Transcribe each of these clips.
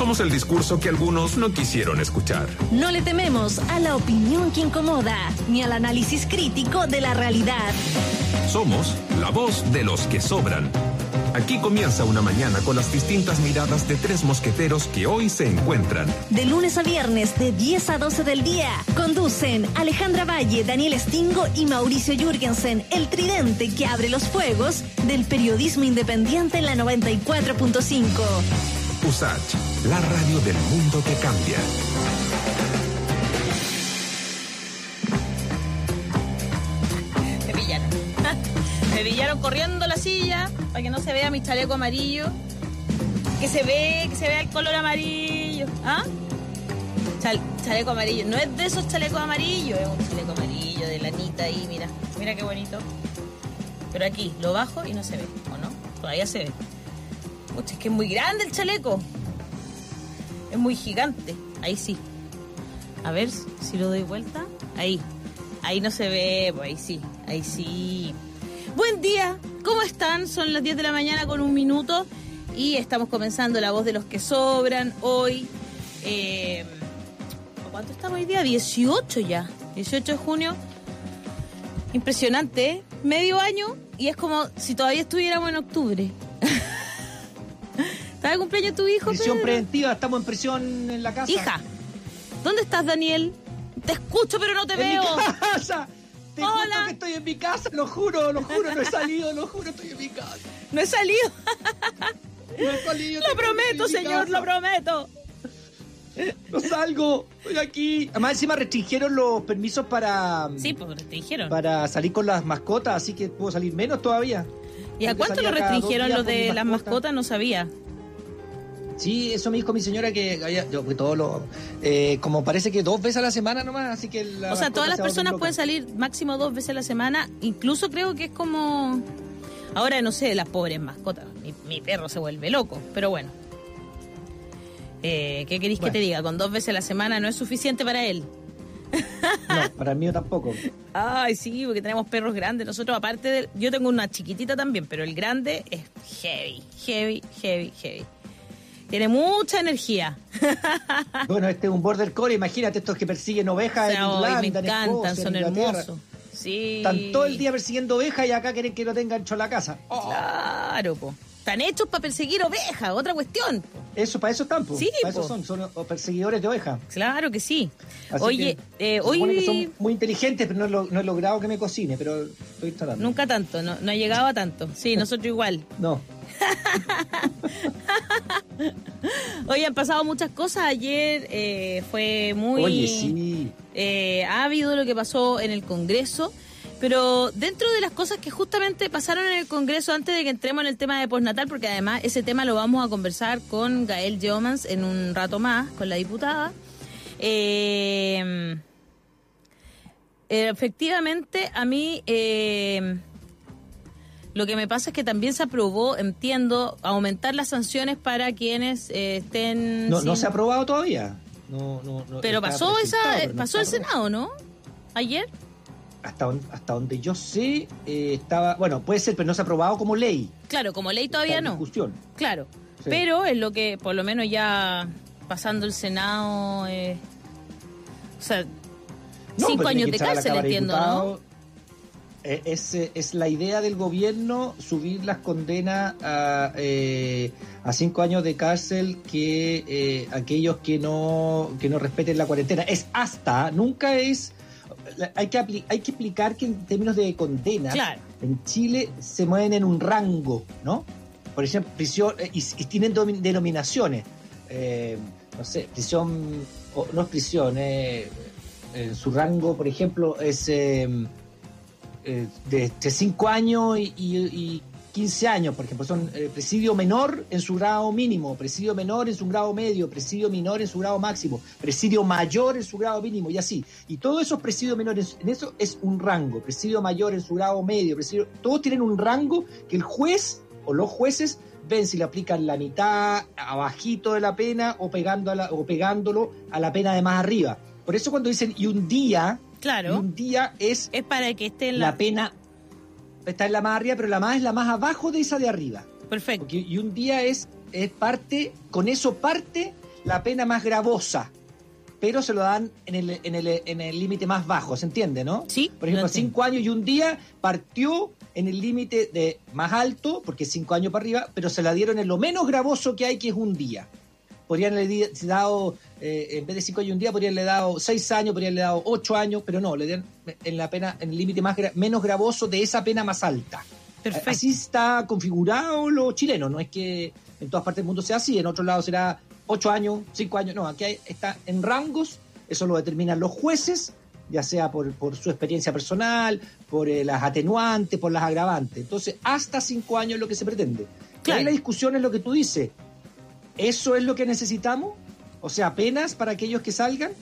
Somos el discurso que algunos no quisieron escuchar. No le tememos a la opinión que incomoda, ni al análisis crítico de la realidad. Somos la voz de los que sobran. Aquí comienza una mañana con las distintas miradas de tres mosqueteros que hoy se encuentran. De lunes a viernes, de 10 a 12 del día, conducen Alejandra Valle, Daniel Stingo y Mauricio Jürgensen, el tridente que abre los fuegos del periodismo independiente en la 94.5. USACH, la radio del mundo que cambia. Me pillaron. Me pillaron corriendo la silla para que no se vea mi chaleco amarillo. Que se ve, que se vea el color amarillo. ¿Ah? Chal- chaleco amarillo. No es de esos chalecos amarillos, es un chaleco amarillo de lanita ahí, mira. Mira qué bonito. Pero aquí lo bajo y no se ve, ¿o no? Todavía se ve. Pucha, es que es muy grande el chaleco. Es muy gigante. Ahí sí. A ver si lo doy vuelta. Ahí. Ahí no se ve, pues ahí sí. Ahí sí. Buen día. ¿Cómo están? Son las 10 de la mañana con un minuto. Y estamos comenzando La Voz de los que Sobran hoy. Eh, ¿a ¿Cuánto estamos hoy día? 18 ya. 18 de junio. Impresionante, ¿eh? Medio año y es como si todavía estuviéramos en octubre. ¿Está de cumpleaños tu hijo? Prisión Pedro? preventiva, estamos en prisión en la casa. Hija, ¿dónde estás, Daniel? Te escucho, pero no te ¡En veo. mi casa! Te Hola. que estoy en mi casa, lo juro, lo juro, no he salido, lo juro, estoy en mi casa. No he salido. No he salido. Lo prometo, señor, lo prometo. No salgo, estoy aquí. Además, encima restringieron los permisos para, Sí, pues dijeron. para salir con las mascotas, así que puedo salir menos todavía. ¿Y a cuánto lo restringieron lo de las mascota. mascotas? No sabía. Sí, eso me dijo mi señora que había- yo, que todo lo, eh, como parece que dos veces a la semana nomás, así que la O sea, todas las se personas pueden salir máximo dos veces a la semana. Incluso creo que es como... Ahora no sé, las pobres mascotas. Mi, mi perro se vuelve loco, pero bueno. Eh, ¿Qué queréis que te diga? Con dos veces a la semana no es suficiente para él. No, para mí tampoco. Ay, sí, porque tenemos perros grandes. Nosotros, aparte de. Yo tengo una chiquitita también, pero el grande es heavy, heavy, heavy, heavy. Tiene mucha energía. Bueno, este es un border collie, imagínate estos que persiguen O ovejas sea, en hoy me en encantan, Escocia, son hermosos. Sí. Están todo el día persiguiendo ovejas y acá quieren que lo tengan hecho la casa. Oh, Claro, po. Están hechos para perseguir ovejas, otra cuestión. Eso, para eso están, po. Sí, para eso po. son, son o- perseguidores de ovejas. Claro que sí. Así Oye, que eh, supone que hoy son muy inteligentes, pero no, lo- no he logrado que me cocine, pero estoy tratando. nunca tanto, no, no ha llegado a tanto. Sí, nosotros igual. No. Hoy han pasado muchas cosas. Ayer eh, fue muy Oye, sí. eh, ávido lo que pasó en el Congreso. Pero dentro de las cosas que justamente pasaron en el Congreso antes de que entremos en el tema de postnatal, porque además ese tema lo vamos a conversar con Gael Yeomans en un rato más, con la diputada. Eh, efectivamente, a mí eh, lo que me pasa es que también se aprobó, entiendo, aumentar las sanciones para quienes eh, estén... No, no se ha aprobado todavía. No, no, no, Pero pasó esa, pero no pasó el aprobado. Senado, ¿no? Ayer. Hasta, hasta donde yo sé, eh, estaba. Bueno, puede ser, pero no se ha aprobado como ley. Claro, como ley todavía Está en no. discusión. Claro. Sí. Pero es lo que, por lo menos ya pasando el Senado, eh, o sea, No, cinco años de cárcel, entiendo, ¿no? Eh, Es, eh, es la idea del gobierno subir las condenas a, eh, a cinco años de cárcel que eh, aquellos que no, que no respeten la cuarentena. Es hasta, nunca es... Hay que, hay que explicar que en términos de condena, Claro. en Chile se mueven en un rango, ¿no? Por ejemplo, prisión, eh, y, y tienen denominaciones. No sé, prisión, o, no es prisión, eh, eh, su rango, por ejemplo, es eh, de, 5 años y, y- y 15 años, por ejemplo. Son eh, presidio menor en su grado mínimo, presidio menor en su grado medio, presidio menor en su grado máximo, presidio mayor en su grado mínimo y así. Y todos esos presidios menores, en eso es un rango, presidio mayor en su grado medio, presidio, todos tienen un rango que el juez o los jueces ven si le aplican la mitad, abajito de la pena o, pegando o pegándolo a la pena de más arriba. Por eso cuando dicen y un día, y Claro. un día es Es para que esté en la la... pena está en la más arriba, pero la más es la más abajo de esa de arriba. Perfecto. Porque, y un día es, es parte, con eso parte la pena más gravosa, pero se lo dan en el en el en el límite más bajo, ¿se entiende, no? Sí. Por ejemplo, cinco años y un día partió en el límite de más alto, porque es cinco años para arriba, pero se la dieron en lo menos gravoso que hay, que es un día. Podrían haberle dado, eh, en vez de cinco años y un día, podrían haberle dado seis años, podrían haberle dado ocho años, pero no, le dieron en la pena, en el límite más gra- menos gravoso de esa pena más alta. Perfecto. Así está configurado lo chileno, no es que en todas partes del mundo sea así, en otros lados será ocho años, cinco años, no, aquí hay- está en rangos, eso lo determinan los jueces, ya sea por, por su experiencia personal, por eh, las atenuantes, por las agravantes. Entonces, hasta cinco años es lo que se pretende. Claro. ahí la discusión es lo que tú dices. ¿Eso es lo que necesitamos? O sea, penas para aquellos que salgan,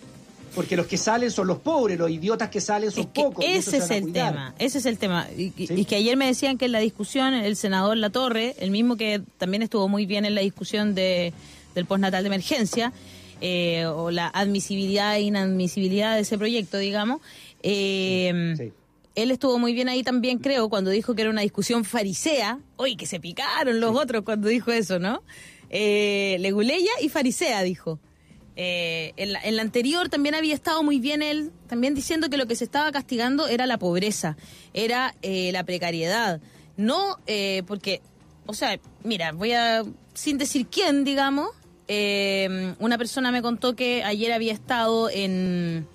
porque los que salen son los pobres, los idiotas que salen son Es que pocos. ese se es el cuidar. tema, ese es el tema. Y, y- Sí. y que ayer me decían que en la discusión el senador Latorre, el mismo que también estuvo muy bien en la discusión de, del postnatal de emergencia, eh, o la admisibilidad e inadmisibilidad de ese proyecto, digamos, eh, Sí. él estuvo muy bien ahí también, creo, cuando dijo que era una discusión farisea. Oye, que se picaron los otros cuando dijo eso, ¿no? Eh, Leguleya y farisea, dijo. Eh, en, la, en la anterior también había estado muy bien él, también diciendo que lo que se estaba castigando era la pobreza, era eh, la precariedad. No, eh, porque, o sea, mira, voy a, sin decir quién, digamos, eh, una persona me contó que ayer había estado en,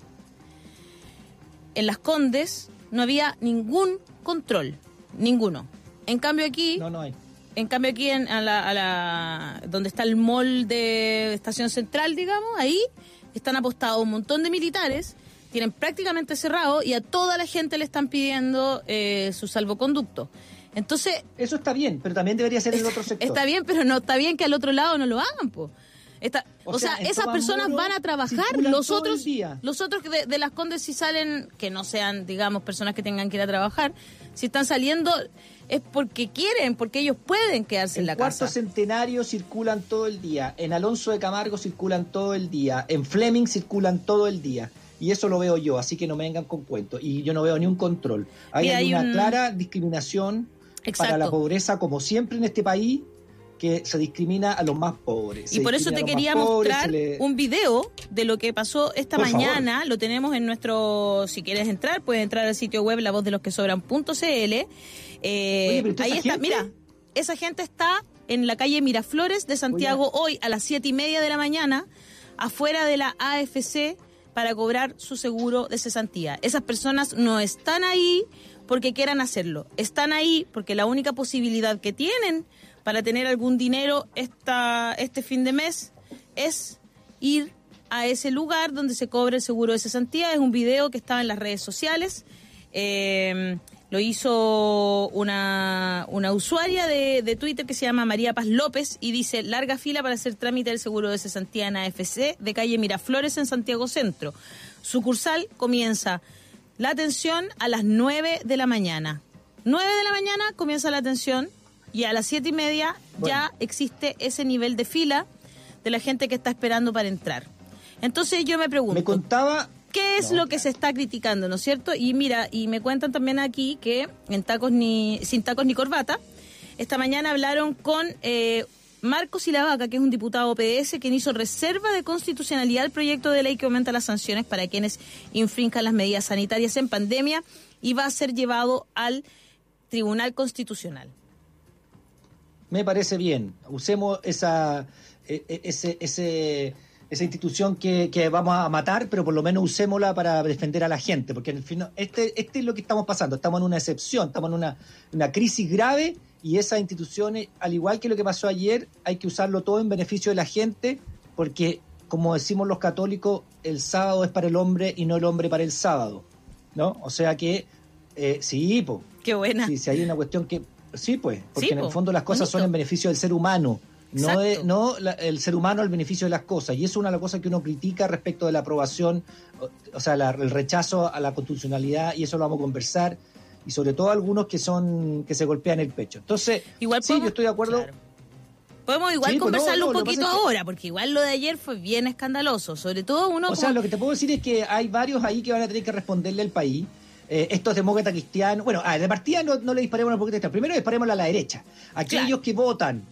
en Las Condes, no había ningún control, ninguno. En cambio aquí... No, no hay. En cambio aquí en a la, a la- donde está el mall de Estación Central, digamos, ahí están apostados un montón de militares, tienen prácticamente cerrado y a toda la gente le están pidiendo eh, su salvoconducto. Entonces, Eso está bien, pero también debería ser el otro sector. está bien, pero no está bien que al otro lado no lo hagan, po. Está, o, O sea, sea, en esas personas van a trabajar, los otros, los otros de, de las condes si salen, que no sean, digamos, personas que tengan que ir a trabajar, si están saliendo es porque quieren, porque ellos pueden quedarse en, En la Cuarto casa. Centenario circulan todo el día. En Alonso de Camargo circulan todo el día. En Fleming circulan todo el día. Y eso lo veo yo, así que no me vengan con cuentos. Y yo no veo ni un control. Ahí hay, hay una un- clara discriminación Exacto. para la pobreza, como siempre en este país, que se discrimina a los más pobres. Y por eso te quería pobres, mostrar le- un video de lo que pasó esta Por favor. mañana. Lo tenemos en nuestro, si quieres entrar, puedes entrar al sitio web lavozdelosquesobran.cl. Eh, Oye, pero ¿toda ahí está, gente? mira, esa gente está en la calle Miraflores de Santiago hoy a las siete y media de la mañana, afuera de la AFC para cobrar su seguro de cesantía. Esas personas no están ahí porque quieran hacerlo, están ahí porque la única posibilidad que tienen para tener algún dinero esta, este fin de mes es ir a ese lugar donde se cobra el seguro de cesantía. Es un video que estaba en las redes sociales. Eh, lo hizo una, una usuaria de, de Twitter que se llama María Paz López y dice, larga fila para hacer trámite del seguro de cesantía en AFC de calle Miraflores en Santiago Centro. Sucursal comienza la atención a las 9 de la mañana. 9 de la mañana comienza la atención y a las siete y media ya existe ese nivel de fila de la gente que está esperando para entrar. Entonces yo me pregunto, Me contaba ¿Qué es No, lo que se está criticando, no es cierto? Y mira, y me cuentan también aquí que en tacos ni sin tacos ni corbata, esta mañana hablaron con eh, Marcos Silavaca, que es un diputado PS, quien hizo reserva de constitucionalidad al proyecto de ley que aumenta las sanciones para quienes infrinjan las medidas sanitarias en pandemia y va a ser llevado al Tribunal Constitucional. Me parece bien. Usemos esa, e- e- ese, ese, esa institución que, que vamos a matar, pero por lo menos usémosla para defender a la gente, porque en el fin, este, este es lo que estamos pasando. Estamos en una excepción, estamos en una, una crisis grave y esas instituciones, al igual que lo que pasó ayer, hay que usarlo todo en beneficio de la gente, porque, como decimos los católicos, el sábado es para el hombre y no el hombre para el sábado. ¿No? O sea que, eh, sí, po, Qué buena. Sí, si hay una cuestión que. Sí, pues, porque Sí, en el fondo las cosas son en beneficio del ser humano, no, de- no la- el ser humano al beneficio de las cosas. Y eso es una de las cosas que uno critica respecto de la aprobación, o, o sea, la- el rechazo a la constitucionalidad, y eso lo vamos a conversar, y sobre todo algunos que son que se golpean el pecho. Entonces, Igual sí, podemos- yo estoy de acuerdo. claro. Podemos igual Sí, no, conversarlo no, un poquito que- ahora, porque igual lo de ayer fue bien escandaloso. Sobre todo uno O sea, lo que te puedo decir es que hay varios ahí que van a tener que responderle al país. Eh, estos demócratas cristianos. Bueno, a ver, de partida no, no le disparemos a los demócratas cristianos. Primero disparémosle a la derecha. Aquellos Claro. que votan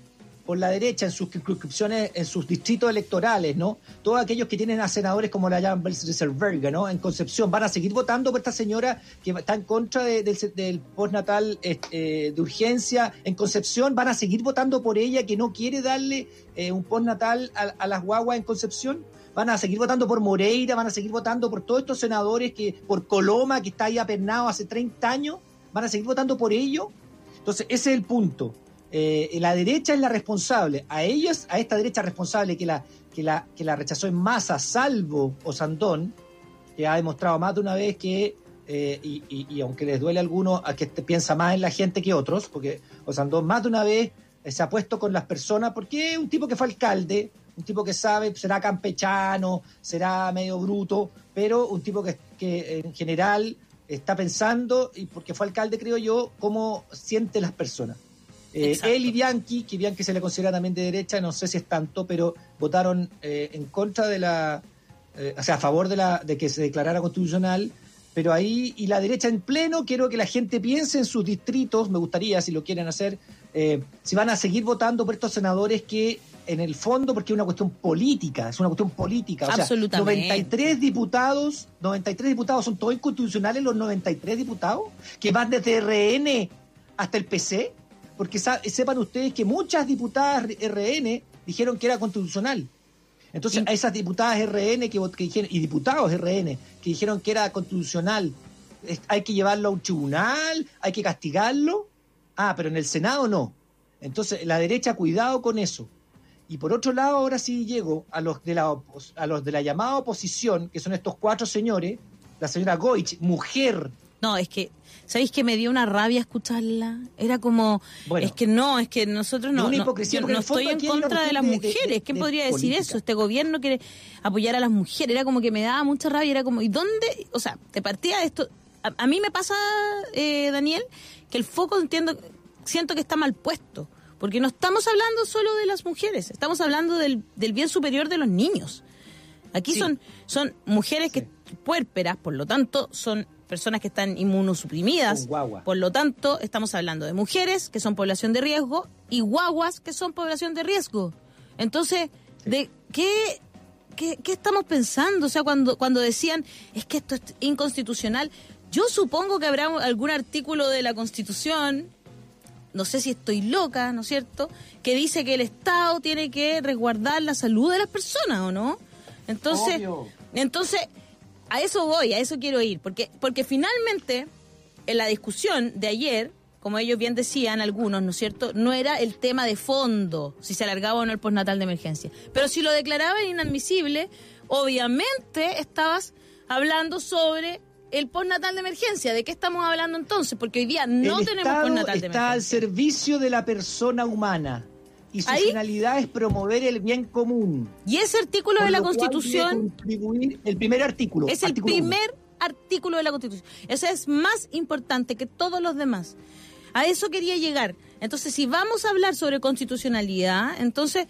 por la derecha en sus circunscripciones, en sus distritos electorales, ¿no? Todos aquellos que tienen a senadores como la llaman Belserverga, ¿no? En Concepción, van a seguir votando por esta señora que está en contra del postnatal eh, de urgencia. En Concepción van a seguir votando por ella que no quiere darle eh, un postnatal a, a las guaguas en Concepción van a seguir votando por Moreira, van a seguir votando por todos estos senadores que, por Coloma, que está ahí apernado hace 30 años, van a seguir votando por ello. Entonces, ese es el punto. Eh, la derecha es la responsable. A ellos, a esta derecha responsable que la, que la, que la rechazó en masa, salvo Osandón, que ha demostrado más de una vez que, eh, y, aunque les duele a algunos, a que piensa más en la gente que otros, porque Osandón más de una vez eh, se ha puesto con las personas, porque un tipo que fue alcalde, un tipo que sabe, será campechano, será medio bruto, pero un tipo que, que en general está pensando, y porque fue alcalde, creo yo, cómo siente las personas. Eh, él y Bianchi, que Bianchi se le considera también de derecha, no sé si es tanto, pero votaron eh, en contra de la, eh, o sea, a favor de, la, de que se declarara constitucional, pero ahí, y la derecha en pleno, quiero que la gente piense en sus distritos, me gustaría, si lo quieren hacer, si van a seguir votando por estos senadores que en el fondo, porque es una cuestión política, es una cuestión política. O sea, 93 diputados, 93 diputados son todos inconstitucionales los 93 diputados, que van desde RN hasta el PC porque sepan ustedes que muchas diputadas RN dijeron que era constitucional. Entonces, a esas diputadas RN que, dijeron, y diputados RN que dijeron que era constitucional, hay que llevarlo a un tribunal, hay que castigarlo. Ah, pero en el Senado no. Entonces, la derecha, cuidado con eso. Y por otro lado, ahora sí llego a los de la, a los de la llamada oposición, que son estos cuatro señores, la señora Goich, mujer. No, es que ¿Sabéis que me dio una rabia escucharla? Era como, es que no, es que nosotros no, no, estoy en contra de las mujeres. ¿Quién podría decir eso? Este gobierno quiere apoyar a las mujeres. Era como que me daba mucha rabia. Era como, ¿y dónde? O sea, te partía esto. A, mí me pasa, eh, Daniel, que el foco entiendo, siento que está mal puesto. Porque no estamos hablando solo de las mujeres, estamos hablando del, bien superior de los niños. Aquí son, son mujeres que puérperas, por lo tanto, son personas que están inmunosuprimidas. Por lo tanto, estamos hablando de mujeres que son población de riesgo y guaguas que son población de riesgo. Entonces, ¿de qué, qué, estamos pensando? O sea, cuando, cuando decían, es que esto es inconstitucional, yo supongo que habrá algún artículo de la Constitución, no sé si estoy loca, ¿no es cierto?, que dice que el Estado tiene que resguardar la salud de las personas, ¿o no? Entonces, entonces a eso voy, a eso quiero ir, porque, porque finalmente en la discusión de ayer, como ellos bien decían algunos, ¿no es cierto? No era el tema de fondo, si se alargaba o no el postnatal de emergencia. Pero si lo declaraban inadmisible, obviamente estabas hablando sobre el postnatal de emergencia. ¿De qué estamos hablando entonces? Porque hoy día no tenemos postnatal de emergencia. Está al servicio de la persona humana y su finalidad es promover el bien común. Y ese artículo de la Constitución... el primer artículo. Es el primer artículo de la Constitución. Ese es más importante que todos los demás. A eso quería llegar. Entonces, si vamos a hablar sobre constitucionalidad, entonces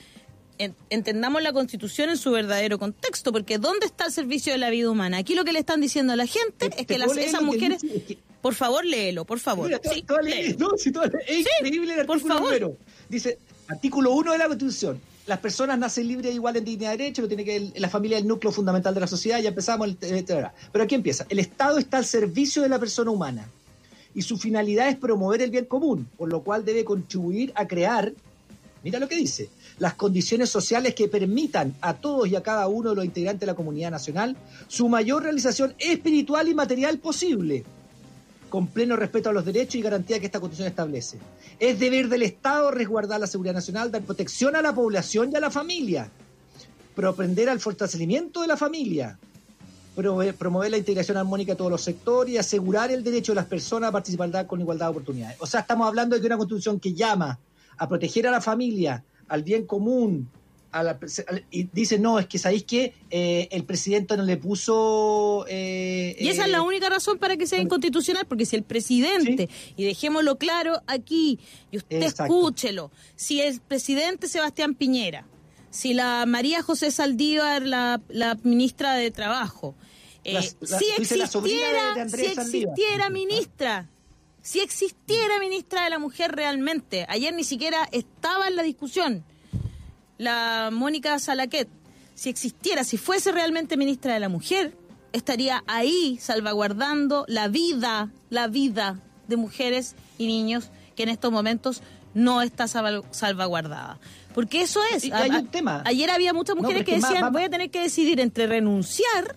entendamos la Constitución en su verdadero contexto, porque ¿dónde está el servicio de la vida humana? Aquí lo que le están diciendo a la gente es que las, esas mujeres... Por favor, léelo, por favor. sí, no, si es increíble el artículo por favor. Dice, Artículo 1 de la Constitución. Las personas nacen libres e iguales en dignidad de derecho, lo tiene que la familia es el núcleo fundamental de la sociedad, ya empezamos, el, pero aquí empieza. El Estado está al servicio de la persona humana y su finalidad es promover el bien común, por lo cual debe contribuir a crear, mira lo que dice, las condiciones sociales que permitan a todos y a cada uno de los integrantes de la comunidad nacional su mayor realización espiritual y material posible con pleno respeto a los derechos y garantía que esta Constitución establece. Es deber del Estado resguardar la seguridad nacional, dar protección a la población y a la familia, propender al fortalecimiento de la familia, promover la integración armónica de todos los sectores y asegurar el derecho de las personas a participar con igualdad de oportunidades. O sea, estamos hablando de una Constitución que llama a proteger a la familia, al bien común, y dice, no, es que sabéis que eh, el presidente no le puso... Eh, y esa es la eh, única razón para que sea inconstitucional, porque si el presidente, y dejémoslo claro aquí, y usted escúchelo, si el presidente Sebastián Piñera, si la María José Saldívar, la, la ministra de Trabajo, si existiera, si existiera ministra, si existiera ministra de la Mujer realmente, ayer ni siquiera estaba en la discusión, la Mónica Salaquet, si existiera, si fuese realmente ministra de la Mujer, estaría ahí salvaguardando la vida, la vida de mujeres y niños que en estos momentos no está salvaguardada. Porque eso es. hay un tema. Ayer había muchas mujeres que decían, voy a tener que decidir entre renunciar,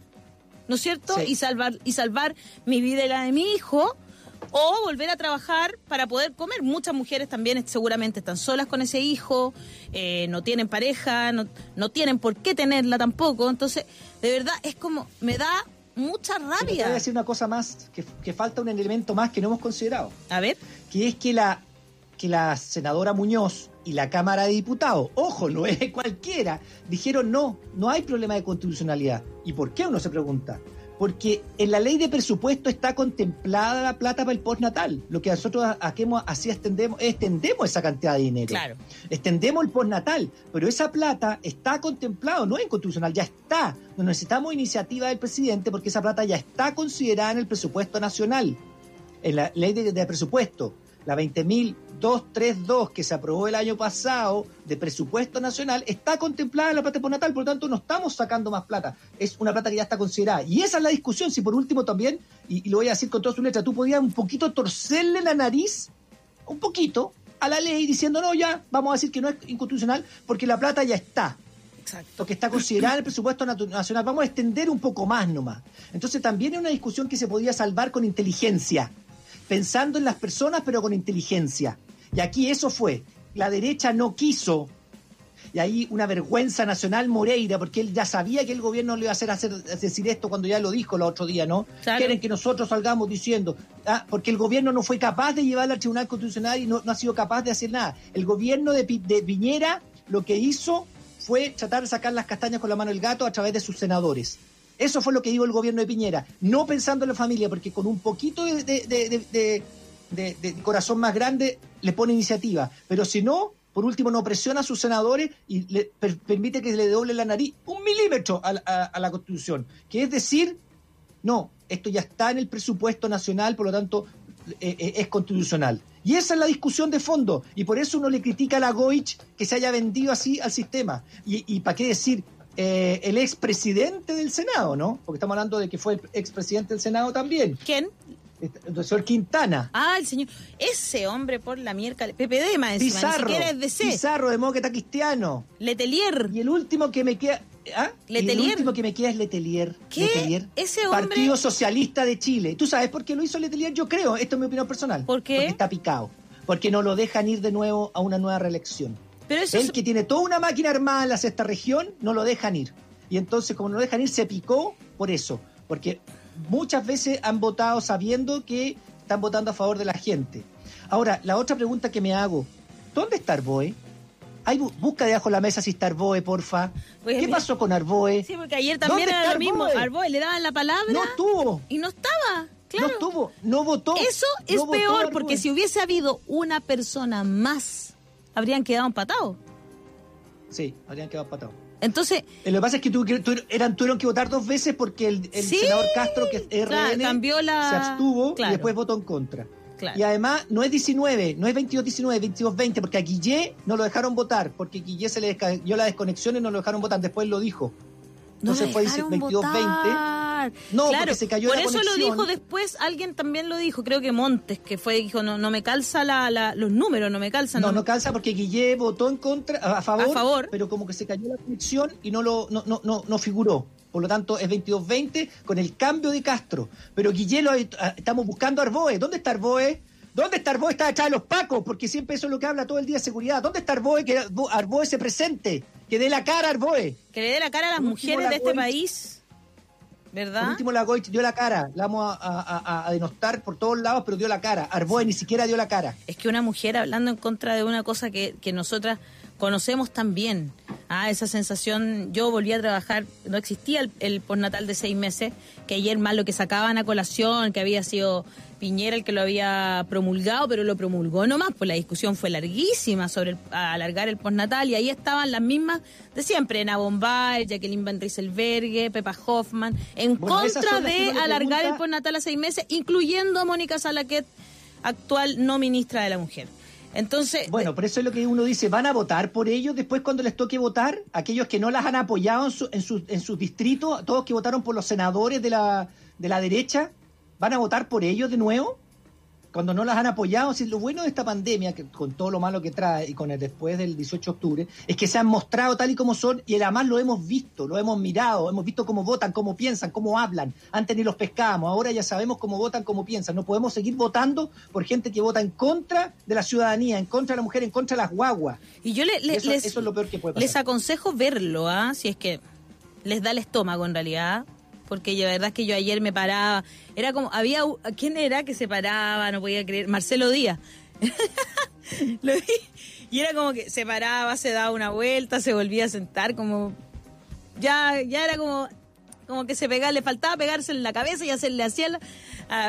¿no es cierto? Y salvar y salvar mi vida y la de mi hijo o volver a trabajar para poder comer. Muchas mujeres también seguramente están solas con ese hijo, eh, no tienen pareja, no, no tienen por qué tenerla tampoco. Entonces, de verdad, es como, me da mucha rabia. voy a decir una cosa más, que, que, falta un elemento más que no hemos considerado. A ver. Que es que la, que la senadora Muñoz y la Cámara de Diputados, ojo, no es cualquiera, dijeron no, no hay problema de constitucionalidad. ¿Y por qué uno se pregunta? Porque en la ley de presupuesto está contemplada la plata para el postnatal. Lo que nosotros hacemos, así extendemos, extendemos esa cantidad de dinero. Claro. Extendemos el postnatal, pero esa plata está contemplado, no es inconstitucional, ya está. No necesitamos iniciativa del presidente porque esa plata ya está considerada en el presupuesto nacional, en la ley de presupuesto la 20.232 que se aprobó el año pasado de presupuesto nacional está contemplada en la plata natal, por lo tanto no estamos sacando más plata, es una plata que ya está considerada. Y esa es la discusión, si por último también, y, lo voy a decir con toda su letra, tú podías un poquito torcerle la nariz, un poquito, a la ley diciendo, no, ya, vamos a decir que no es inconstitucional, porque la plata ya está. Exacto. que está considerada en el presupuesto nacional. Vamos a extender un poco más nomás. Entonces también es una discusión que se podía salvar con inteligencia pensando en las personas pero con inteligencia. Y aquí eso fue. La derecha no quiso. Y ahí una vergüenza nacional Moreira, porque él ya sabía que el gobierno le iba a hacer, hacer decir esto cuando ya lo dijo el otro día, ¿no? Quieren que nosotros salgamos diciendo, ah, porque el gobierno no fue capaz de llevar al Tribunal Constitucional y no, ha sido capaz de hacer nada. El gobierno de, de Piñera lo que hizo fue tratar de sacar las castañas con la mano del gato a través de sus senadores. Eso fue lo que dijo el gobierno de Piñera, no pensando en la familia, porque con un poquito de, corazón más grande le pone iniciativa, pero si no, por último no presiona a sus senadores y le permite que le doble la nariz un milímetro a, la Constitución, que es decir, no, esto ya está en el presupuesto nacional, por lo tanto eh, eh, es constitucional. Y esa es la discusión de fondo. Y por eso uno le critica a la Goich que se haya vendido así al sistema. Y, y para qué decir, eh, el expresidente del Senado, ¿no? Porque estamos hablando de que fue el expresidente del Senado también. ¿Quién? El señor Quintana. Ah, el señor. Ese hombre por la mierda. PPD más encima, Pizarro, ni siquiera es DC. Pizarro, demócrata cristiano. Letelier. Y el último que me queda. ¿Ah? Letelier. Y el último que me queda es Letelier. ¿Qué? Letelier. Ese hombre. Partido Socialista de Chile. ¿Tú sabes por qué lo hizo Letelier? Yo creo, esto es mi opinión personal. ¿Por qué? Porque está picado. Porque no lo dejan ir de nuevo a una nueva reelección. Pero eso Él que tiene toda una máquina armada en la sexta región, no lo dejan ir. Y entonces, como no lo dejan ir, se picó por eso. Porque muchas veces han votado sabiendo que están votando a favor de la gente. Ahora, la otra pregunta que me hago, ¿dónde está Arboe? Hay, busca debajo de la mesa si está Arboe, porfa. Pues ¿Qué pasó con Arboe? Sí, porque ayer también era lo mismo. Arboe le daban la palabra. No estuvo. Y no estaba. Claro. No estuvo, no votó. Eso es peor, porque si hubiese habido una persona más, habrían quedado empatados. Sí, habrían quedado empatados. Entonces. Eh, lo que pasa es que, tú, eran, tuvieron que votar dos veces porque el, senador Castro, que es RN, cambió la... se abstuvo y después votó en contra. Y además no es 19, no es 22-19, 22-20, porque a Guillé no lo dejaron votar, porque Guillé se le dio la desconexión y no lo dejaron votar, después lo dijo. Entonces fue 22-20. No, porque se cayó Por eso lo dijo después, alguien también lo dijo, creo que Montes, que fue, dijo, no, no me calza la, los números, no me calza. No, no, calza porque Guillé votó en contra, a favor, a favor, pero como que se cayó la conexión y no lo no, no, no, no figuró. Por lo tanto, es 22-20 con el cambio de Castro. Pero Guillé lo, estamos buscando a Arboe. ¿Dónde está Arboe? ¿Dónde está Arboe? Está detrás de los pacos, porque siempre eso es lo que habla todo el día de seguridad. ¿Dónde está Arboe? Que Arboe se presente, que dé la cara a Arboe. Que le dé la cara a las mujeres de este país. ¿Verdad? Por último, la Goich dio la cara. La vamos a, denostar por todos lados, pero dio la cara. Arboe ni siquiera dio la cara. Es que una mujer hablando en contra de una cosa que, que nosotras conocemos también. Ah, esa sensación, yo volví a trabajar, no existía el, el postnatal de seis meses, que ayer más lo que sacaban a colación, que había sido Piñera el que lo había promulgado, pero lo promulgó nomás, pues la discusión fue larguísima sobre alargar el postnatal y ahí estaban las mismas de siempre, Ana Bombay, Jacqueline Van Rieselbergue, Pepa Hoffman, en contra de alargar el postnatal a seis meses, incluyendo a Mónica Salaquet actual no ministra de la Mujer. Entonces, bueno, por eso es lo que uno dice, ¿van a votar por ellos después cuando les toque votar? Aquellos que no las han apoyado en, su, en, su, en sus distritos, todos que votaron por los senadores de la, de la derecha, ¿van a votar por ellos de nuevo? Cuando no las han apoyado, si lo bueno de esta pandemia, que, con todo lo malo que trae y con el después del 18 de octubre, es que se han mostrado tal y como son y además lo hemos visto, lo hemos mirado, hemos visto cómo votan, cómo piensan, cómo hablan. Antes ni los pescábamos, ahora ya sabemos cómo votan, cómo piensan. No podemos seguir votando por gente que vota en contra de la ciudadanía, en contra de la mujer, en contra de las guaguas. Y yo les, es lo peor que puede pasar. les aconsejo verlo, ¿ah? si es que les da el estómago en realidad porque la verdad es que yo ayer me paraba, era como, había, ¿quién era que se paraba? No podía creer, Marcelo Díaz. Lo vi, y era como que se paraba, se daba una vuelta, se volvía a sentar, como, ya, ya era como, como que se pegaba, le faltaba pegarse en la cabeza y hacerle así,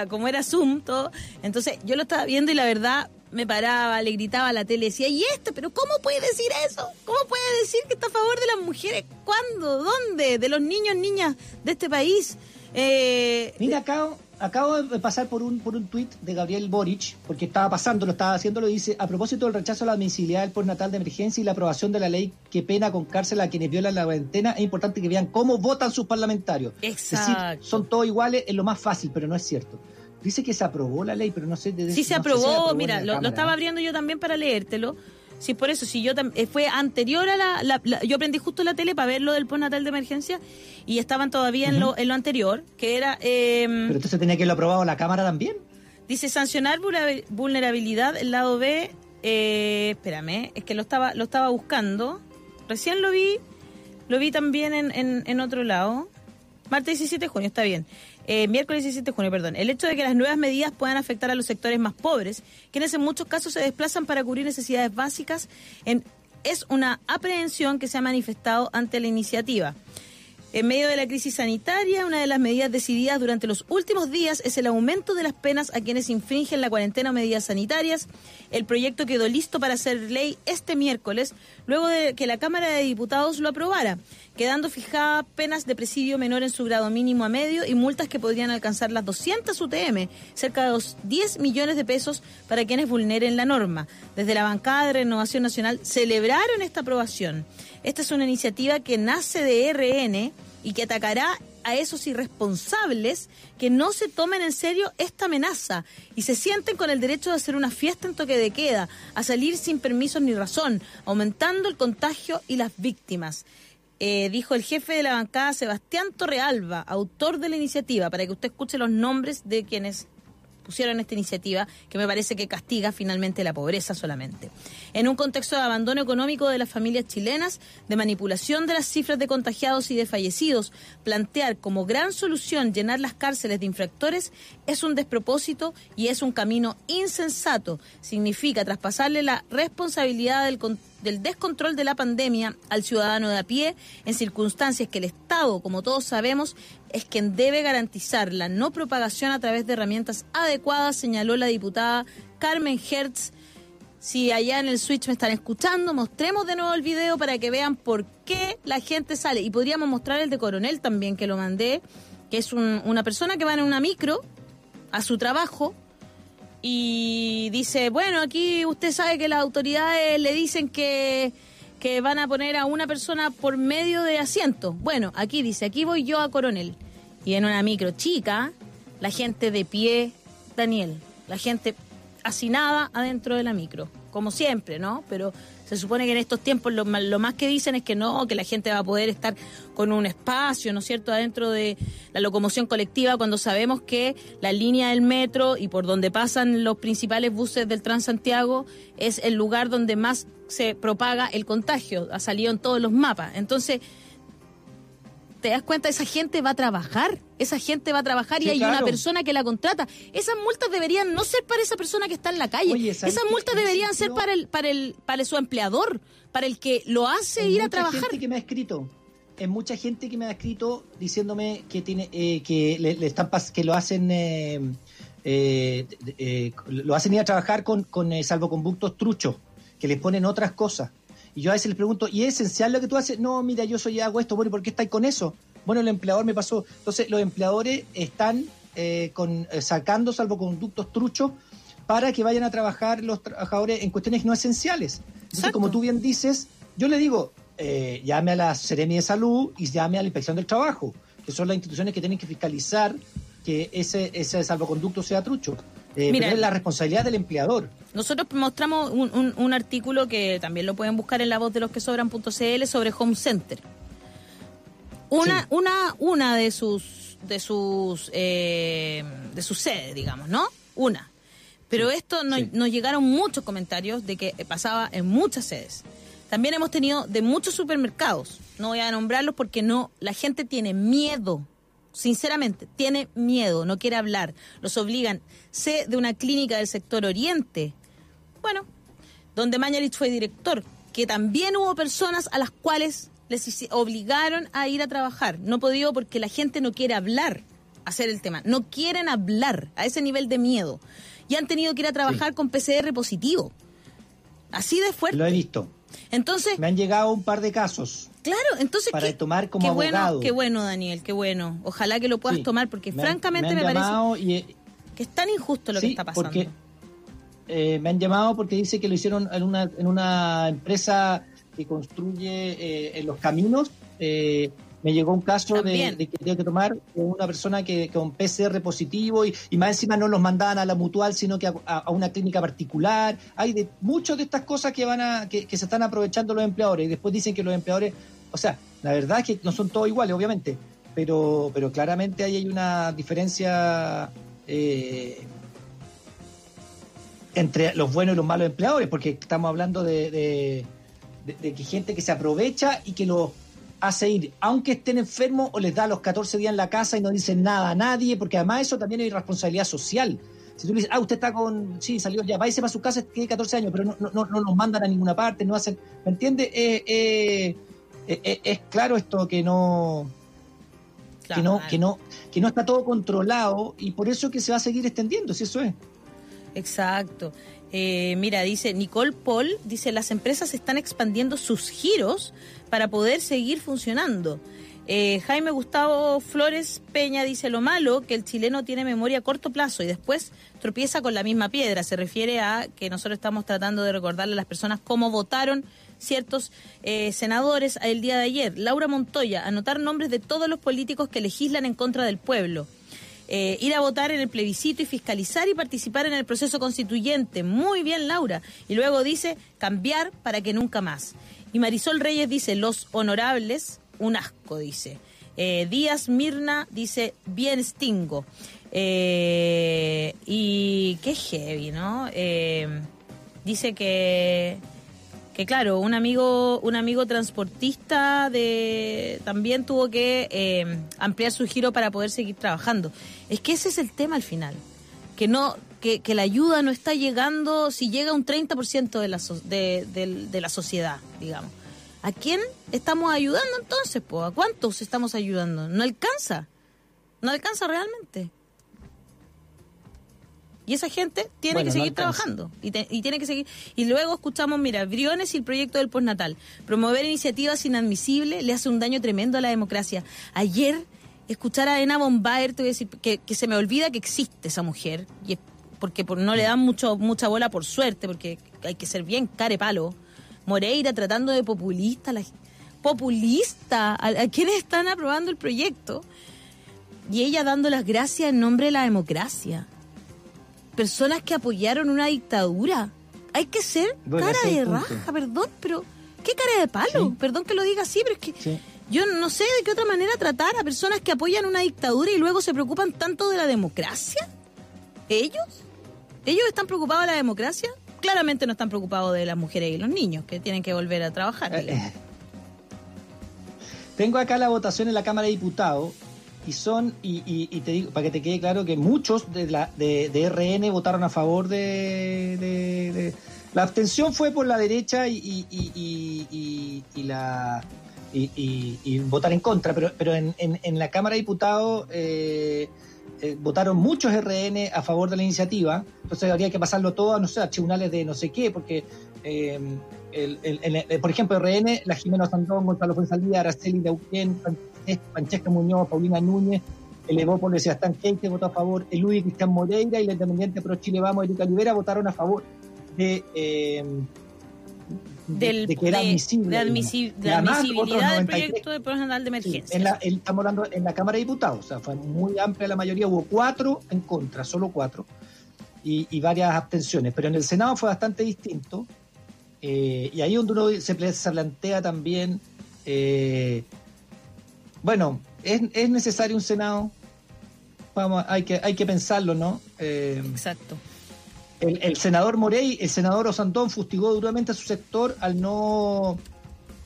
como era Zoom, todo. Entonces yo lo estaba viendo y la verdad me paraba, le gritaba a la tele, decía, ¿y esto? ¿Pero cómo puede decir eso? ¿Cómo puede decir que está a favor de las mujeres? ¿Cuándo? ¿Dónde? ¿De los niños, niñas de este país? Eh, Mira, acabo, acabo de pasar por un, por un tuit de Gabriel Boric, porque estaba pasando, lo estaba haciendo, lo dice, a propósito del rechazo a la admisibilidad del postnatal de emergencia y la aprobación de la ley que pena con cárcel a quienes violan la cuarentena, es importante que vean cómo votan sus parlamentarios. Exacto. Es decir, son todos iguales, es lo más fácil, pero no es cierto. Dice que se aprobó la ley, pero no sé... De, sí, se, aprobó, mira, lo, estaba abriendo yo también para leértelo. Sí, por eso, si yo eh, fue anterior a la, Yo aprendí justo la tele para ver lo del postnatal de emergencia y estaban todavía en, lo, en lo anterior, que era... Em, pero entonces tenía que lo aprobado la Cámara también. Dice sancionar vulnerabilidad, el lado B... Eh, espérame, es que lo estaba, lo estaba buscando. Recién lo vi, lo vi también en, en, en otro lado. Martes 17 de junio, está bien. Eh, miércoles 17 de junio, perdón. El hecho de que las nuevas medidas puedan afectar a los sectores más pobres, quienes en muchos casos se desplazan para cubrir necesidades básicas, es una aprehensión que se ha manifestado ante la iniciativa. En medio de la crisis sanitaria, una de las medidas decididas durante los últimos días es el aumento de las penas a quienes infringen la cuarentena o medidas sanitarias. El proyecto quedó listo para ser ley este miércoles, luego de que la Cámara de Diputados lo aprobara, quedando fijadas penas de presidio menor en su grado mínimo a medio y multas que podrían alcanzar las 200 UTM, cerca de los 10 millones de pesos para quienes vulneren la norma. Desde la bancada de Renovación Nacional celebraron esta aprobación. Esta es una iniciativa que nace de RN y que atacará a esos irresponsables que no se tomen en serio esta amenaza y se sienten con el derecho de hacer una fiesta en toque de queda, a salir sin permiso ni razón, aumentando el contagio y las víctimas. Eh, dijo el jefe de la bancada Sebastián Torrealba, autor de la iniciativa, para que usted escuche los nombres de quienes pusieron esta iniciativa que me parece que castiga finalmente la pobreza solamente. En un contexto de abandono económico de las familias chilenas, de manipulación de las cifras de contagiados y de fallecidos, plantear como gran solución llenar las cárceles de infractores es un despropósito y es un camino insensato. Significa traspasarle la responsabilidad del del descontrol de la pandemia al ciudadano de a pie en circunstancias que el Estado, como todos sabemos, es quien debe garantizar la no propagación a través de herramientas adecuadas, señaló la diputada Carmen Hertz. Si allá en el Switch me están escuchando, mostremos de nuevo el video para que vean por qué la gente sale. Y podríamos mostrar el de Coronel también, que lo mandé, que es una persona que va en una micro a su trabajo y dice, bueno, aquí usted sabe que las autoridades le dicen que, que van a poner a una persona por medio de asiento. Bueno, aquí dice, aquí voy yo a Coronel. Y en una micro chica, la gente de pie, Daniel, la gente hacinada adentro de la micro, como siempre, ¿no? Pero se supone que en estos tiempos lo, más que dicen es que no, que la gente va a poder estar con un espacio, ¿no es cierto?, adentro de la locomoción colectiva, cuando sabemos que la línea del metro y por donde pasan los principales buses del Transantiago es el lugar donde más se propaga el contagio, ha salido en todos los mapas. Entonces, te das cuenta, esa gente va a trabajar, esa gente va a trabajar y hay una persona que la contrata. Esas multas deberían no ser para esa persona que está en la calle, esas multas deberían ser para el, para el, para su empleador, para el que lo hace ir a trabajar. Gente que me ha escrito, es mucha gente que me ha escrito diciéndome que tiene, eh, que le, están que lo hacen. Eh, eh, lo hacen ir a trabajar con, con salvoconductos truchos, que les ponen otras cosas. Y yo a veces les pregunto, ¿y es esencial lo que tú haces? No, mira, yo soy hago esto, bueno, ¿y por qué estáis con eso? Bueno, el empleador me pasó. Entonces, los empleadores están eh, con, eh, sacando salvoconductos truchos para que vayan a trabajar los trabajadores en cuestiones no esenciales. Entonces, Exacto. como tú bien dices, yo le digo, eh, llame a la Seremi de Salud y llame a la Inspección del Trabajo, que son las instituciones que tienen que fiscalizar que ese, ese salvoconducto sea trucho. Eh, Mira, pero es la responsabilidad del empleador. Nosotros mostramos un, un- un artículo que también lo pueden buscar en la voz de los que sobran.cl sobre Home Center. Una, Sí. una, una de sus de sus eh, de sus sedes, digamos, ¿no? Una. Pero esto no- sí. nos llegaron muchos comentarios de que pasaba en muchas sedes. También hemos tenido de muchos supermercados. No voy a nombrarlos porque no, la gente tiene miedo. Sinceramente, tiene miedo, no quiere hablar. Los obligan. Sé de una clínica del sector oriente, bueno, donde Mañalich fue director, que también hubo personas a las cuales les obligaron a ir a trabajar. No podido porque la gente no quiere hablar, hacer el tema. No quieren hablar a ese nivel de miedo. Y han tenido que ir a trabajar con PCR positivo. Así de fuerte. Lo he visto. Entonces, Me han llegado un par de casos. Claro, entonces Para qué, tomar como qué bueno, abogado. qué bueno, Daniel, qué bueno. Ojalá que lo puedas Sí. tomar porque Me han- francamente me, parece y, eh, que es tan injusto lo que está pasando. Porque, eh, me han llamado porque dice que lo hicieron en una, en una empresa que construye eh, en los caminos. Eh, me llegó un caso de, que tenía que tomar una persona que con PCR positivo y, y más encima no los mandaban a la mutual, sino que a, a- a una clínica particular. Hay de muchas de estas cosas que van a que, que se están aprovechando los empleadores y después dicen que los empleadores, o sea, la verdad es que no son todos iguales, obviamente, pero pero claramente ahí hay una diferencia eh, entre los buenos y los malos empleadores, porque estamos hablando de, de, de- que gente que se aprovecha y que los hace ir, aunque estén enfermos, o les da los 14 días en la casa y no dicen nada a nadie, porque además eso también es responsabilidad social. Si tú le dices, ah, usted está con, sí, salió ya, váyase para su casa, tiene 14 años, pero no, no, no, nos mandan a ninguna parte, no hacen, ¿me entiende? Eh, eh, eh, eh, es claro esto que no, que no, que no, que no está todo controlado y por eso que se va a seguir extendiendo, si eso es. Exacto. Eh, mira, dice Nicole Paul, dice, las empresas están expandiendo sus giros para poder seguir funcionando. Eh, Jaime Gustavo Flores Peña dice lo malo que el chileno tiene memoria a corto plazo y después tropieza con la misma piedra. Se refiere a que nosotros estamos tratando de recordarle a las personas cómo votaron ciertos eh, senadores el día de ayer. Laura Montoya, anotar nombres de todos los políticos que legislan en contra del pueblo. Eh, ir a votar en el plebiscito y fiscalizar y participar en el proceso constituyente. Muy bien, Laura. Y luego dice cambiar para que nunca más. Y Marisol Reyes dice los honorables, un asco, dice. Eh, Díaz Mirna dice bien stingo. Y qué heavy, ¿no? Dice que que claro, un amigo, un amigo transportista de también tuvo que eh, ampliar su giro para poder seguir trabajando. Es que ese es el tema al final, que no, que, que la ayuda no está llegando, si llega un 30% de la, de, de la sociedad, digamos. ¿A quién estamos ayudando entonces? Po? ¿A cuántos estamos ayudando? No alcanza, no alcanza realmente. Y esa gente tiene Bueno, que seguir trabajando y, te- y tiene que seguir. Y luego escuchamos, mira, Briones y el proyecto del postnatal. Promover iniciativas inadmisibles le hace un daño tremendo a la democracia. Ayer, escuchar a Ena Bombaer, te voy a decir que, que se me olvida que existe esa mujer, y es porque por- no le dan mucho, mucha bola por suerte, porque hay que ser bien carepalo. Moreira tratando de populista, la, populista, a, a quienes están aprobando el proyecto. Y ella dando las gracias en nombre de la democracia personas que apoyaron una dictadura. Hay que ser cara de raja, perdón, pero ¿qué cara de palo? Sí. Perdón que lo diga así, pero es que Sí. yo no sé de qué otra manera tratar a personas que apoyan una dictadura y luego se preocupan tanto de la democracia. ¿Ellos? ¿Ellos están preocupados de la democracia? Claramente no están preocupados de las mujeres y los niños que tienen que volver a trabajar. Eh, digamos. eh. Tengo acá la votación en la Cámara de Diputados y son, y, y- y te digo, para que te quede claro que muchos de, la, de, de RN votaron a favor de, de- La abstención fue por la derecha y, y, y- y- la... Y, votar en contra, pero, pero en, en- la Cámara de Diputados eh, eh, votaron muchos RN a favor de la iniciativa, entonces habría que pasarlo todo a, no sé, a tribunales de no sé qué, porque eh, el- el- el- por ejemplo, RN, la Jimena Sandón, Gonzalo Fuenzalía, Araceli Neuquén, Francesca Muñoz, Paulina Núñez, el Evópolis Sebastián Keite votó a favor, el Luis Cristian Moreira y el Independiente Pro Chile Vamos, Erika Olivera, votaron a favor de, eh, del, de que era admisible. de digamos. admisi- de Y además, admisibilidad del 93 proyecto de personal de Sí, emergencia. en la, el- estamos hablando en la Cámara de Diputados, o sea, fue muy amplia la mayoría, hubo cuatro en contra, solo cuatro, y, y varias abstenciones, pero en el Senado fue bastante distinto, eh, y ahí donde uno se plantea también, eh, bueno, ¿es, es necesario un Senado? Vamos, hay que, hay que pensarlo, ¿no? Eh, Exacto. el, el senador Morey, el senador Osandón fustigó duramente a su sector al no.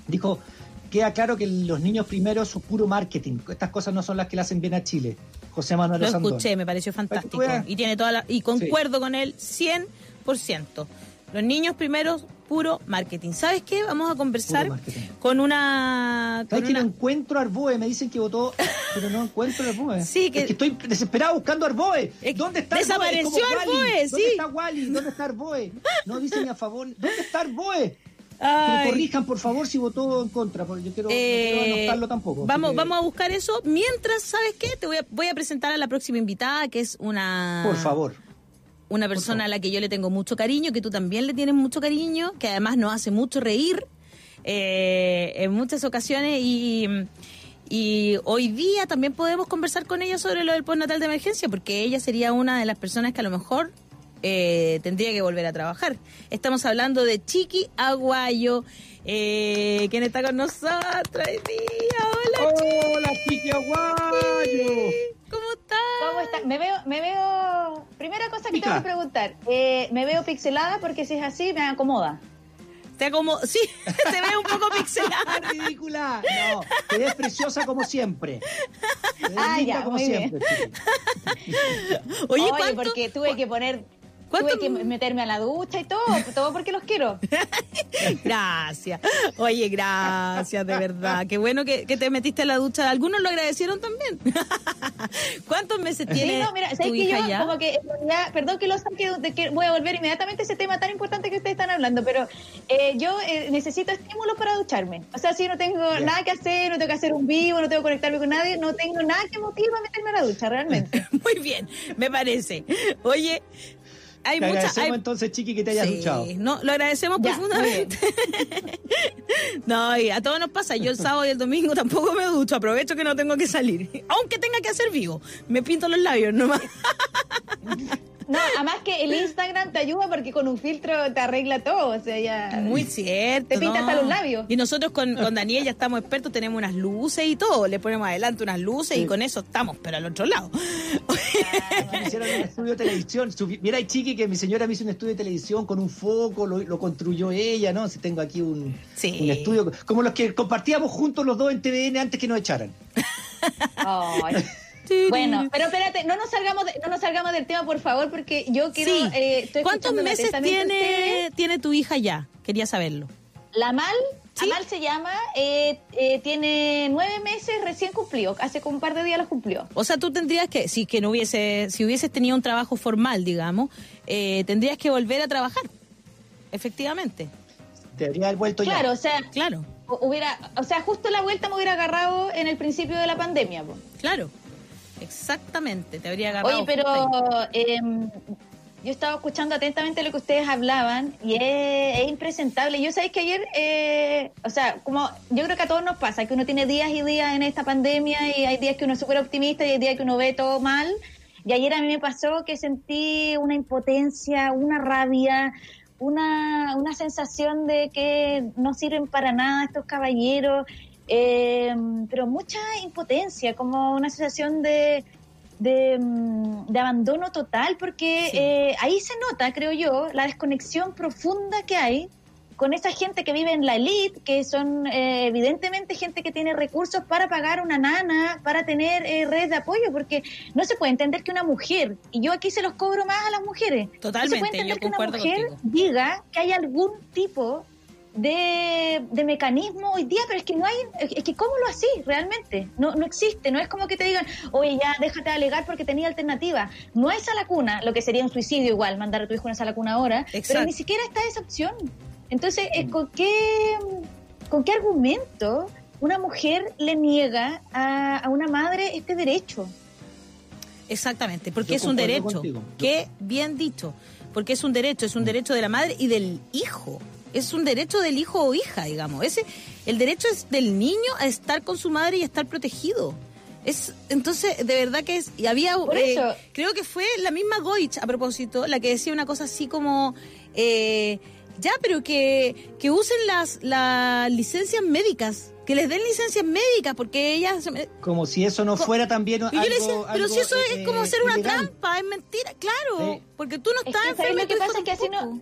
Dijo: queda claro que los niños primeros son puro marketing. Estas cosas no son las que le hacen bien a Chile. José Manuel Lo Osandón. escuché, me pareció fantástico. veas. Y tiene toda la, y concuerdo con él 100%. Los niños primeros, puro marketing. ¿Sabes qué? Vamos a conversar con una... ¿Sabes con que no una- encuentro a Arboe? Me dicen que votó, pero no encuentro a Arboe. Sí, que- Es que estoy desesperado buscando a Arboe. Es que ¿Dónde está desapareció Arboe? Wally. ¿Dónde sí. está Wally? ¿Dónde está Arboe? No dicen a favor. ¿Dónde está Arboe? Que me corrijan, por favor, si votó en contra, porque yo quiero, no eh, quiero anotarlo tampoco. Vamos, que, vamos a buscar eso. Mientras, ¿sabes qué? Te voy a, voy a presentar a la próxima invitada, que es una... Por favor. Una persona a la que yo le tengo mucho cariño, que tú también le tienes mucho cariño, que además nos hace mucho reír eh, en muchas ocasiones y, y hoy día también podemos conversar con ella sobre lo del postnatal de emergencia, porque ella sería una de las personas que a lo mejor eh, tendría que volver a trabajar. Estamos hablando de Chiqui Aguayo, eh, quien está con nosotros hoy día. Hola, Hola, Chiqui Aguayo. ¿Cómo está? Me veo, me veo. Primera cosa que Mica. tengo que preguntar. eh, me veo pixelada porque si es así me acomoda. Te como, sí, te ve un poco pixelada. ridícula! No, te ves preciosa como siempre. Te ves Ah, linda ya, como muy siempre. Chiqui. Oye, Oye, ¿cuánto? porque tuve que poner. ¿Cuánto- Tuve que meterme a la ducha y todo, todo porque los quiero. Gracias. Oye, gracias, de verdad. Qué bueno que, que te metiste a la ducha. Algunos lo agradecieron también. ¿Cuántos meses Sí, tiene no, mira, tu ¿sabes que hija yo ya? como que perdón que lo saque, de que voy a volver inmediatamente a ese tema tan importante que ustedes están hablando, pero eh, yo eh, necesito estímulos para ducharme. O sea, si no tengo nada que hacer, no tengo que hacer un vivo, no tengo que conectarme con nadie, no tengo nada que motive a meterme a la ducha, realmente. Muy bien, me parece. Oye, hay Te muchas... agradecemos hay- entonces, Chiqui, que te hayas Sí, duchado. no, lo agradecemos Ya, profundamente. no, y a todos nos pasa. Yo el sábado y el domingo tampoco me ducho. Aprovecho que no tengo que salir. Aunque tenga que hacer vivo. Me pinto los labios nomás. No, además que el Instagram te ayuda porque con un filtro te arregla todo, o sea, ya... Muy cierto. Te pinta ¿no? hasta los labios. Y nosotros con, con Daniel ya estamos expertos, tenemos unas luces y todo. Le ponemos adelante unas luces y con eso estamos, pero al otro lado. Me hicieron un estudio de televisión. Mira, hay Chiqui que mi señora me hizo un estudio de televisión con un foco, lo, lo construyó ella, ¿no? Si tengo aquí un, Sí. un estudio, como los que compartíamos juntos los dos en TVN antes que nos echaran. Ay. Bueno, pero espérate, no nos salgamos de- no nos salgamos del tema, por favor, porque yo quiero... Sí. eh, estoy ¿Cuántos meses tiene, tiene tu hija ya? Quería saberlo. La Mal, ¿Sí? Amal se llama, eh, eh, tiene nueve meses recién cumplió, hace como un par de días los cumplió. O sea, tú tendrías que, si que no hubiese, si hubieses tenido un trabajo formal, digamos, eh, tendrías que volver a trabajar. Efectivamente. Debería haber vuelto Claro, ya. o sea, Claro, hu- hubiera, o sea, justo la vuelta me hubiera agarrado en el principio de la pandemia. po. claro. Exactamente. Te habría agarrado. Oye, pero em, yo estaba escuchando atentamente lo que ustedes hablaban y es, es impresentable. Yo sabéis que ayer, eh, o sea, como yo creo que a todos nos pasa, que uno tiene días y días en esta pandemia y hay días que uno es súper optimista y hay días que uno ve todo mal. Y ayer a mí me pasó que sentí una impotencia, una rabia, una, una sensación de que no sirven para nada estos caballeros, eh, pero mucha impotencia, como una sensación de, de, mm, de abandono total, porque Sí. eh, ahí se nota, creo yo, la desconexión profunda que hay con esa gente que vive en la elite, que son eh, evidentemente gente que tiene recursos para pagar una nana, para tener eh, redes de apoyo, porque no se puede entender que una mujer, y yo aquí se los cobro más a las mujeres, Totalmente, no se puede entender que una mujer contigo. diga que hay algún tipo de, de mecanismo hoy día, pero es que no hay, es que ¿cómo lo así realmente? No, no existe, no es como que te digan, oye, ya déjate de alegar porque tenía alternativa. No hay sala cuna, lo que sería un suicidio igual, mandar a tu hijo a una sala cuna ahora, pero ni siquiera está esa opción. Entonces, eh, ¿con qué, ¿con qué argumento una mujer le niega a, a una madre este derecho? Exactamente, porque Yo es un derecho. contigo. Qué bien dicho. Porque es un derecho, es un derecho de la madre y del hijo. Es un derecho del hijo o hija, digamos. Ese, el derecho es del niño a estar con su madre y a estar protegido. Es, entonces, de verdad que es. Y había. Por eh, eso. creo que fue la misma Goich, a propósito, la que decía una cosa así como. eh, ya, pero que, que usen las, las licencias médicas. Que les den licencias médicas, porque ellas. Como si eso no fuera también Y algo, yo le decía, pero algo, si eso eh, es como hacer una ilegal. trampa, es mentira, claro, Sí. porque tú no Es estás que, ¿sabes enfermo y lo que pasa? Es que así no-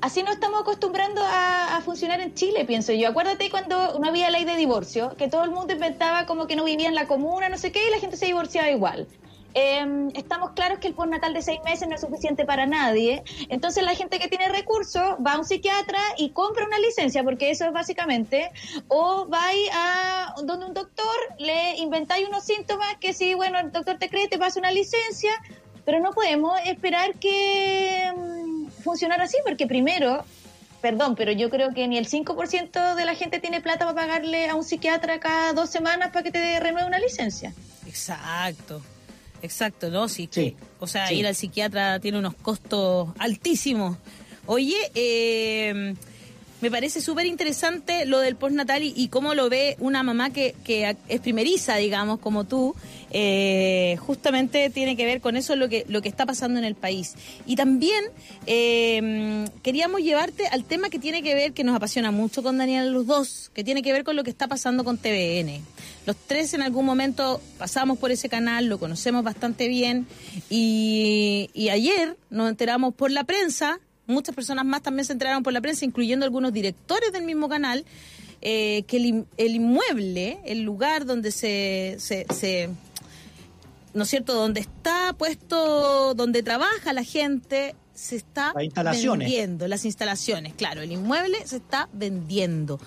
Así no estamos acostumbrando a, funcionar en Chile, pienso yo. Acuérdate cuando no había ley de divorcio, que todo el mundo inventaba como que no vivía en la comuna, no sé qué, y la gente se divorciaba igual. Eh, estamos claros que el postnatal de seis meses no es suficiente para nadie. Entonces la gente que tiene recursos va a un psiquiatra y compra una licencia, porque eso es básicamente, o va a donde un doctor, le inventáis unos síntomas que si, bueno, el doctor te cree, te pasa una licencia, pero no podemos esperar que funcionara así, porque primero, perdón, pero yo creo que ni el 5% de la gente tiene plata para pagarle a un psiquiatra cada dos semanas para que te renueve una licencia. Exacto, exacto, ¿no? Sí, Sí, o sea, sí. ir al psiquiatra tiene unos costos altísimos. Oye, eh, me parece súper interesante lo del postnatal y, y cómo lo ve una mamá que, que es primeriza, digamos, como tú. Eh, justamente tiene que ver con eso lo que, lo que está pasando en el país. Y también eh, queríamos llevarte al tema que tiene que ver, que nos apasiona mucho con Daniel los dos, que tiene que ver con lo que está pasando con TVN. Los tres en algún momento pasamos por ese canal, lo conocemos bastante bien y, ayer nos enteramos por la prensa, muchas personas más también se enteraron por la prensa, incluyendo algunos directores del mismo canal, eh, que el, el inmueble, el lugar donde se- ¿no es cierto?, donde está puesto, donde trabaja la gente, se está Las instalaciones. vendiendo, las instalaciones, claro, el inmueble se está vendiendo.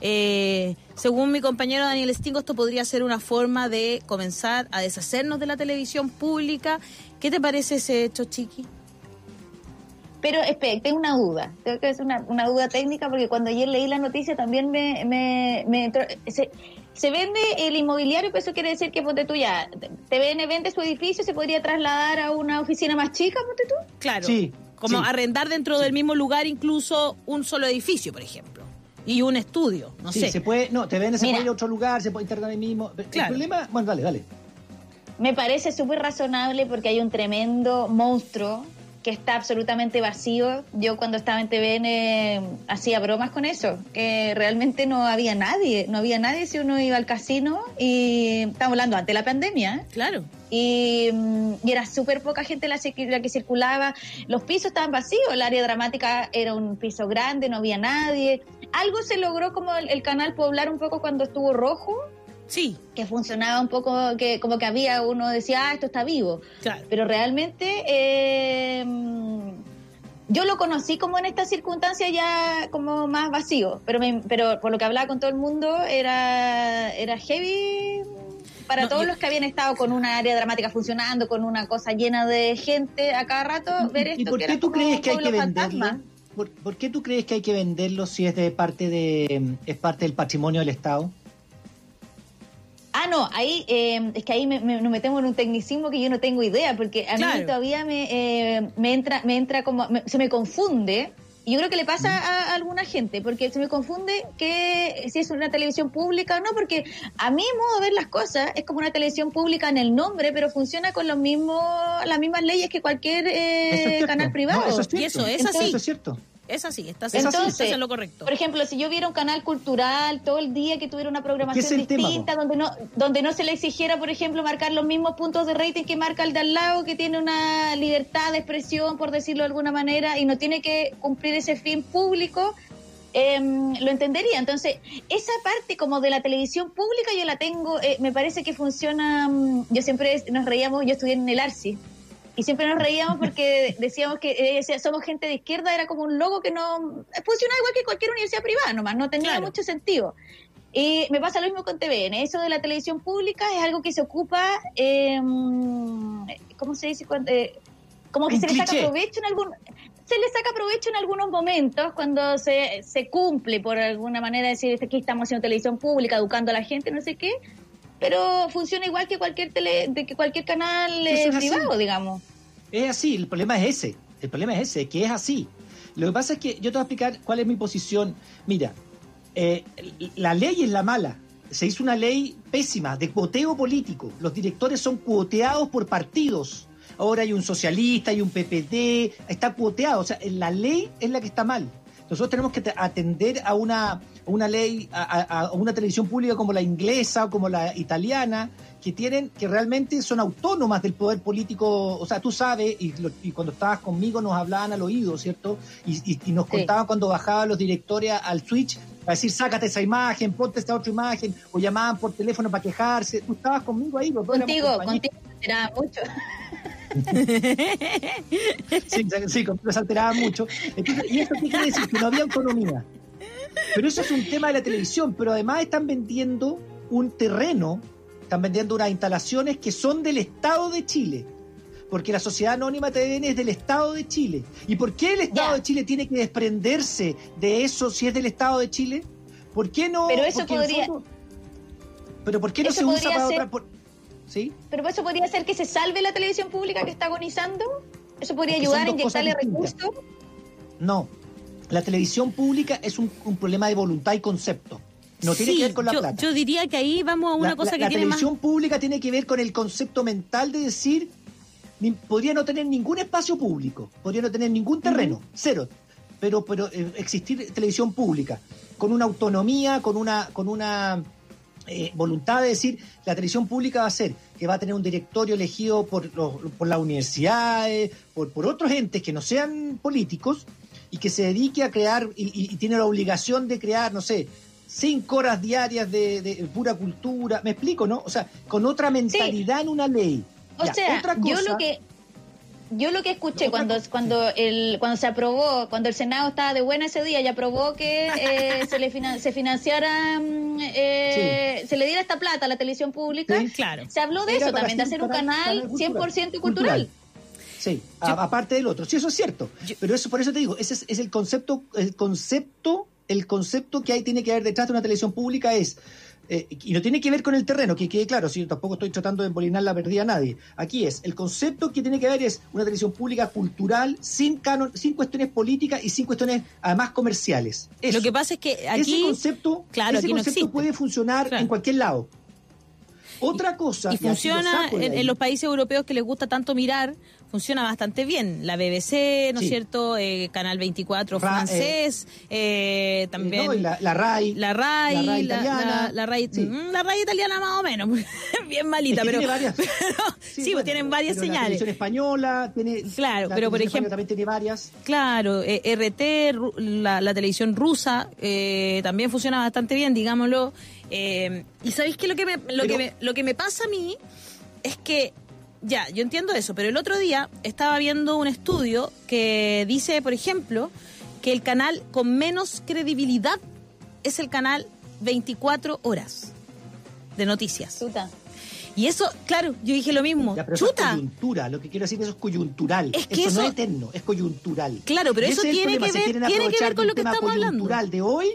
Eh, según mi compañero Daniel Stingo, esto podría ser una forma de comenzar a deshacernos de la televisión pública. ¿Qué te parece ese hecho, Chiqui? Pero espera, tengo una duda, creo que es una, una duda técnica porque cuando ayer leí la noticia también me, me, me entró- se, se vende el inmobiliario, pero eso quiere decir que ponte tú ya, TVN vende su edificio, se podría trasladar a una oficina más chica, ponte tú. Claro. Sí, Como sí. arrendar dentro del mismo lugar incluso un solo edificio, por ejemplo. Y un estudio, no sí, sé. se puede, no, te ven, se Mira. puede ir a otro lugar, se puede internar ahí mismo. El Claro. problema, bueno, dale, dale. Me parece súper razonable porque hay un tremendo monstruo que está absolutamente vacío. Yo cuando estaba en TVN eh, hacía bromas con eso, que realmente no había nadie, no había nadie si uno iba al casino y estamos hablando antes de la pandemia. ¿eh? Claro. Y, mm, y era súper poca gente la, la que circulaba. Los pisos estaban vacíos, el área dramática era un piso grande, no había nadie. Algo se logró como el, el canal poblar un poco cuando estuvo rojo, Sí, que funcionaba un poco, que como que había uno decía, ah, esto está vivo. claro. Pero realmente eh, yo lo conocí como en esta circunstancia ya como más vacío, pero me- pero por lo que hablaba con todo el mundo era, era heavy para No, todos yo- los que habían estado con una área dramática funcionando, con una cosa llena de gente a cada rato, ver esto ¿Y por que qué era tú crees que hay que venderlo? fantasma. ¿Por, por qué tú crees que hay que venderlo si es de parte de es parte del patrimonio del Estado? Ah, no, ahí eh, es que ahí me, me- nos metemos en un tecnicismo que yo no tengo idea, porque a Claro. mí todavía me, eh, me entra, me entra como, me- se me confunde. Y yo creo que le pasa a, a alguna gente, porque se me confunde que si es una televisión pública o no, porque a mi modo de ver las cosas es como una televisión pública en el nombre, pero funciona con los mismos, las mismas leyes que cualquier eh, es canal privado. No, eso es Y cierto. eso es así. Eso es cierto. Es así, estás, Es así. estás en lo correcto. Por ejemplo, si yo viera un canal cultural todo el día que tuviera una ¿Qué programación tema, distinta, donde no donde no se le exigiera, por ejemplo, marcar los mismos puntos de rating que marca el de al lado, que tiene una libertad de expresión, por decirlo de alguna manera, y no tiene que cumplir ese fin público, em, lo entendería. Entonces, esa parte como de la televisión pública yo la tengo, eh, me parece que funciona, mm, yo siempre nos reíamos, yo estudié en el ARSI, y siempre nos reíamos porque decíamos que eh, decía, somos gente de izquierda, era como un logo que no funcionaba igual que cualquier universidad privada, nomás, no tenía Claro. mucho sentido. Y me pasa lo mismo con TVN, eso de la televisión pública es algo que se ocupa, eh, ¿cómo se dice? Cuando, eh, como que Un se le saca provecho en algún se le saca provecho en algunos momentos cuando se, se cumple por alguna manera decir aquí estamos haciendo televisión pública educando a la gente no sé qué pero funciona igual que cualquier tele, de que cualquier canal eh, así. privado, digamos. Es así, el problema es ese. El problema es ese, que es así. Lo que pasa es que yo te voy a explicar cuál es mi posición. Mira, eh, la ley es la mala. Se hizo una ley pésima de cuoteo político. Los directores son cuoteados por partidos. Ahora hay un socialista, hay un PPD, está cuoteado. O sea, la ley es la que está mal. Nosotros tenemos que te- atender a una, a una ley, a, una televisión pública como la inglesa o como la italiana, que tienen, que realmente son autónomas del poder político. O sea, tú sabes, y, lo- y cuando estabas conmigo nos hablaban al oído, ¿cierto? Y, y- y nos Sí. contaban cuando bajaban los directores al switch para decir, sácate esa imagen, ponte esta otra imagen, o llamaban por teléfono para quejarse. Tú estabas conmigo ahí, Contigo, contigo se enteraba mucho. Sí, sí, se alteraba mucho. Entonces, ¿Y eso qué quiere decir? Que no había autonomía. Pero eso es un tema de la televisión, pero además están vendiendo un terreno, están vendiendo unas instalaciones que son del Estado de Chile. Porque la sociedad anónima TVN es del Estado de Chile. ¿Y por qué el Estado de Chile tiene que desprenderse de eso si es del Estado de Chile? ¿Por qué no? Pero eso podría- fondo- pero ¿por qué no se usa para ser- otra? por- ¿Sí? Pero eso podría ser que se salve la televisión pública que está agonizando. Eso podría Es que son ayudar a inyectarle recursos. No. La televisión pública es un, un problema de voluntad y concepto. No tiene Sí, que ver con la yo, plata. yo diría que ahí vamos a una la, cosa la- que la tiene más... televisión pública tiene que ver con el concepto mental de decir, ni- podría no tener ningún espacio público, podría no tener ningún terreno, cero. Pero, pero eh, existir televisión pública con una autonomía, con una, con una eh, voluntad de decir, la televisión pública va a ser que va a tener un directorio elegido por, los, por las universidades, por, por otros entes que no sean políticos y que se dedique a crear y, y- y tiene la obligación de crear, no sé, cinco horas diarias de, de pura cultura, me explico, ¿no? O sea, con otra mentalidad en una ley. O Ya, sea, otra yo cosa- lo que yo lo que escuché cuando cuando el cuando se aprobó, cuando el Senado estaba de buena ese día y aprobó que eh, se le finan- se financiara mm, eh, se le diera esta plata a la televisión pública. Sí. Claro. Se habló de Era eso también, de hacer un canal cultural, 100% cultural. Sí, a- aparte del otro. Sí, eso es cierto. Pero eso por eso te digo, ese es, es el concepto, el concepto, el concepto que hay tiene que haber detrás de una televisión pública es eh, y no tiene que ver con el terreno, que quede claro, si yo tampoco estoy tratando de embolinar la perdida a nadie. Aquí es, el concepto que tiene que ver es una televisión pública cultural, sin canon, sin cuestiones políticas y sin cuestiones además comerciales. Eso. Lo que pasa es que aquí... ese concepto, claro, ese aquí concepto puede funcionar Claro. en cualquier lado. Otra cosa. y lo funciona en los países europeos que les gusta tanto mirar, funciona bastante bien. La BBC, ¿no es Sí. cierto? Eh, Canal 24 Ra- francés, eh, Eh, también... no, la, la RAI. La RAI, La RAI la, italiana. la RAI, Sí. mm, la RAI italiana más o menos, bien malita, Es que pero, tiene varias. pero- sí, pues bueno, tienen pero- varias pero La señales. televisión española tiene. Claro, la pero por ejemplo- También tiene varias. Claro, eh, RT, la, televisión rusa, eh, también funciona bastante bien, digámoslo. Eh, y sabéis que lo que me, lo que me, lo que me pasa a mí es que ya, yo entiendo eso, pero el otro día estaba viendo un estudio que dice, por ejemplo, que el canal con menos credibilidad es el canal 24 horas de noticias. Chuta. Y eso, claro, yo dije lo mismo. Ya, pero eso es Chuta. coyuntura. Lo que quiero decir es eso es coyuntural. Es que eso, no es eterno, es coyuntural. Claro, pero Y eso tiene que ver- tiene que con lo que estamos hablando. coyuntural de hoy.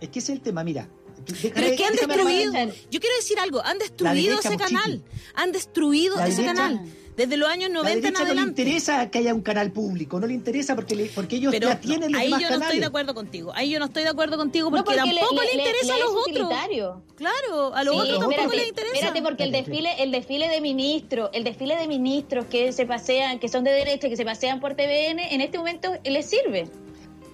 Es que es el tema, mira. Pero es que han destruido, yo quiero decir algo, han destruido ese canal, han destruido La ese canal desde los años La 90 en derecha no le adelante. interesa que haya un canal público, no le interesa porque, le- porque ellos Pero ya tienen los ahí yo no estoy canales. de acuerdo contigo, ahí yo no estoy de acuerdo contigo No, porque, tampoco le, le- interesa a le los otros. utilitario. Claro, a los Sí, otros tampoco espérate, les interesa. espérate, porque el desfile, el desfile de ministros, el desfile de ministros que se pasean, que son de derecha, que se pasean por TVN, en este momento les sirve.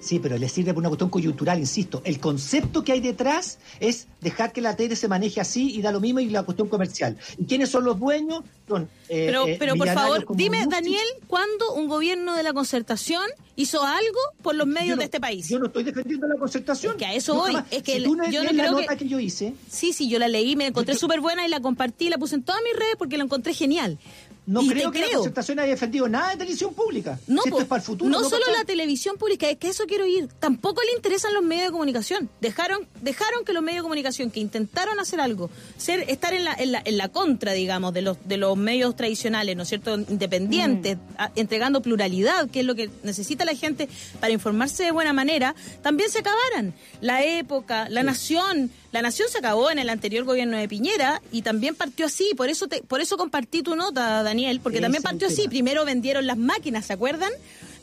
Sí, pero le sirve por una cuestión coyuntural, insisto. El concepto que hay detrás es dejar que la tele se maneje así y da lo mismo y la cuestión comercial. ¿Y quiénes son los dueños? Son, eh, Pero, eh, pero por favor, dime. Daniel, ¿cuándo un gobierno de la concertación hizo algo por los medios Yo no- de este país? Yo no estoy defendiendo la concertación. Es que a eso voy, es que si tú no yo no la creo nota que- que... yo hice, Sí, sí, yo la leí, me la encontré súper buena y la compartí, la puse en todas mis redes porque la encontré genial. No Y creo que la creo. concertación haya defendido nada de televisión pública. No, Si esto po, es para el futuro. no ¿no, solo la televisión pública, es que eso quiero ir. Tampoco le interesan los medios de comunicación. Dejaron, dejaron que los medios de comunicación que intentaron hacer algo, ser, estar en la, en la, en la contra, digamos, de los, de los medios tradicionales, ¿no es cierto? Independientes, a- entregando pluralidad, que es lo que necesita la gente para informarse de buena manera, también se acabaran. La época, la nación, la nación se acabó en el anterior gobierno de Piñera y también partió así. Por eso, te, por eso compartí tu nota, Daniel, porque Ese también partió así. Primero vendieron las máquinas, ¿se acuerdan?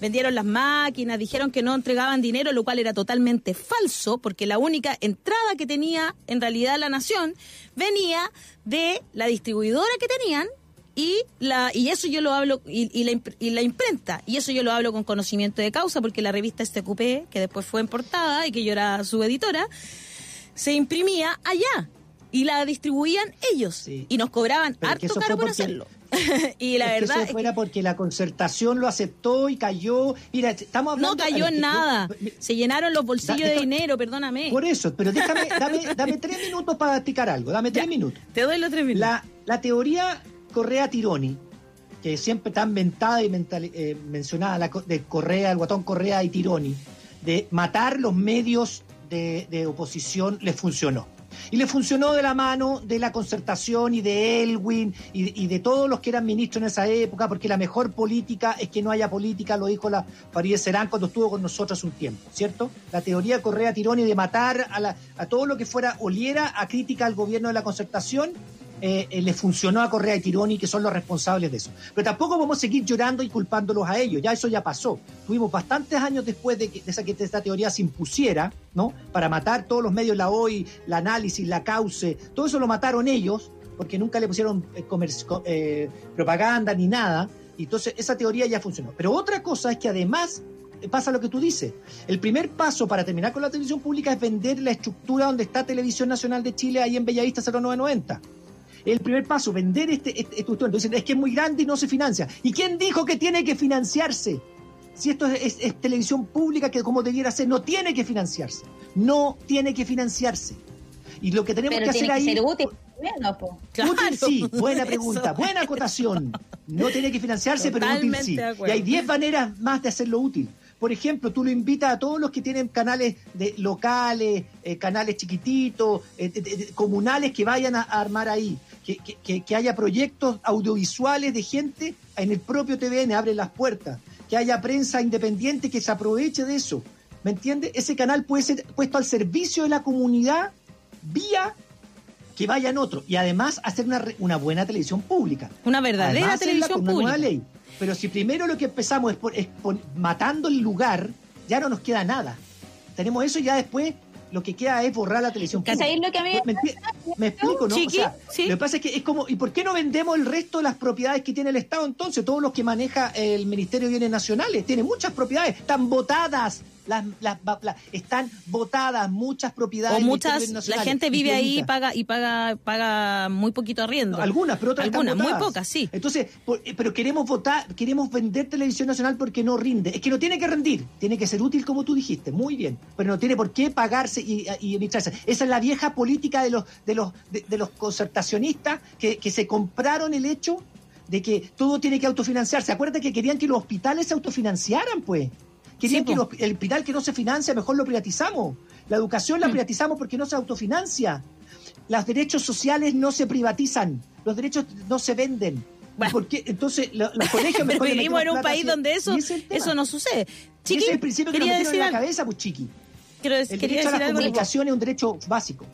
Vendieron las máquinas, dijeron que no entregaban dinero, lo cual era totalmente falso, porque la única entrada que tenía en realidad la nación venía de la distribuidora que tenían y la y eso yo lo hablo y, y la, y la imprenta y eso yo lo hablo con conocimiento de causa porque la revista STQP que después fue en portada y que yo era su editora se imprimía allá y la distribuían ellos Sí. y nos cobraban Pero harto caro por porque- hacerlo y la Es que verdad eso fuera porque la concertación lo aceptó y cayó. Mira, estamos hablando. no cayó en yo- nada. Se llenaron los bolsillos Da- de dinero, perdóname. Por eso, pero déjame, dame, dame tres minutos para explicar algo. Dame tres Ya, minutos. Te doy los tres minutos. La, la teoría Correa-Tironi, que siempre está inventada y mental- eh, mencionada, la de Correa, el guatón Correa y Tironi, de matar los medios de, de oposición, les funcionó. Y le funcionó de la mano de la concertación y de Elwin y, de todos los que eran ministros en esa época, porque la mejor política es que no haya política, lo dijo la Farideh Serán cuando estuvo con nosotros un tiempo, ¿cierto? La teoría Correa Tironi de matar a, la- a todo lo que fuera oliera a crítica al gobierno de la concertación eh, eh, le funcionó a Correa y Tironi, que son los responsables de eso. Pero tampoco vamos a seguir llorando y culpándolos a ellos, ya eso ya pasó. Tuvimos bastantes años después de que, esa, que esta teoría se impusiera, ¿no? Para matar todos los medios, la hoy, la análisis, la cauce, todo eso lo mataron ellos, porque nunca le pusieron eh, eh, propaganda ni nada. Y entonces esa teoría ya funcionó. Pero otra cosa es que además pasa lo que tú dices. El primer paso para terminar con la televisión pública es vender la estructura donde está Televisión Nacional de Chile ahí en Bellavista 0990. El primer paso, vender este, este, estructura. Entonces, es que es muy grande y no se financia. ¿Y quién dijo que tiene que financiarse? Si esto es, es- es televisión pública que como debiera ser, no tiene que financiarse. No tiene que financiarse. Y lo que tenemos Pero que tiene hacer que ahí... ser útil. Bueno. Claro, Útil sí, buena pregunta, buena acotación. No tiene que financiarse, pero útil sí. Y hay 10 maneras más de hacerlo útil. Por ejemplo, tú lo invitas a todos los que tienen canales de, locales, eh, canales chiquititos, eh, comunales que vayan a, a armar ahí. Que, que- que- que haya proyectos audiovisuales de gente en el propio TVN, abre las puertas. Que haya prensa independiente que se aproveche de eso. ¿Me entiendes? Ese canal puede ser puesto al servicio de la comunidad vía que vayan otros y además hacer una, buena televisión pública. Una verdadera Además, televisión con una pública. nueva ley. Pero si primero lo que empezamos es, por- es matando el lugar, ya no nos queda nada. Tenemos eso y ya después lo que queda es borrar la televisión pública. ¿Cachai lo que a mí ¿Me, enti- me explico, no? Chiqui, o sea, sí. Lo que pasa es que es como, ¿y por qué no vendemos el resto de las propiedades que tiene el Estado entonces? Todos los que maneja el Ministerio de Bienes Nacionales. Tiene muchas propiedades, están votadas. Las, las- las- están votadas muchas propiedades. O muchas, la gente vive ahí y paga, y paga, paga muy poquito arriendo. No, algunas, pero otras están Algunas, muy pocas, sí. Entonces, por- eh, pero queremos votar, queremos vender televisión nacional porque no rinde. Es que no tiene que rendir, tiene que ser útil como tú dijiste, muy bien, pero no tiene por qué pagarse y, y administrarse. Esa es la vieja política de los de los de, de los concertacionistas que, que se compraron el hecho de que todo tiene que autofinanciarse. Acuérdate que querían que los hospitales se autofinanciaran, pues. Querían Sí, que los- el hospital que no se financia, mejor lo privatizamos. La educación la Mm. privatizamos porque no se autofinancia. Los derechos sociales no se privatizan, los derechos no se venden. Bueno. ¿Por qué? Entonces, lo- los colegios Pero mejor vivimos en un país hacia- donde eso, es eso no sucede. Y Chiqui, ese es el principio que nos quería metieron decir en la cabeza, pues chiqui. Quiero- El derecho a la algo. comunicación es un derecho básico.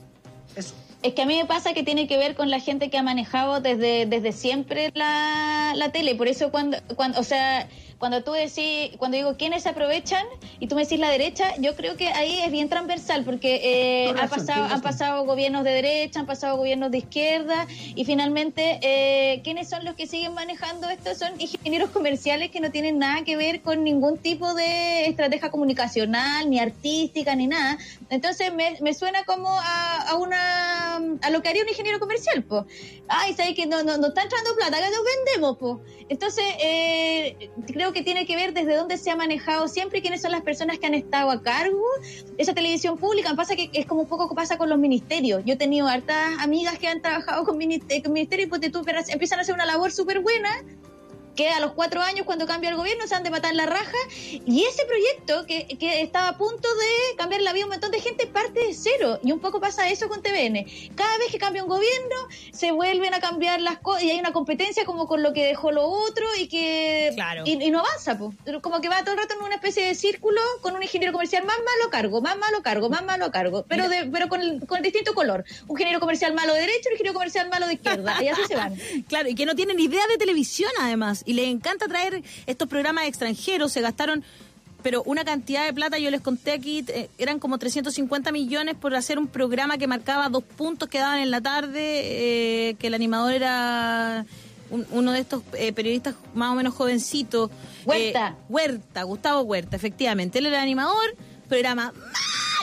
Eso. Es que a mí me pasa que tiene que ver con la gente que ha manejado desde, desde siempre la, la tele. Por eso cuando, cuando, o sea, cuando tú decís, cuando digo quiénes se aprovechan y tú me decís la derecha, yo creo que ahí es bien transversal porque eh, ha pasado, han pasado gobiernos de derecha, han pasado gobiernos de izquierda y finalmente, eh, ¿quiénes son los que siguen manejando esto? Son ingenieros comerciales que no tienen nada que ver con ningún tipo de estrategia comunicacional, ni artística, ni nada. Entonces me, me suena como a, a una a lo que haría un ingeniero comercial, pues. Ay, ¿sabes que no, no, no está entrando plata? que nos vendemos, pues. Entonces, eh, creo que tiene que ver desde dónde se ha manejado siempre quiénes son las personas que han estado a cargo esa televisión pública. Pasa que es como un poco que pasa con los ministerios. Yo he tenido hartas amigas que han trabajado con, con ministerios y pues tú empiezan a hacer una labor súper buena que a los cuatro años cuando cambia el gobierno se han de matar la raja. Y ese proyecto que, que estaba a punto de cambiar la vida de un montón de gente parte de cero. Y un poco pasa eso con TVN cada vez que cambia un gobierno se vuelven a cambiar las cosas y hay una competencia como con lo que dejó lo otro y que y, no avanza pues. como que va todo el rato en una especie de círculo con un ingeniero comercial más malo cargo más malo cargo más malo cargo pero de, pero con el, con distinto color. Un ingeniero comercial malo de derecha un ingeniero comercial malo de izquierda y así se van. Claro y que no tienen idea de televisión además y les encanta traer estos programas extranjeros, se gastaron pero una cantidad de plata, yo les conté aquí, eh, eran como 350 millones por hacer un programa que marcaba dos puntos que daban en la tarde, eh, que el animador era uno de estos eh, periodistas más o menos jovencitos. Huerta. Huerta, Gustavo Huerta, efectivamente. Él era el animador, programa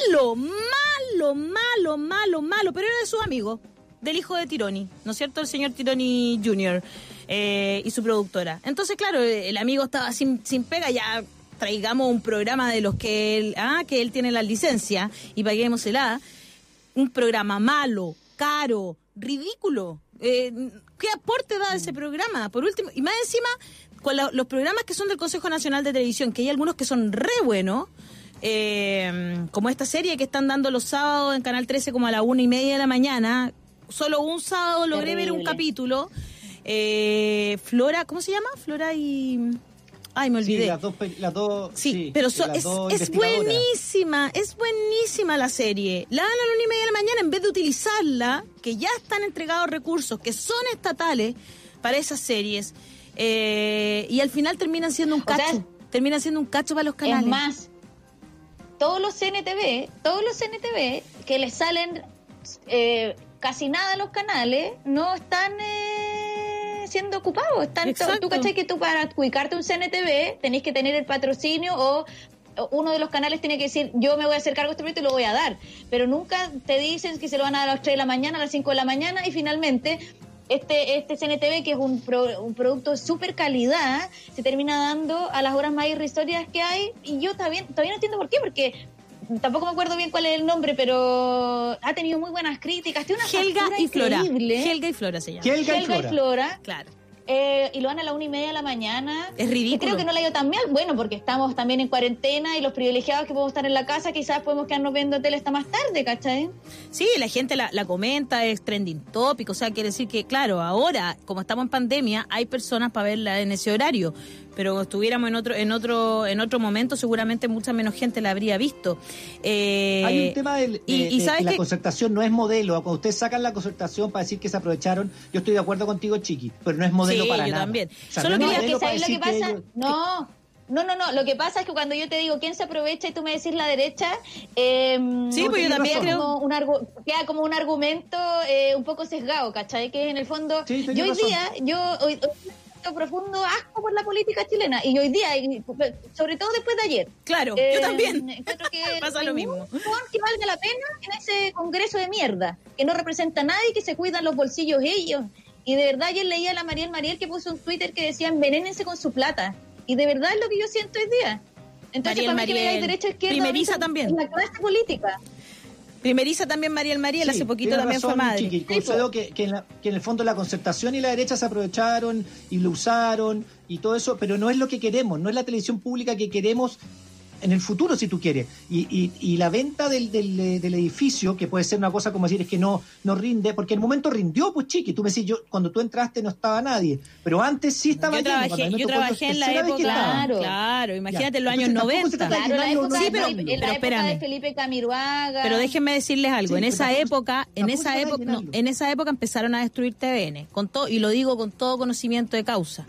malo, malo, malo, malo, malo, pero era de sus amigos, del hijo de Tironi, ¿no es cierto? El señor Tironi Jr. Eh, y su productora. Entonces, claro, el amigo estaba sin, sin pega, ya traigamos un programa de los que él, ah, que él tiene la licencia y paguémosela. Un programa malo, caro, ridículo. Eh, ¿Qué aporte da ese programa? Por último, y más encima, con los programas que son del Consejo Nacional de Televisión, que hay algunos que son re buenos, eh, como esta serie que están dando los sábados en Canal 13 como a la una y media de la mañana. Solo un sábado logré ver un capítulo eh, Flora, ¿cómo se llama? Flora y... Ay, me olvidé. Sí, las dos, sí, pero es, es, buenísima, es buenísima la serie. La dan a la una y media de la mañana en vez de utilizarla, que ya están entregados recursos que son estatales para esas series, eh, y al final terminan siendo un cacho. terminan siendo un cacho para los canales. Es más, todos los CNTV, todos los CNTV que les salen eh, casi nada a los canales, no están... Eh, siendo ocupados. Están, tú cachai que tú para ubicarte un CNTV tenés que tener el patrocinio o uno de los canales tiene que decir, yo me voy a hacer cargo de este proyecto y lo voy a dar. Pero nunca te dicen que se lo van a dar a las 3 de la mañana, a las 5 de la mañana y finalmente este, este CNTV, que es un, un producto de super calidad, se termina dando a las horas más irrisorias que hay y yo todavía, todavía no entiendo por qué, porque tampoco me acuerdo bien cuál es el nombre, pero ha tenido muy buenas críticas. Tiene una Helga y Flora. Helga y Flora se llama. Helga, y Flora. Claro. Eh, y lo van a la una y media de la mañana. Es ridículo. Y creo que no la ha ido tan bien. Bueno, porque estamos también en cuarentena y los privilegiados que podemos estar en la casa, quizás podemos quedarnos viendo tele hasta más tarde, ¿cachai? Sí, la gente la, la comenta, es trending topic. O sea, quiere decir que, claro, ahora, como estamos en pandemia, hay personas para verla en ese horario pero estuviéramos en otro en otro en otro momento seguramente mucha menos gente la habría visto. Eh, hay un tema de, y, que la concertación no es modelo. Cuando ustedes sacan la concertación para decir que se aprovecharon yo estoy de acuerdo contigo Chiqui pero no es modelo para yo nada. también. Solo quería que, lo que pasa no. no, no, no. Lo que pasa es que cuando yo te digo quién se aprovecha y tú me decís la derecha, eh, sí, pues yo también creo. Como un queda como un argumento eh, un poco sesgado, ¿cachai? Que en el fondo, yo hoy día, yo hoy, profundo asco por la política chilena y hoy día, sobre todo después de ayer. Claro, yo eh, también. Encuentro que pasa lo mismo. que valga la pena en ese congreso de mierda, que no representa a nadie, que se cuidan los bolsillos ellos. Y de verdad ayer leía a la Mariel Mariel que puso un Twitter que decía envenénense con su plata. Y de verdad es lo que yo siento hoy día. Entonces, Mariel, para mí Mariel. que derecha izquierda Primeriza también. la clase política. Primeriza también Mariel Mariel, hace poquito también fue madre. Chiqui, que, que, en que, en el fondo la concertación y la derecha se aprovecharon y lo usaron y todo eso, pero no es lo que queremos, no es la televisión pública que queremos en el futuro, si tú quieres. Y, y, y la venta del, del, del, edificio, que puede ser una cosa como decir, es que no, no rinde, porque en el momento rindió, pues chiqui, tú me decís, yo, cuando tú entraste no estaba nadie, pero antes sí estaba Yo trabajé, yo trabajé en la época, claro, claro, imagínate en los años 90. Claro, la época, sí, pero, de, la época de Felipe Camiruaga. Pero déjenme decirles algo, en esa época, en esa época, no, en esa época empezaron a destruir TVN, con todo, y lo digo con todo conocimiento de causa.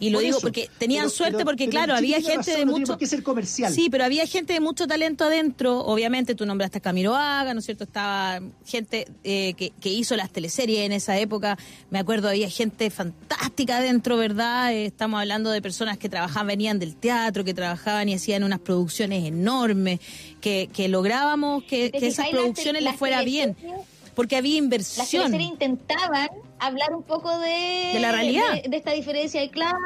Y lo digo porque tenían suerte porque, claro, había gente de mucho... que ser comercial. Sí, pero había gente de mucho talento adentro. Obviamente tú nombraste a Camilo Haga, ¿no es cierto? Estaba gente eh, que, que, hizo las teleseries en esa época. Me acuerdo, había gente fantástica adentro, ¿verdad? Eh, estamos hablando de personas que trabajaban, venían del teatro, que trabajaban y hacían unas producciones enormes, que, que lográbamos que, que esas producciones les fuera bien porque había inversión. Las intentaban hablar un poco de, de la realidad. De, esta diferencia de clases,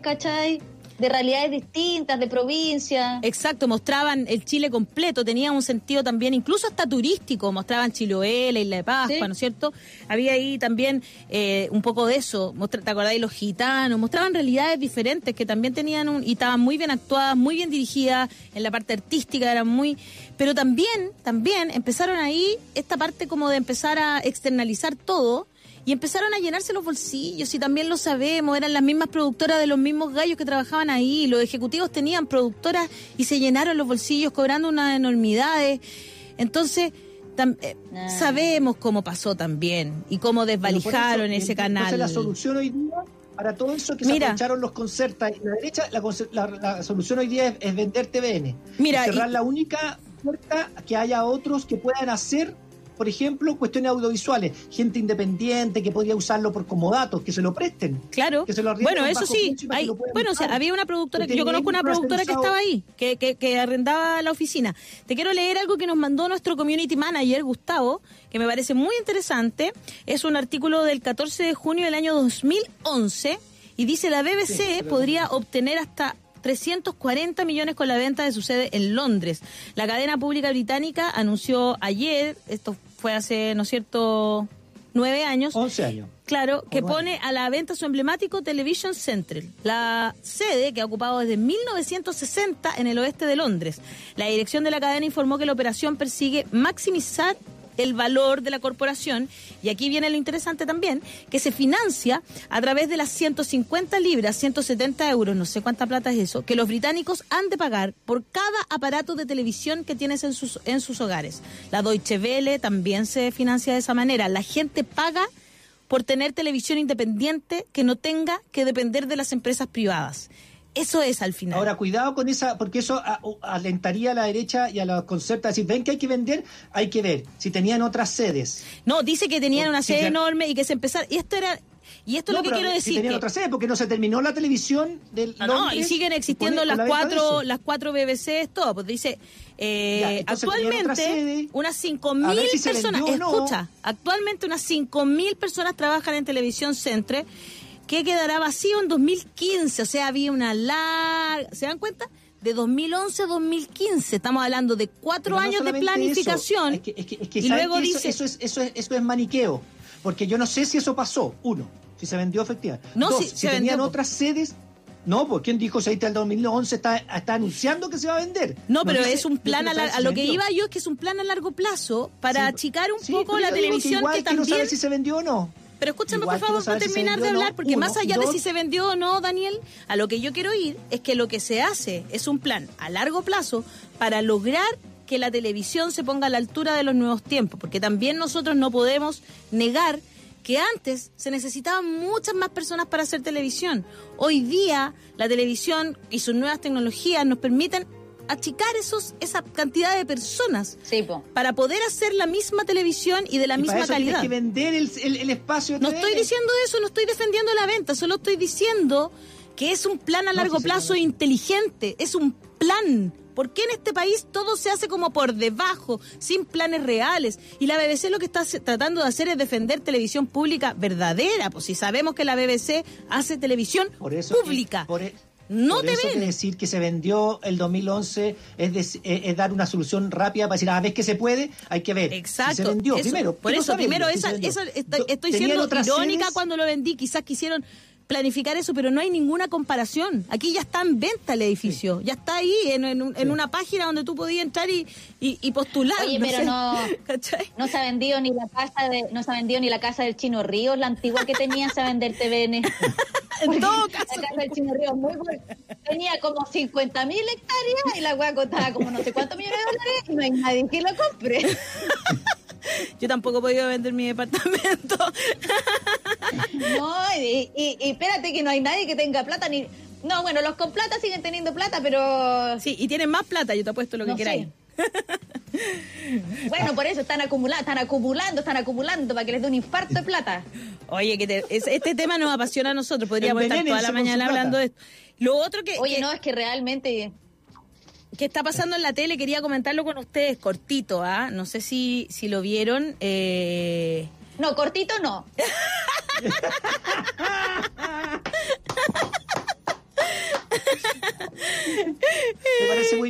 ¿cachai? De realidades distintas, de provincias. Exacto, mostraban el Chile completo, tenía un sentido también, incluso hasta turístico, mostraban Chiloé, la Isla de Pascua, ¿no es cierto? Había ahí también eh, un poco de eso, ¿te acordáis? Los gitanos, mostraban realidades diferentes que también tenían un, y estaban muy bien actuadas, muy bien dirigidas, en la parte artística eran muy... Pero también, también empezaron ahí esta parte como de empezar a externalizar todo y empezaron a llenarse los bolsillos y también lo sabemos, eran las mismas productoras de los mismos gallos que trabajaban ahí, los ejecutivos tenían productoras y se llenaron los bolsillos cobrando unas enormidades. Entonces, eh, ah. sabemos cómo pasó también y cómo desvalijaron ese canal. La solución hoy día para todo eso que se aprovecharon los concertas y la derecha, la, solución hoy día es, vender TVN. Mira, cerrar la única puerta que haya otros que puedan hacer por ejemplo, cuestiones audiovisuales, gente independiente que podría usarlo por como datos, que se lo presten. Claro. Que se lo bueno, eso sí. bueno, o sea, había una productora, yo conozco una productora que estaba ahí, que, que, arrendaba la oficina. Te quiero leer algo que nos mandó nuestro community manager, Gustavo, que me parece muy interesante. Es un artículo del 14 de junio del año 2011 y dice la BBC podría obtener hasta 340 millones con la venta de su sede en Londres. La cadena pública británica anunció ayer, esto fue hace, ¿no es cierto?, nueve años. Once años. Claro, que pone a la venta su emblemático Television Central, la sede que ha ocupado desde 1960 en el oeste de Londres. La dirección de la cadena informó que la operación persigue maximizar el valor de la corporación, y aquí viene lo interesante también, que se financia a través de las 150 libras, 170 euros, no sé cuánta plata es eso, que los británicos han de pagar por cada aparato de televisión que tienes en sus, en sus hogares. La Deutsche Welle también se financia de esa manera. La gente paga por tener televisión independiente que no tenga que depender de las empresas privadas. Eso es al final. Ahora, cuidado con esa, porque eso alentaría a la derecha y a los conceptos. Si ven que hay que vender, hay que ver si tenían otras sedes. No, dice que tenían una sede enorme y que se empezara. Y esto era. Y esto es lo que quiero decir. Si tenían otra sede, porque no se terminó la televisión del. No, no y siguen existiendo las cuatro, las cuatro BBC, todo. Pues dice. Eh, actualmente, unas 5.000 personas. escucha, actualmente unas 5.000 personas trabajan en Televisión Centre que quedará vacío en 2015. O sea, había una larga. ¿Se dan cuenta? De 2011 a 2015. Estamos hablando de cuatro años de planificación. Es que, es que, y luego dice. Eso, es, eso, es, eso es maniqueo. Porque yo no sé si eso pasó. Uno, si se vendió efectivamente. No, si, si tenían otras sedes. No, pues ¿quién dijo se el 2011 está, está anunciando que se va a vender? No, pero es un plan a, a lo que iba yo es que es un plan a largo plazo para achicar un poco la televisión que, también no sabe si se vendió o no. Pero escúchame, por favor, para terminar de hablar, porque más allá de si se vendió o no, Daniel, a lo que yo quiero ir es que lo que se hace es un plan a largo plazo para lograr que la televisión se ponga a la altura de los nuevos tiempos, porque también nosotros no podemos negar que antes se necesitaban muchas más personas para hacer televisión. Hoy día la televisión y sus nuevas tecnologías nos permiten achicar esos, esa cantidad de personas para poder hacer la misma televisión y de la misma calidad. que vender el, espacio. no estoy diciendo eso, no estoy defendiendo la venta, solo estoy diciendo que es un plan a largo plazo inteligente, es un plan. ¿Por qué en este país todo se hace como por debajo, sin planes reales? Y la BBC lo que está tratando de hacer es defender televisión pública verdadera, pues si sabemos que la BBC hace televisión pública. No te eso quiere decir que se vendió el 2011 es, es, dar una solución rápida para decir, a ah, ver que se puede, hay que ver. Exacto. se vendió primero. Por eso, primero, esa, estoy, siendo irónica cuando lo vendí. Quizás quisieron planificar eso, pero no hay ninguna comparación. Aquí ya está en venta el edificio, ya está ahí en, en, una página donde tú podías entrar y, y, postular. Oye, pero no, no se ha vendido ni la casa de, no se ha vendido ni la casa del Chino Ríos, la antigua que tenía a vender TVN. en todo caso. La casa del Chino Ríos muy buena. Tenía como 50 mil hectáreas y la hueá costaba como no sé cuántos millones de dólares y no hay nadie que lo compre. Yo tampoco he podido vender mi departamento. No, y, espérate que no hay nadie que tenga plata ni... No, bueno, los con plata siguen teniendo plata, pero... Sí, y tienen más plata, yo te apuesto lo que queráis. Bueno, por eso están acumulando, están acumulando, están acumulando para que les dé un infarto de plata. Oye, que este tema nos apasiona a nosotros, podríamos estar toda la mañana hablando de esto. Lo otro que... Oye, no, es que realmente ¿Qué está pasando en la tele? Quería comentarlo con ustedes, cortito, ¿ah? No sé si, si lo vieron. Eh... No, cortito no.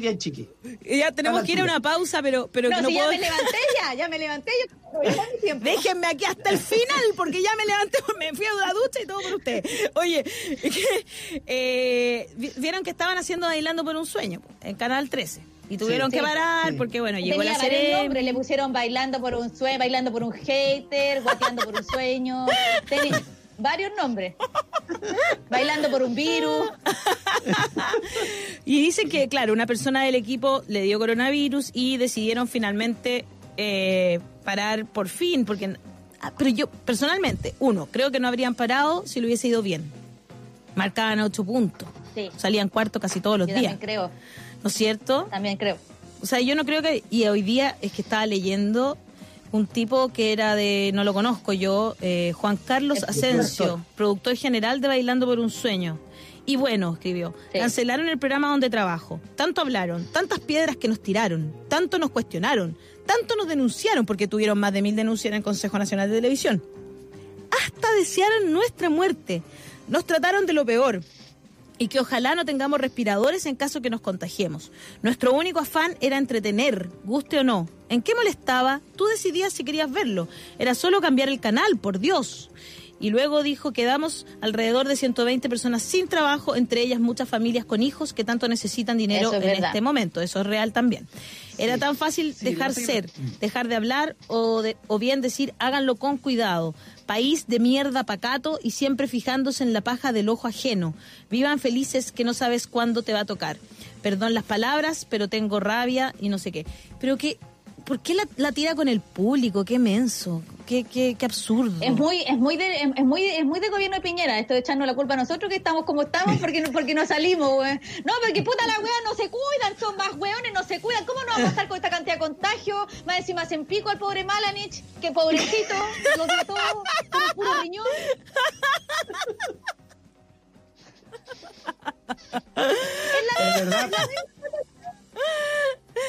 bien, chiqui. Ya tenemos que ir a una pausa, pero, pero No, que no si ya puedo... me levanté ya, ya me levanté yo. mi. Déjenme aquí hasta el final, porque ya me levanté, me fui a la ducha y todo por usted. Oye, que, eh, vi- vieron que estaban haciendo Bailando por un Sueño en Canal 13. Y tuvieron Sí. que parar Sí. porque, bueno, llegó Tenía la serie. le pusieron bailando por un sueño, bailando por un hater, guateando por un sueño, tenía varios nombres. Bailando por un virus. Y dicen que, claro, una persona del equipo le dio coronavirus y decidieron finalmente eh, parar por fin, porque... ah, Pero yo, personalmente, uno, creo que no habrían parado si lo hubiese ido bien. Marcaban ocho puntos. Sí. Salían cuarto casi todos los Yo días. también creo, ¿No es cierto? también creo. O sea, yo no creo que... Y hoy día es que estaba leyendo un tipo que era de... No lo conozco yo, eh, Juan Carlos Asensio, productor. productor general de Bailando por un Sueño. Y bueno, escribió, Sí. cancelaron el programa donde trabajo. Tanto hablaron, tantas piedras que nos tiraron, tanto nos cuestionaron, tanto nos denunciaron porque tuvieron más de mil denuncias en el Consejo Nacional de Televisión. Hasta desearon nuestra muerte. Nos trataron de lo peor y que ojalá no tengamos respiradores en caso que nos contagiemos. Nuestro único afán era entretener, guste o no. ¿En qué molestaba? Tú decidías si querías verlo. Era solo cambiar el canal, por Dios. Y luego dijo, quedamos alrededor de 120 personas sin trabajo, entre ellas muchas familias con hijos que tanto necesitan dinero es en verdad. este momento. Eso es real también. Era tan fácil Sí, dejar ser, dejar de hablar o, de- o bien decir háganlo con cuidado. País de mierda pacato y siempre fijándose en la paja del ojo ajeno. Vivan felices que no sabes cuándo te va a tocar. Perdón las palabras, pero tengo rabia y no sé qué. Pero que, ¿por qué la, la tira con el público? Qué menso, qué, qué, qué absurdo. Es muy, es muy de, es, es muy, es muy de gobierno de Piñera, esto de echarnos la culpa a nosotros que estamos como estamos porque, no- porque no salimos, güey. No, porque puta la weá no se cuidan, son más weones, no se cuidan. ¿Cómo no vamos a estar con esta cantidad de contagio? Más encima hacen pico al pobre Malanich, que pobrecito, lo todo, con un puro riñón. Es verdad.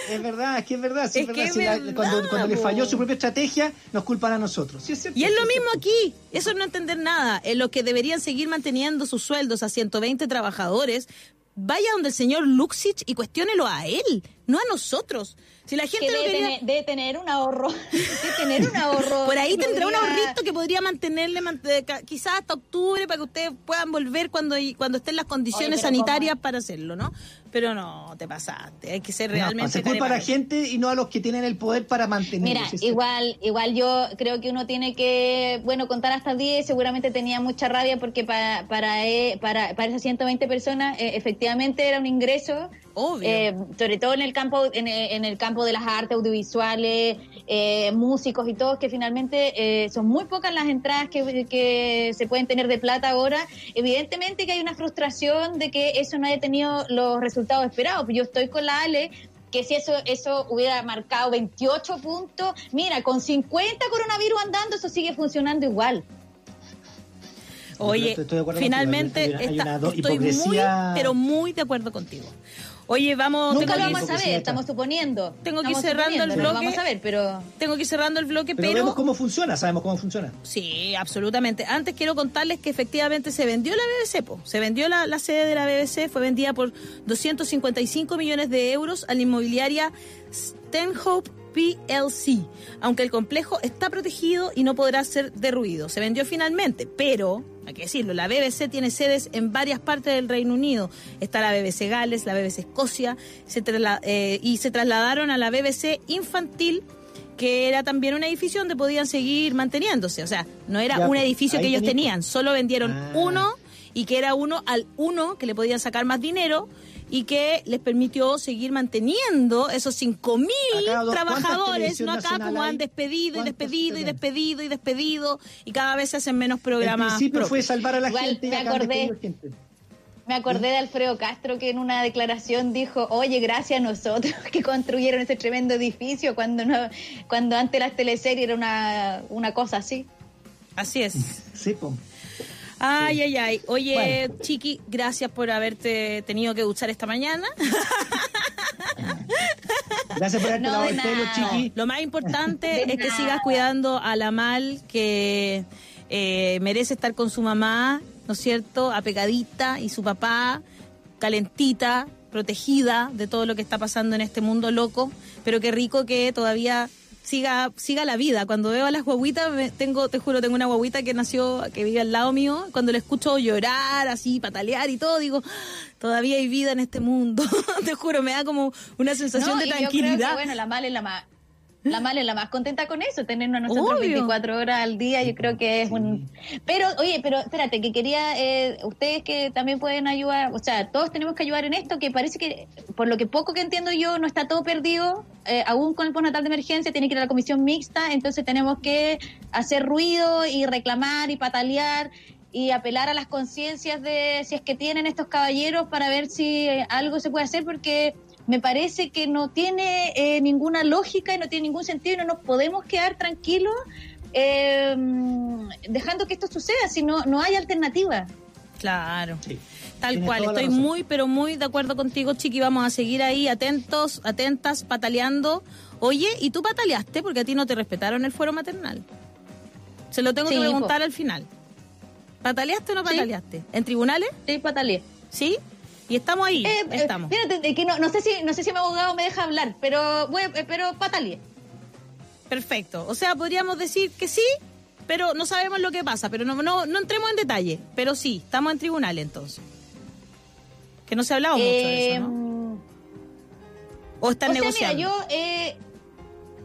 Es verdad, es que es verdad. sí, Es verdad. Si la- verdad, cuando cuando le falló su propia estrategia, nos culpan a nosotros. Sí, es cierto, Y es lo mismo aquí. Eso es no entender nada. En lo que deberían seguir manteniendo sus sueldos a 120 trabajadores, vaya donde el señor Luxich y cuestiónelo a él, no a nosotros. Si la gente Que no debe, quería... tener, debe tener un ahorro, debe tener un ahorro. Por ahí tendrá un ahorrito que podría mantenerle man- eh, quizás hasta octubre para que ustedes puedan volver cuando cuando estén las condiciones Oye, sanitarias ¿cómo? para hacerlo, ¿no? Pero no, te pasaste. Hay que ser No, realmente... se culpa a la gente y no a los que tienen el poder para mantenerlo. Mira, sí, igual, igual yo creo que uno tiene que, bueno, contar hasta 10, seguramente tenía mucha rabia porque para, para, eh, para, para esas 120 personas eh, efectivamente era un ingreso, Obvio. eh, sobre todo en el campo, en, eh, en el campo de las artes audiovisuales, eh, músicos y todos, que finalmente eh, son muy pocas las entradas que, que se pueden tener de plata ahora. Evidentemente que hay una frustración de que eso no haya tenido los resultados esperados. Yo estoy con la Ale que si eso eso hubiera marcado 28 puntos, mira, con 50 coronavirus andando, eso sigue funcionando igual. Oye, Estoy- estoy de acuerdo finalmente contigo, hay una- hay está- una do- estoy hipocresía- muy, pero muy de acuerdo contigo. Oye, vamos, Nunca tengo lo vamos a ver, estamos suponiendo. Tengo que ir cerrando el suponiendo, no lo bloque. vamos a ver, pero tengo que ir cerrando el bloque, Pero, pero... vemos cómo funciona, sabemos cómo funciona. Sí, absolutamente. Antes quiero contarles que efectivamente se vendió la BBC, po. se vendió la, la sede de la BBC, fue vendida por 255 millones de euros a la inmobiliaria Stanhope PLC, aunque el complejo está protegido y no podrá ser derruido. Se vendió finalmente, pero, hay que decirlo, la BBC tiene sedes en varias partes del Reino Unido. Está la BBC Gales, la BBC Escocia, se eh, y se trasladaron a la BBC Infantil que era también un edificio donde podían seguir manteniéndose. O sea, no era Ya, un edificio que ellos tenían, solo vendieron Ah. uno y que era uno al uno que le podían sacar más dinero y que les permitió seguir manteniendo esos 5.000 Acá, dos- trabajadores, ¿cuántas no acá como han despedido y ¿Cuántas despedido y despedido y despedido y cada vez se hacen menos El programas. principio fue salvar a la Igual gente me acordé. gente. me acordé de Alfredo Castro que en una declaración dijo, oye, gracias a nosotros que construyeron ese tremendo edificio cuando no, cuando antes las teleseries era una, una cosa así. Así es. Sí, po. Ay, ay, ay. Oye, Bueno. Chiqui, gracias por haberte tenido que duchar esta mañana. Gracias por haberte No, el pelo, chiqui. Lo más importante De es que sigas cuidando a la mal que eh, merece estar con su mamá, ¿no es cierto? Apegadita y su papá calentita protegida de todo lo que está pasando en este mundo loco, pero qué rico que todavía siga siga la vida. Cuando veo a las guaguitas, me- tengo, te juro, tengo una guaguita que nació, que vive al lado mío, cuando le escucho llorar, así, patalear y todo, digo, "Ah, todavía hay vida en este mundo. te juro, me da como una sensación No, de y yo creo tranquilidad. que, bueno, la Mal es la. La Mal es la más contenta con eso, tenernos a nosotros Obvio. 24 horas al día, yo creo que es un... Pero, oye, pero espérate, que quería, eh, ustedes que también pueden ayudar, o sea, todos tenemos que ayudar en esto, que parece que, por lo que poco que entiendo yo, no está todo perdido, eh, aún con el postnatal de emergencia, tiene que ir a la comisión mixta, entonces tenemos que hacer ruido y reclamar y patalear y apelar a las conciencias de si es que tienen estos caballeros para ver si eh, algo se puede hacer, porque me parece que no tiene eh, ninguna lógica y no tiene ningún sentido y no nos podemos quedar tranquilos eh, dejando que esto suceda si no, no hay alternativa. Claro. Sí. Tal Tienes cual, estoy muy, pero muy de acuerdo contigo, Chiqui. Vamos a seguir ahí atentos, atentas, pataleando. Oye, ¿y tú pataleaste? Porque a ti no te respetaron el fuero maternal. Se lo tengo Sí, que preguntar al final. ¿Pataleaste o no Sí. pataleaste? ¿En tribunales? Sí, pataleé. ¿Sí? Y estamos ahí, Eh, eh, estamos. que no, no sé si no sé si mi abogado me deja hablar, pero voy, eh, pero pataleé. Perfecto. O sea, podríamos decir que sí, pero no sabemos lo que pasa. Pero no, no, no entremos en detalle. Pero sí, estamos en tribunal entonces. Que no se ha hablado mucho de eso, ¿no? O están o sea, negociando. mira, yo eh,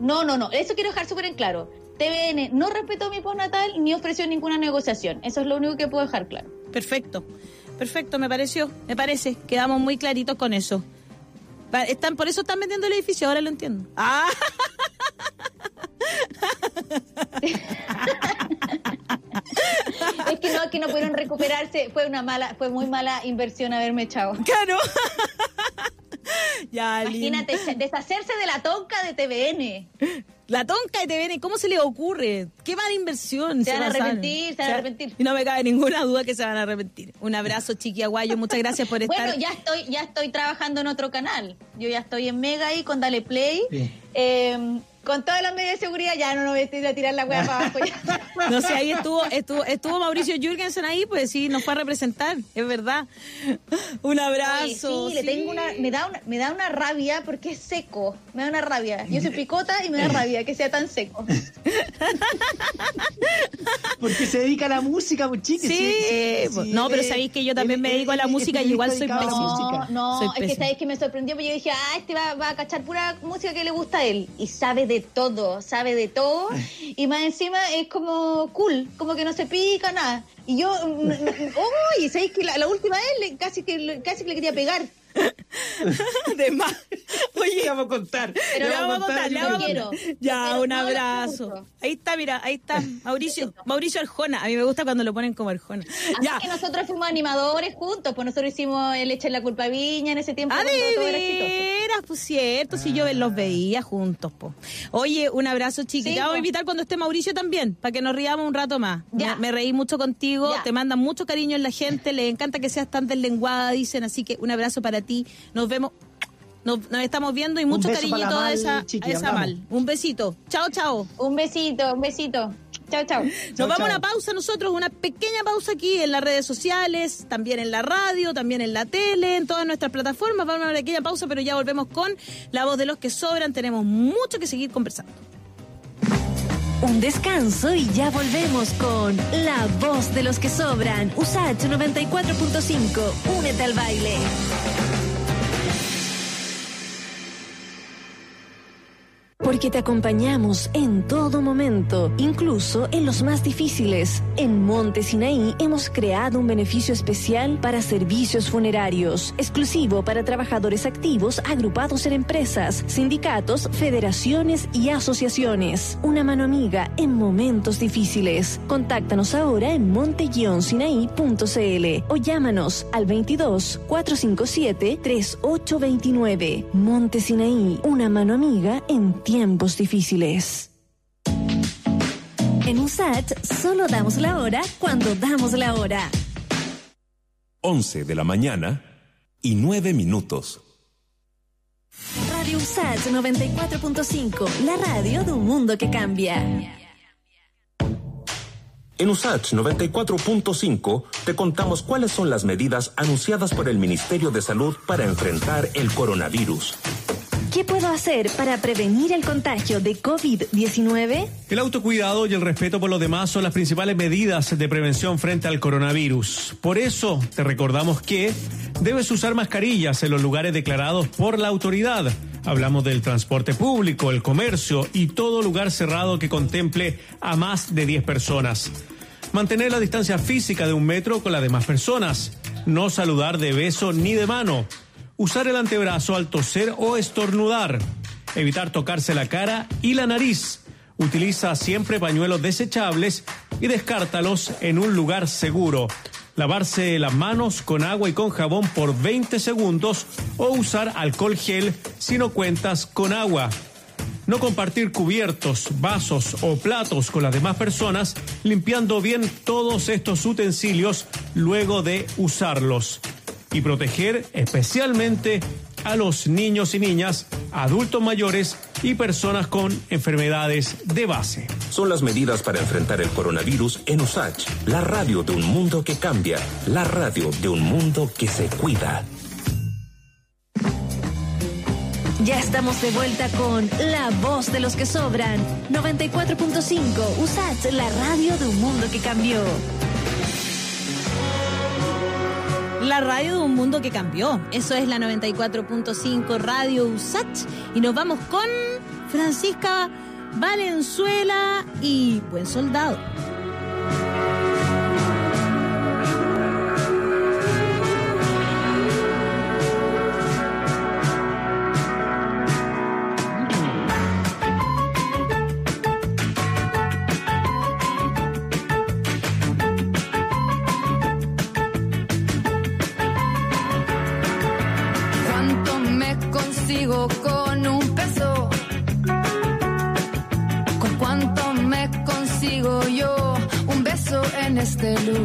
no, no, no, eso quiero dejar súper en claro. TVN no respetó mi postnatal ni ofreció ninguna negociación. Eso es lo único que puedo dejar claro. Perfecto, perfecto, me pareció, me parece, quedamos muy claritos con eso. Están, por eso están vendiendo el edificio, ahora lo entiendo. Ah, es que no, que no pudieron recuperarse. Fue una mala, fue muy mala inversión haberme echado. claro. ya, Lin. Imagínate, deshacerse de la tonca de TVN. La tonca de TVN, ¿cómo se le ocurre? Qué mala inversión. Se van a arrepentir, se van a arrepentir. Y no me cabe ninguna duda que se van a arrepentir. Un abrazo, Chiqui Aguayo, muchas gracias por estar. Bueno, ya estoy, ya estoy trabajando en otro canal. Yo ya estoy en Mega ahí con Dale Play. Sí. Eh, con todas las medidas de seguridad, ya no nos voy a ir a tirar la hueá para abajo. ya. No sé, ahí estuvo, estuvo, estuvo Mauricio Jürgensen ahí, pues sí, nos fue a representar, es verdad. Un abrazo. Oye, sí, le tengo una, me da una, me da una rabia porque es seco, me da una rabia. Yo soy picota y me da rabia que sea tan seco. Porque se dedica a la música, pues chiqui. Sí, pues, no, pero sabéis que yo también me dedico a la música y igual soy pésima. música. No, Soy no, es que sabes que me sorprendió porque yo dije, ah, este va, va a cachar pura música que le gusta a él. Y sabe de todo, sabe de todo. Y más encima es como cool, como que no se pica nada. Y yo, mm, mm, uy, sabéis que la, la última vez casi, que, casi que le quería pegar. De más. Oye, Le vamos a contar. Pero le vamos a contar, le vamos a Ya, un abrazo. Ahí está, mira, ahí está. Mauricio, Mauricio Arjona. A mí me gusta cuando lo ponen como Arjona. Así Ya. que nosotros fuimos animadores juntos, pues nosotros hicimos el Echen la culpa a Viña en ese tiempo. Ah, de veras, pues cierto, si yo los veía juntos, po. Oye, un abrazo, chiqui. Sí, Te vamos a invitar cuando esté Mauricio también, para que nos riamos un rato más. Ya. Me, me reí mucho contigo, Ya. te mandan mucho cariño en la gente, les encanta que seas tan deslenguada, dicen, así que un abrazo para ti. Nos vemos, nos, nos estamos viendo y mucho cariñito la a Mal, esa, chiqui, a esa mal. Un besito. Chao, chao. Un besito, un besito. Chao, chao. Nos vamos a una pausa nosotros, una pequeña pausa aquí en las redes sociales, también en la radio, también en la tele, en todas nuestras plataformas. Vamos a una pequeña pausa, pero ya volvemos con la voz de los que sobran. Tenemos mucho que seguir conversando. Un descanso y ya volvemos con La Voz de los que Sobran. USAH 94.5. Únete al baile. Porque te acompañamos en todo momento, incluso en los más difíciles. En Monte Sinaí hemos creado un beneficio especial para servicios funerarios, exclusivo para trabajadores activos agrupados en empresas, sindicatos, federaciones y asociaciones. Una mano amiga en momentos difíciles. Contáctanos ahora en monte-sinaí.cl o llámanos al 22 457 3829. Monte Sinaí, una mano amiga en tiempos difíciles. En USAT solo damos la hora cuando damos la hora. 11 de la mañana y 9 minutos. Radio USAT 94.5, la radio de un mundo que cambia. En USACH 94.5 te contamos cuáles son las medidas anunciadas por el Ministerio de Salud para enfrentar el coronavirus. ¿Qué puedo hacer para prevenir el contagio de COVID-19? El autocuidado y el respeto por los demás son las principales medidas de prevención frente al coronavirus. Por eso te recordamos que debes usar mascarillas en los lugares declarados por la autoridad. Hablamos del transporte público, el comercio y todo lugar cerrado que contemple a más de 10 personas. Mantener la distancia física de un metro con las demás personas. No saludar de beso ni de mano usar el antebrazo al toser o estornudar, evitar tocarse la cara y la nariz. Utiliza siempre pañuelos desechables y descártalos en un lugar seguro. Lavarse las manos con agua y con jabón por 20 segundos o usar alcohol gel si no cuentas con agua. No compartir cubiertos, vasos o platos con las demás personas, limpiando bien todos estos utensilios luego de usarlos y proteger especialmente a los niños y niñas, adultos mayores y personas con enfermedades de base. Son las medidas para enfrentar el coronavirus en USACH, la radio de un mundo que cambia, la radio de un mundo que se cuida. Ya estamos de vuelta con La Voz de los que Sobran. 94.5, USACH, la radio de un mundo que cambió. La radio de un mundo que cambió. Eso es la 94.5 Radio USACH. Y nos vamos con Francisca Valenzuela y Buen Soldado.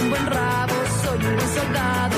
un buen rabo, soy un buen soldado,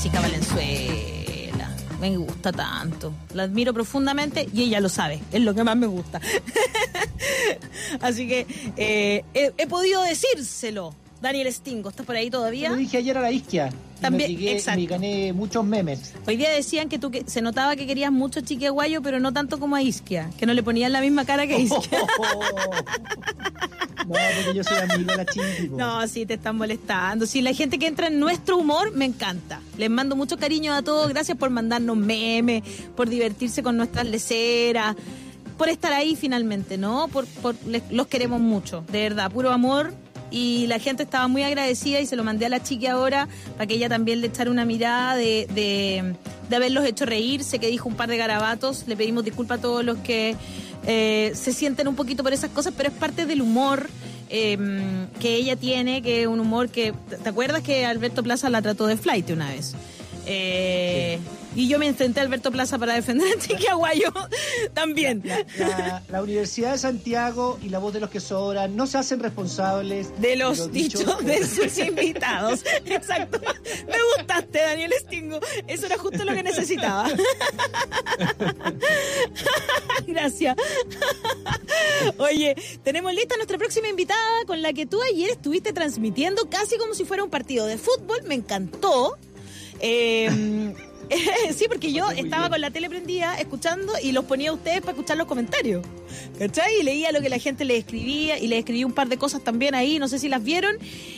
Francisca Valenzuela. Me gusta tanto. La admiro profundamente y ella lo sabe. Es lo que más me gusta. Así que eh, he, he podido decírselo. Daniel Stingo, ¿estás por ahí todavía? Lo dije ayer a la isquia. También, me, pegué- exacto. me gané muchos memes. Hoy día decían que tú que se notaba que querías mucho a Chiquiaguayo, pero no tanto como a Isquia, que no le ponían la misma cara que a Isquia. no, porque yo soy amigo de la chiqui. No, sí, te están molestando. Sí, la gente que entra en nuestro humor me encanta. Les mando mucho cariño a todos. Gracias por mandarnos memes, por divertirse con nuestras leceras, por estar ahí finalmente, ¿no? Por, por- les- los queremos mucho, de verdad, puro amor. Y la gente estaba muy agradecida y se lo mandé a la chiqui ahora para que ella también le echara una mirada de, de, haberlos hecho reír. Sé que dijo un par de garabatos. Le pedimos disculpas a todos los que eh, se sienten un poquito por esas cosas, pero es parte del humor eh, que ella tiene, que es un humor que... ¿Te acuerdas que Alberto Plaza la trató de flight una vez? Eh, Y yo me enfrenté a Alberto Plaza para defender a Chiquiaguayo también. La, la- la Universidad de Santiago y la voz de los que sobran no se hacen responsables De los dichos de sus invitados. Exacto. Me gustaste, Daniel Stingo. Eso era justo lo que necesitaba. Gracias. Oye, tenemos lista nuestra próxima invitada con la que tú ayer estuviste transmitiendo casi como si fuera un partido de fútbol. Me encantó. Eh, sí, porque yo estaba con la tele prendida escuchando y los ponía a ustedes para escuchar los comentarios. ¿Cachai? Y leía lo que la gente le escribía y le escribí un par de cosas también ahí, no sé si las vieron.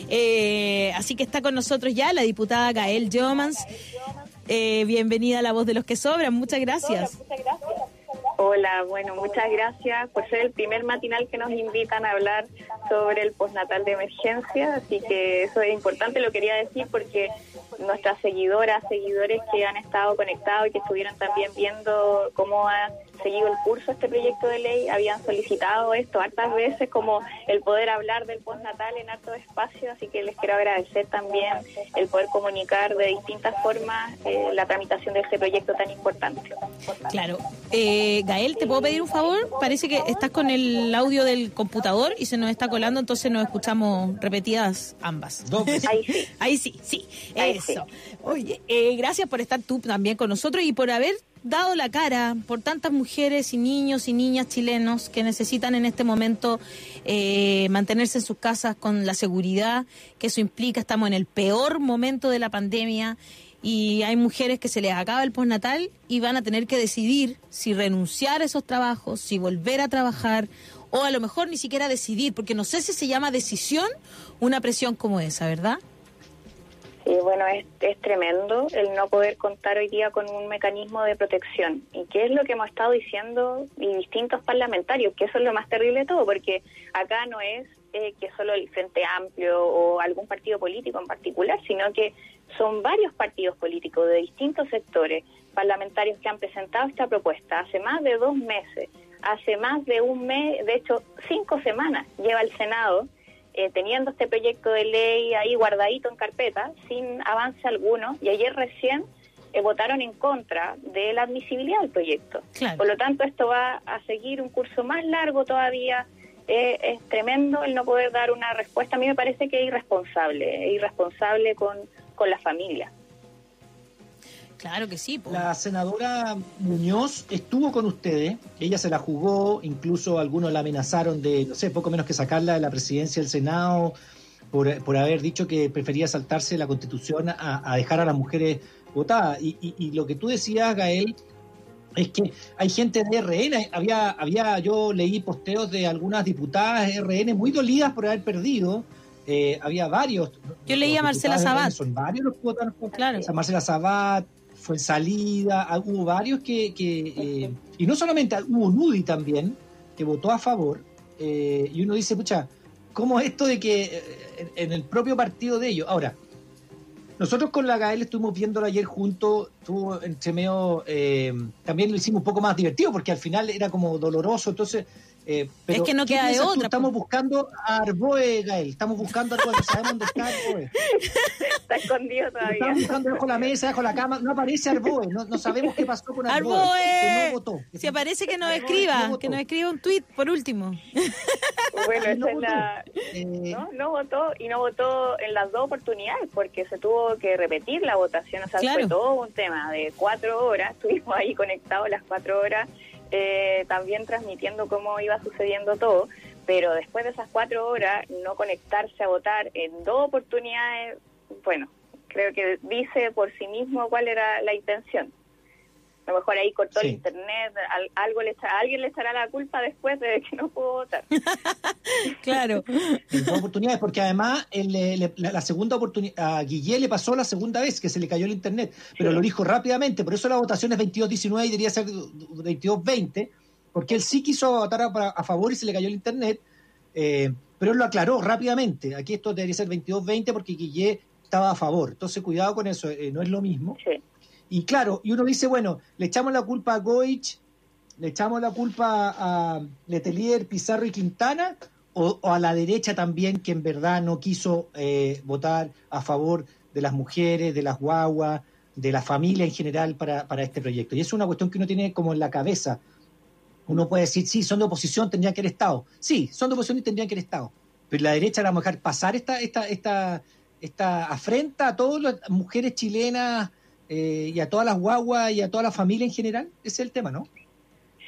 Eh, así que está con nosotros ya la diputada Gael Jomans. Eh, bienvenida a La Voz de los que Sobran, muchas gracias. Hola, bueno, muchas gracias por ser el primer matinal que nos invitan a hablar sobre el postnatal de emergencia, así que eso es importante, lo quería decir porque nuestras seguidoras, seguidores que han estado conectados y que estuvieron también viendo cómo ha seguido el curso este proyecto de ley, habían solicitado esto hartas veces, como el poder hablar del postnatal en hartos espacios, así que les quiero agradecer también el poder comunicar de distintas formas eh, la tramitación de este proyecto tan importante. Claro. Eh, Gael, ¿te puedo pedir un favor? Parece que estás con el audio del computador y se nos está colando, entonces nos escuchamos repetidas ambas. Dos veces. Ahí sí. Ahí sí, sí, Ahí eso. Oye, eh, gracias por estar tú también con nosotros y por haber dado la cara por tantas mujeres y niños y niñas chilenos que necesitan en este momento eh, mantenerse en sus casas con la seguridad que eso implica. Estamos en el peor momento de la pandemia y hay mujeres que se les acaba el postnatal y van a tener que decidir si renunciar a esos trabajos, si volver a trabajar o a lo mejor ni siquiera decidir, porque no sé si se llama decisión una presión como esa, ¿verdad? Sí, bueno, es, es tremendo el no poder contar hoy día con un mecanismo de protección. ¿Y qué es lo que hemos estado diciendo y distintos parlamentarios? Que eso es lo más terrible de todo, porque acá no es eh, que solo el Frente Amplio o algún partido político en particular, sino que son varios partidos políticos de distintos sectores parlamentarios que han presentado esta propuesta hace más de dos meses, hace más de un mes, de hecho cinco semanas lleva el Senado eh, teniendo este proyecto de ley ahí guardadito en carpeta, sin avance alguno, y ayer recién eh, votaron en contra de la admisibilidad del proyecto. Claro. Por lo tanto, esto va a seguir un curso más largo todavía. Eh, es tremendo el no poder dar una respuesta. A mí me parece que es irresponsable, es irresponsable con, con la familia. Claro que sí. La senadora Muñoz estuvo con ustedes, ella se la jugó, incluso algunos la amenazaron de, no sé, poco menos que sacarla de la presidencia del Senado por, por haber dicho que prefería saltarse la constitución a, a dejar a las mujeres votadas. Y, y- y lo que tú decías, Gael, es que hay gente de RN, había, había, yo leí posteos de algunas diputadas de RN muy dolidas por haber perdido. Eh, había varios. Yo leí a Marcela Sabat. Son varios los que votaron por- Claro. o sea, Marcela Sabat, fue en salida, ah, hubo varios que, que, eh, y no solamente, hubo Nudi también, que votó a favor, eh, y uno dice, pucha, ¿cómo es esto de que eh, en, en el propio partido de ellos? Ahora, nosotros con la Gael estuvimos viéndolo ayer juntos, estuvo entre medio, también lo hicimos un poco más divertido, porque al final era como doloroso, entonces... eh, pero Es que no ¿qué queda de otra, Estamos buscando a Arboe, Gael, estamos buscando a Arboe, no sabemos dónde está Arboe. Está escondido todavía. Estamos buscando debajo de la mesa, debajo de la cama. No aparece Arboe. No, no sabemos qué pasó con Arboe. Arboe, no votó. si aparece que nos Arboe escriba, no que nos escriba un tweet por último. Bueno, esa es la... Eh, ¿no? no votó y no votó en las dos oportunidades porque se tuvo que repetir la votación, o sea, Claro. fue todo un tema de cuatro horas, estuvimos ahí conectados las cuatro horas, eh, también transmitiendo cómo iba sucediendo todo, pero después de esas cuatro horas, no conectarse a votar en dos oportunidades, bueno, creo que dice por sí mismo cuál era la intención. A lo mejor ahí cortó Sí. el internet, al- algo le a alguien le echará la culpa después de que no pudo votar. Claro. en dos oportunidades, porque además el, le- le- la, la segunda oportunidad, a Guillé le pasó la segunda vez que se le cayó el internet, pero lo dijo rápidamente, por eso la votación es 22-19 y debería ser 22-20, porque él sí quiso votar a, a favor y se le cayó el internet, eh, pero él lo aclaró rápidamente, aquí esto debería ser 22-20 porque Guillé estaba a favor, entonces cuidado con eso, eh, no es lo mismo. Sí. Y claro, y uno dice, bueno, le echamos la culpa a Goich, le echamos la culpa a Letelier, Pizarro y Quintana, o, a la derecha también, que en verdad no quiso eh, votar a favor de las mujeres, de las guaguas, de la familia en general para, para este proyecto. Y es una cuestión que uno tiene como en la cabeza. Uno puede decir, sí, son de oposición, tendrían que haber estado. Sí, son de oposición y tendrían que haber estado. Pero la derecha la a pasar esta, esta, esta, esta afrenta a todas las mujeres chilenas eh, y a todas las guaguas y a toda la familia en general. Ese es el tema, ¿no?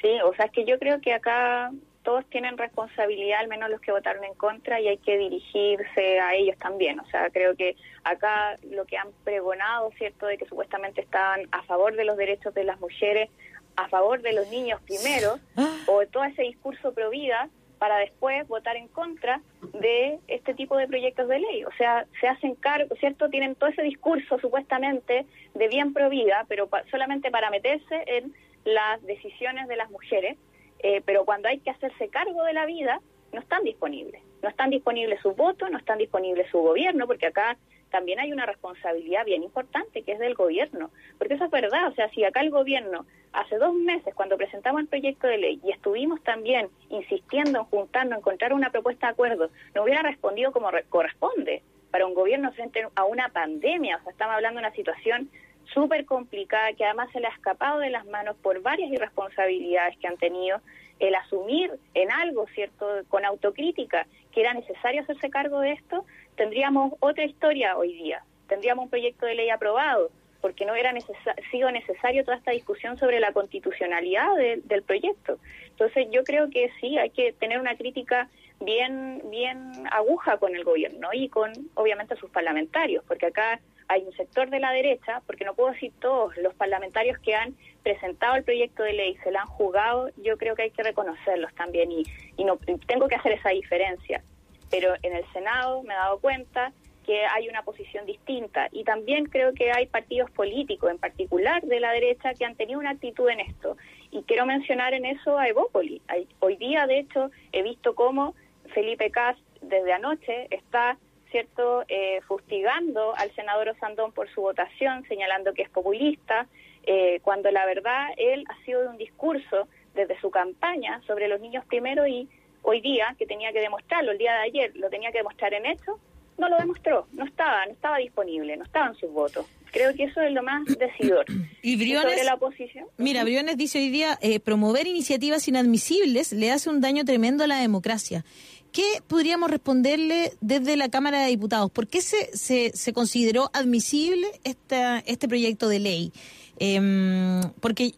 Sí, o sea, es que yo creo que acá todos tienen responsabilidad, al menos los que votaron en contra, y hay que dirigirse a ellos también. O sea, creo que acá lo que han pregonado, ¿cierto?, de que supuestamente estaban a favor de los derechos de las mujeres, a favor de los niños primero, o todo ese discurso pro vida, para después votar en contra de este tipo de proyectos de ley. O sea, se hacen cargo, ¿cierto? Tienen todo ese discurso supuestamente de bien pro vida, pero pa- solamente para meterse en las decisiones de las mujeres, eh, pero cuando hay que hacerse cargo de la vida, no están disponibles. No están disponibles sus votos, no están disponibles su gobierno, porque acá también hay una responsabilidad bien importante que es del gobierno. Porque eso es verdad, o sea, si acá el gobierno hace dos meses, cuando presentamos el proyecto de ley y estuvimos también insistiendo en encontrar una propuesta de acuerdo, no hubiera respondido como re- corresponde para un gobierno frente a una pandemia. O sea, estamos hablando de una situación súper complicada que además se le ha escapado de las manos por varias irresponsabilidades que han tenido, el asumir en algo, ¿cierto?, con autocrítica que era necesario hacerse cargo de esto, tendríamos otra historia hoy día. Tendríamos un proyecto de ley aprobado, porque no hubiera necesa- sido necesario toda esta discusión sobre la constitucionalidad de- del proyecto. Entonces, yo creo que sí, hay que tener una crítica bien, bien aguja con el gobierno y con, obviamente, sus parlamentarios, porque acá hay un sector de la derecha, porque no puedo decir todos, los parlamentarios que han presentado el proyecto de ley, se lo han jugado, yo creo que hay que reconocerlos también y, y no tengo que hacer esa diferencia. Pero en el Senado me he dado cuenta que hay una posición distinta y también creo que hay partidos políticos, en particular de la derecha, que han tenido una actitud en esto. Y quiero mencionar en eso a Evópoli. Hoy día, de hecho, he visto cómo Felipe Cas desde anoche está cierto eh, fustigando al senador Osandón por su votación, señalando que es populista, eh, cuando la verdad él ha sido de un discurso desde su campaña sobre los niños primero y hoy día, que tenía que demostrarlo, el día de ayer lo tenía que demostrar en hecho, no lo demostró, no estaba, no estaba disponible, no estaban sus votos. Creo que eso es lo más decidor. Y sobre Briones, la oposición. mira, Briones dice hoy día, eh, promover iniciativas inadmisibles le hace un daño tremendo a la democracia. ¿Qué podríamos responderle desde la Cámara de Diputados? ¿Por qué se, se, se consideró admisible esta, este proyecto de ley? Em, porque,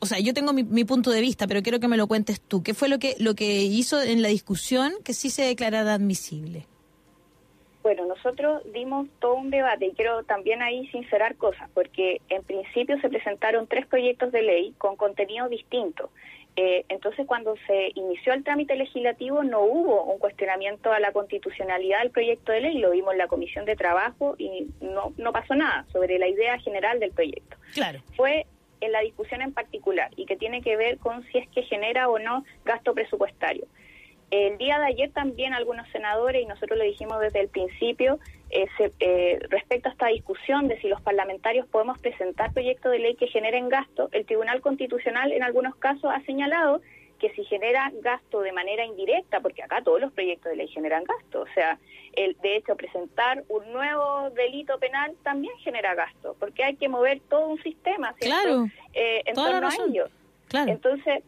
o sea, yo tengo mi, mi punto de vista, pero quiero que me lo cuentes tú. ¿Qué fue lo que, lo que hizo en la discusión que sí se declarara admisible? Bueno, nosotros dimos todo un debate y quiero también ahí sincerar cosas, porque en principio se presentaron tres proyectos de ley con contenido distinto. Eh, entonces, cuando se inició el trámite legislativo, no hubo un cuestionamiento a la constitucionalidad del proyecto de ley, lo vimos en la Comisión de Trabajo y no, no pasó nada sobre la idea general del proyecto. Claro. Fue en la discusión en particular y que tiene que ver con si es que genera o no gasto presupuestario. El día de ayer también algunos senadores, y nosotros lo dijimos desde el principio, eh, eh, respecto a esta discusión de si los parlamentarios podemos presentar proyectos de ley que generen gasto, el Tribunal Constitucional en algunos casos ha señalado que si genera gasto de manera indirecta, porque acá todos los proyectos de ley generan gasto, o sea, el, de hecho presentar un nuevo delito penal también genera gasto, porque hay que mover todo un sistema, ¿cierto? Claro. Eh, en torno a ello. Claro. Entonces,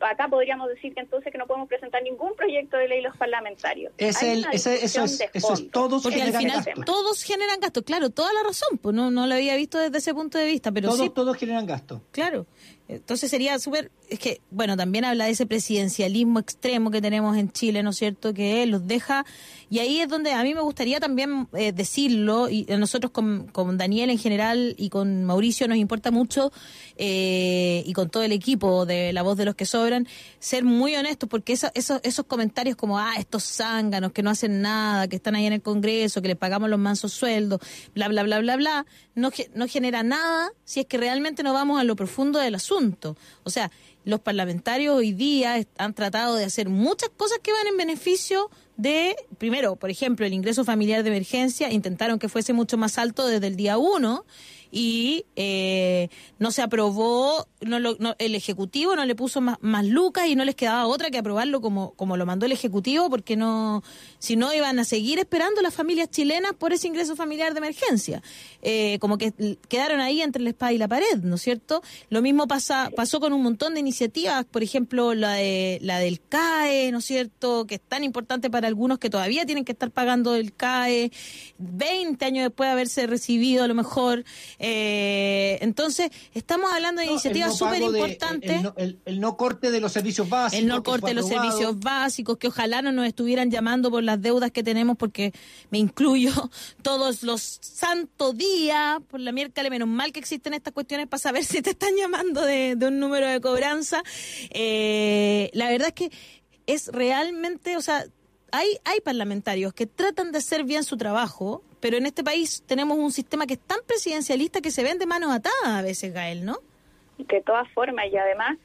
acá podríamos decir que entonces que no podemos presentar ningún proyecto de ley los parlamentarios. Es el, ese- eso, es, eso es todos Porque al generan final gasto. todos generan gasto, claro, toda la razón, pues no, no lo había visto desde ese punto de vista, pero Todos, sí, todos generan gasto. claro. Entonces sería súper, es que, bueno, también habla de ese presidencialismo extremo que tenemos en Chile, ¿no es cierto? Que los deja, y ahí es donde a mí me gustaría también eh, decirlo, y nosotros con, con Daniel en general y con Mauricio nos importa mucho, eh, y con todo el equipo de La Voz de los que Sobran, ser muy honestos, porque eso- esos, esos comentarios como, ah, estos zánganos que no hacen nada, que están ahí en el Congreso, que les pagamos los mansos sueldos, bla, bla, bla, bla, bla, no, no genera nada si es que realmente no vamos a lo profundo del asunto. O sea, los parlamentarios hoy día han tratado de hacer muchas cosas que van en beneficio de, primero, por ejemplo, el ingreso familiar de emergencia, intentaron que fuese mucho más alto desde el día uno y eh, no se aprobó, no lo- no- el Ejecutivo no le puso más, más lucas y no les quedaba otra que aprobarlo como, como lo mandó el Ejecutivo, porque no, si no iban a seguir esperando las familias chilenas por ese ingreso familiar de emergencia. Eh, como que quedaron ahí entre la espada y la pared, ¿no es cierto? Lo mismo pasa, pasó con un montón de iniciativas, por ejemplo, la, de, la del CAE, ¿no es cierto? Que es tan importante para algunos que todavía tienen que estar pagando el CAE 20 años después de haberse recibido a lo mejor. Eh, entonces, estamos hablando de iniciativas no súper importantes. El, no- el- el no corte de los servicios básicos. El no corte de los servicios básicos, que ojalá no nos estuvieran llamando por las deudas que tenemos, porque me incluyo todos los santos días, por la miércoles, menos mal que existen estas cuestiones para saber si te están llamando de, un número de cobranza. Eh, la verdad es que es realmente, o sea, hay, hay parlamentarios que tratan de hacer bien su trabajo, pero en este país tenemos un sistema que es tan presidencialista que se ven de manos atadas a veces, Gael, ¿no? de todas formas y además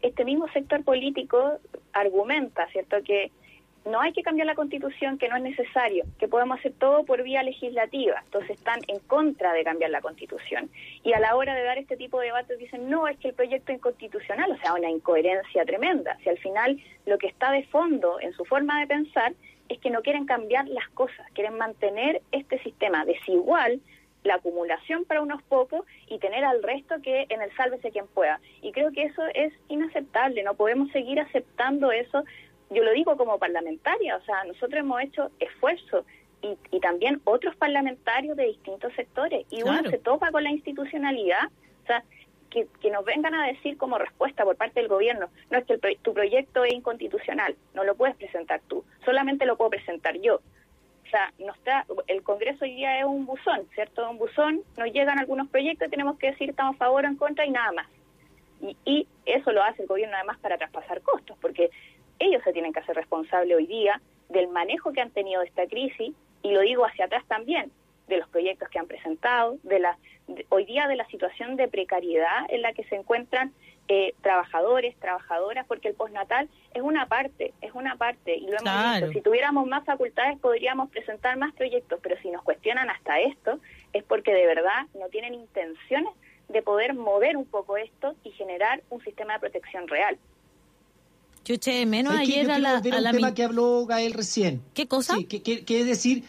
este mismo sector político argumenta, ¿cierto?, que no hay que cambiar la constitución, que no es necesario, que podemos hacer todo por vía legislativa. Entonces están en contra de cambiar la constitución. Y a la hora de dar este tipo de debates dicen, no, es que el proyecto es inconstitucional, o sea, una incoherencia tremenda. Si al final lo que está de fondo en su forma de pensar es que no quieren cambiar las cosas, quieren mantener este sistema desigual la acumulación para unos pocos y tener al resto que en el sálvese quien pueda. Y creo que eso es inaceptable, no podemos seguir aceptando eso. Yo lo digo como parlamentaria, o sea, nosotros hemos hecho esfuerzo y, y también otros parlamentarios de distintos sectores y uno se topa con la institucionalidad, o sea, que, que nos vengan a decir como respuesta por parte del gobierno, no es que el tu proyecto es inconstitucional, no lo puedes presentar tú, solamente lo puedo presentar yo. O sea, nos está, el Congreso hoy día es un buzón, ¿cierto? Un buzón, nos llegan algunos proyectos y tenemos que decir estamos a favor o en contra y nada más. Y, y eso lo hace el gobierno además para traspasar costos, porque ellos se tienen que hacer responsables hoy día del manejo que han tenido de esta crisis, y lo digo hacia atrás también, de los proyectos que han presentado, de la de- hoy día de la situación de precariedad en la que se encuentran eh, trabajadores, trabajadoras, porque el postnatal es una parte, es una parte, y lo hemos Claro. visto. Si tuviéramos más facultades podríamos presentar más proyectos, pero si nos cuestionan hasta esto, es porque de verdad no tienen intenciones de poder mover un poco esto y generar un sistema de protección real. Yo eché menos ayer Yo a quiero la, volver a un la tema mi- que habló Gael recién. ¿Qué cosa? Sí, que, que- que es decir,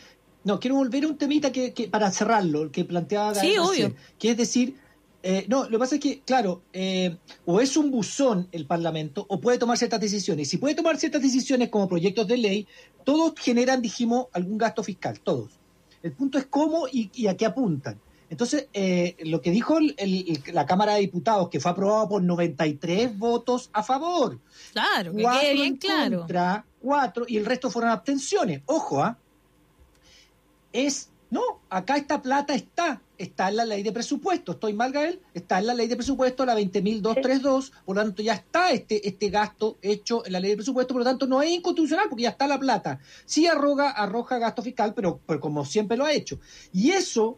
no, quiero volver a un temita que, que para cerrarlo, el que planteaba Gael Sí, recién, obvio. que es decir, eh, no, lo que pasa es que, claro, eh, o es un buzón el Parlamento o puede tomar ciertas decisiones. Si puede tomar ciertas decisiones como proyectos de ley, todos generan, dijimos, algún gasto fiscal, todos. El punto es cómo y, y a qué apuntan. Entonces, eh, lo que dijo el- el- la Cámara de Diputados, que fue aprobado por 93 votos a favor, Claro, que quede bien en claro. contra, cuatro, y el resto fueron abstenciones. Ojo, ¿ah? Es, no, acá esta plata está, está en la ley de presupuesto. ¿Estoy mal, Gael? Está en la ley de presupuesto, la 20.232, por lo tanto ya está este, este gasto hecho en la ley de presupuesto, por lo tanto no es inconstitucional porque ya está la plata. Sí arroga, arroja gasto fiscal, pero, pero como siempre lo ha hecho. Y eso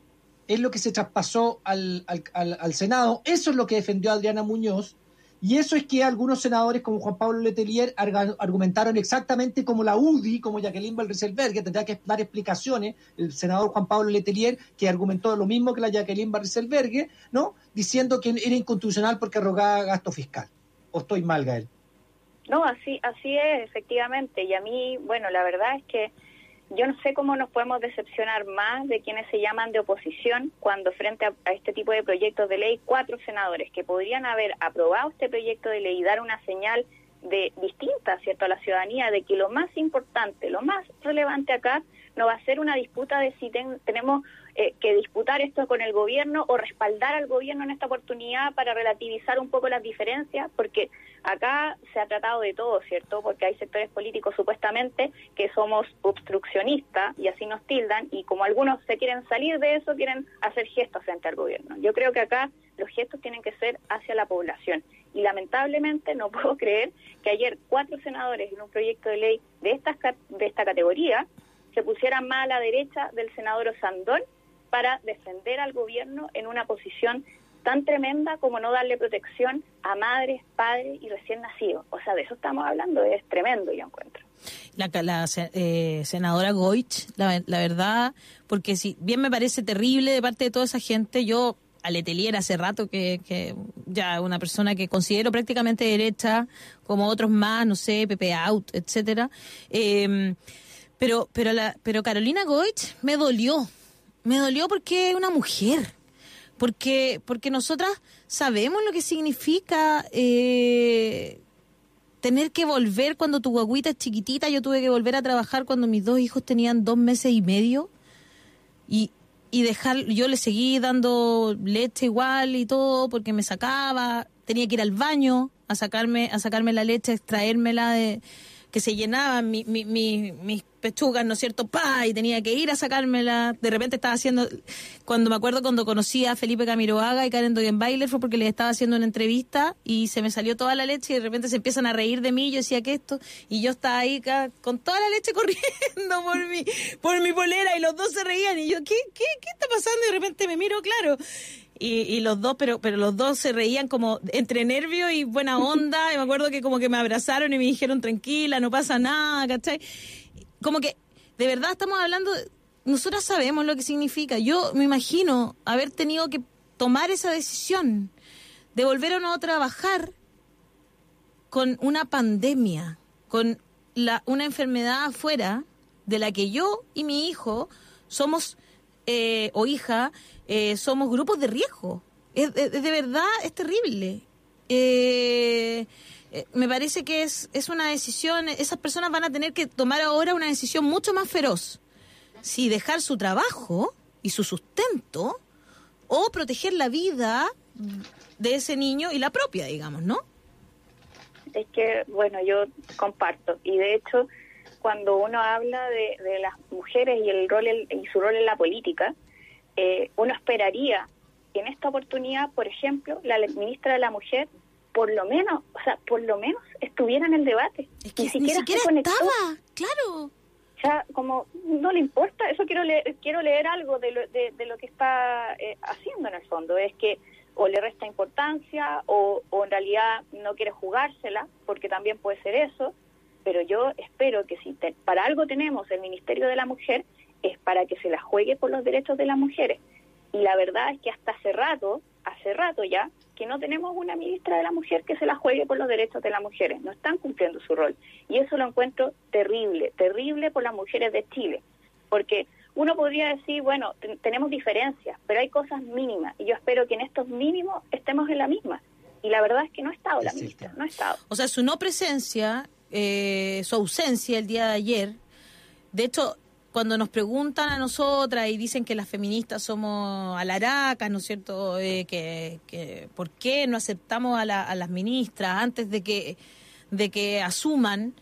es lo que se traspasó al, al, al- Senado, eso es lo que defendió Adriana Muñoz, y eso es que algunos senadores como Juan Pablo Letelier argumentaron exactamente como la UDI, como Jacqueline Barriselberg, que que dar explicaciones, el senador Juan Pablo Letelier, que argumentó lo mismo que la Jacqueline Barriselberg, ¿no? Diciendo que era inconstitucional porque arrogaba gasto fiscal. ¿O estoy mal, Gael? No, así, así es, efectivamente. Y a mí, bueno, la verdad es que yo no sé cómo nos podemos decepcionar más de quienes se llaman de oposición cuando frente a, este tipo de proyectos de ley, cuatro senadores que podrían haber aprobado este proyecto de ley y dar una señal de distinta, ¿cierto?, a la ciudadanía, de que lo más importante, lo más relevante acá no va a ser una disputa de si tenemos eh, que disputar esto con el gobierno o respaldar al gobierno en esta oportunidad para relativizar un poco las diferencias, porque acá se ha tratado de todo, ¿cierto? Porque hay sectores políticos supuestamente que somos obstruccionistas y así nos tildan, y como algunos se quieren salir de eso, quieren hacer gestos frente al gobierno. Yo creo que acá los gestos tienen que ser hacia la población. Y lamentablemente no puedo creer que ayer cuatro senadores en un proyecto de ley de esta, de esta categoría se pusieran más a la derecha del senador Osandón para defender al gobierno en una posición tan tremenda como no darle protección a madres, padres y recién nacidos. O sea, de eso estamos hablando, es tremendo, yo encuentro. La, la eh, senadora Goich, la, verdad, porque si bien me parece terrible de parte de toda esa gente, yo a Letelier hace rato que, que ya una persona que considero prácticamente derecha, como otros más, no sé, Pepe Out, etcétera. Eh, pero, pero, la, pero Carolina Goich me dolió. Me dolió porque es una mujer. Porque, porque nosotras sabemos lo que significa eh, tener que volver cuando tu guaguita es chiquitita. Yo tuve que volver a trabajar cuando mis dos hijos tenían dos meses y medio. Y, y dejar, yo le seguí dando leche igual y todo porque me sacaba, tenía que ir al baño a sacarme, a sacarme la leche, a extraérmela de, que se llenaban mi, mi, mis pechugas, ¿no es cierto? ¡Pa! Y tenía que ir a sacármela. De repente estaba haciendo, cuando me acuerdo cuando conocí a Felipe Camiroaga y Karen Dogenbailer fue porque les estaba haciendo una entrevista y se me salió toda la leche y de repente se empiezan a reír de mí. Yo decía que esto, y yo estaba ahí con toda la leche corriendo por mi, por mi polera y los dos se reían y yo, ¿qué, qué, qué está pasando? Y de repente me miro, claro y, los dos, pero, pero los dos se reían como entre nervio y buena onda. y me acuerdo que como que me abrazaron y me dijeron tranquila, no pasa nada, ¿cachai? Como que de verdad estamos hablando, nosotras sabemos lo que significa. Yo me imagino haber tenido que tomar esa decisión de volver o no a trabajar con una pandemia, con la, una enfermedad afuera de la que yo y mi hijo somos eh, o hija eh, somos grupos de riesgo. Es, de verdad, es terrible. Eh, eh, me parece que es, es una decisión, esas personas van a tener que tomar ahora una decisión mucho más feroz. Si dejar su trabajo y su sustento o proteger la vida de ese niño y la propia, digamos, ¿no? Es que, bueno, yo comparto. Y de hecho, cuando uno habla de, de las mujeres y el rol y su rol en la política, eh, uno esperaría que en esta oportunidad, por ejemplo, la ministra de la Mujer, por lo menos, o sea, por lo menos estuviera en el debate. Es que ni siquiera, estaba, claro. O sea, como no le importa, eso quiero leer, quiero leer algo de lo, de, lo que está eh, haciendo en el fondo, es que o le resta importancia o, o en realidad no quiere jugársela, porque también puede ser eso, pero yo espero que si para algo tenemos el Ministerio de la Mujer, es para que se la juegue por los derechos de las mujeres. Y la verdad es que hasta hace rato, hace rato ya, que no tenemos una ministra de la mujer que se la juegue por los derechos de las mujeres. No están cumpliendo su rol. Y eso lo encuentro terrible, terrible por las mujeres de Chile. Porque uno podría decir, bueno, tenemos diferencias, pero hay cosas mínimas. Y yo espero que en estos mínimos estemos en la misma. Y la verdad es que no ha estado la ministra, no ha estado. O sea, su no presencia, eh, su ausencia el día de ayer, de hecho, cuando nos preguntan a nosotras y dicen que las feministas somos alaracas, ¿no es cierto? Eh, que, ¿Por qué no aceptamos a, las ministras antes de que, de que asuman?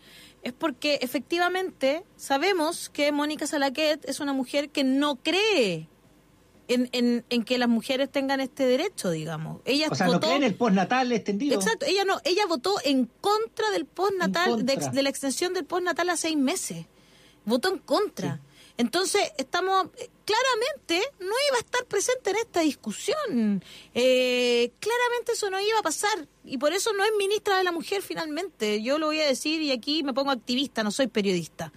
Es porque efectivamente sabemos que Mónica Salaquet es una mujer que no cree en, en, que las mujeres tengan este derecho, digamos. Ella o sea, no cree en el postnatal extendido. Exacto, ella no, ella votó en contra del postnatal, de, de, la extensión del postnatal a seis meses votó en contra. Entonces, estamos, eh, claramente no iba a estar presente en esta discusión. Eh, claramente eso no iba a pasar. Y por eso no es ministra de la mujer finalmente. Yo lo voy a decir y aquí me pongo activista, no soy periodista.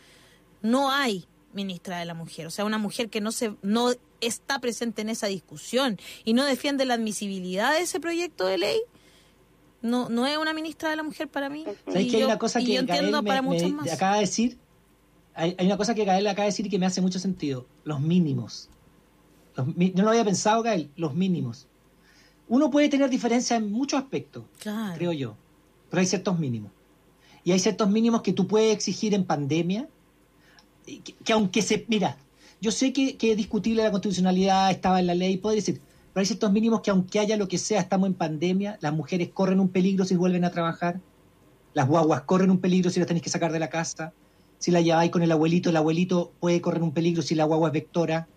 No hay ministra de la mujer. O sea, una mujer que no, se, no está presente en esa discusión y no defiende la admisibilidad de ese proyecto de ley. No, no es una ministra de la mujer para mí. ¿Sabes que hay una cosa que entiendo para muchos más. acaba de decir hay, una cosa que Gael acaba de decir que me hace mucho sentido, los mínimos. yo no lo había pensado, Gael, los mínimos. Uno puede tener diferencias en muchos aspectos, creo yo, pero hay ciertos mínimos. Y hay ciertos mínimos que tú puedes exigir en pandemia, que, que aunque se... Mira, yo sé que, que es discutible la constitucionalidad, estaba en la ley, puede decir, pero hay ciertos mínimos que aunque haya lo que sea, estamos en pandemia, las mujeres corren un peligro si vuelven a trabajar, las guaguas corren un peligro si las tenéis que sacar de la casa, si la lleváis con el abuelito, el abuelito puede correr un peligro si la guagua es vectora.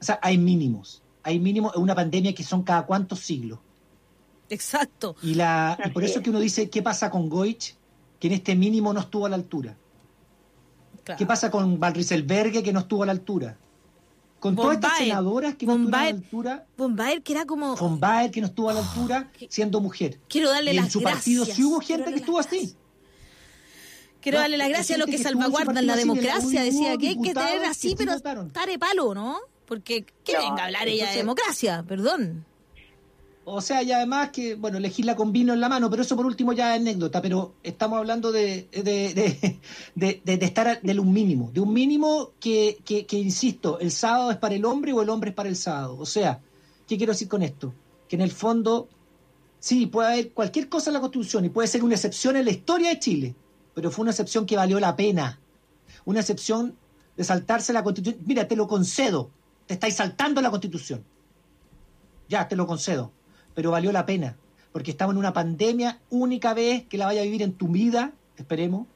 O sea, hay mínimos, hay mínimos en una pandemia que son cada cuántos siglos. Exacto. Y, la, y por eso es. que uno dice, ¿qué pasa con Goich? Que en este mínimo no estuvo a la altura. Claro. ¿Qué pasa con Van Rieselberghe que no estuvo a la altura? Con Von todas estas senadoras que no estuvieron a la altura, Von Baer, que era como. Von Baer que no estuvo a la altura qué- siendo mujer. Quiero darle y en las su partido gracias. sí hubo gente que estuvo así. gracias. Quiero No, darle las gracias a los que que en salvaguardan la democracia. Decía que hay que tener así, sí pero votaron. tare palo, ¿no? Porque, ¿qué No, venga a hablar ella de democracia? Perdón. O sea, y además que, bueno, elegirla con vino en la mano, pero eso por último ya es anécdota, pero estamos hablando de- de- de estar de un mínimo, de un mínimo que, que, que, insisto, el sábado es para el hombre o el hombre es para el sábado. O sea, ¿qué quiero decir con esto? Que en el fondo, sí, puede haber cualquier cosa en la Constitución y puede ser una excepción en la historia de Chile, pero fue una excepción que valió la pena. Una excepción de saltarse la Constitución. Mira, te lo concedo, te estáis saltando la Constitución. Ya, te lo concedo pero valió la pena, porque estamos en una pandemia única vez que la vaya a vivir en tu vida, esperemos.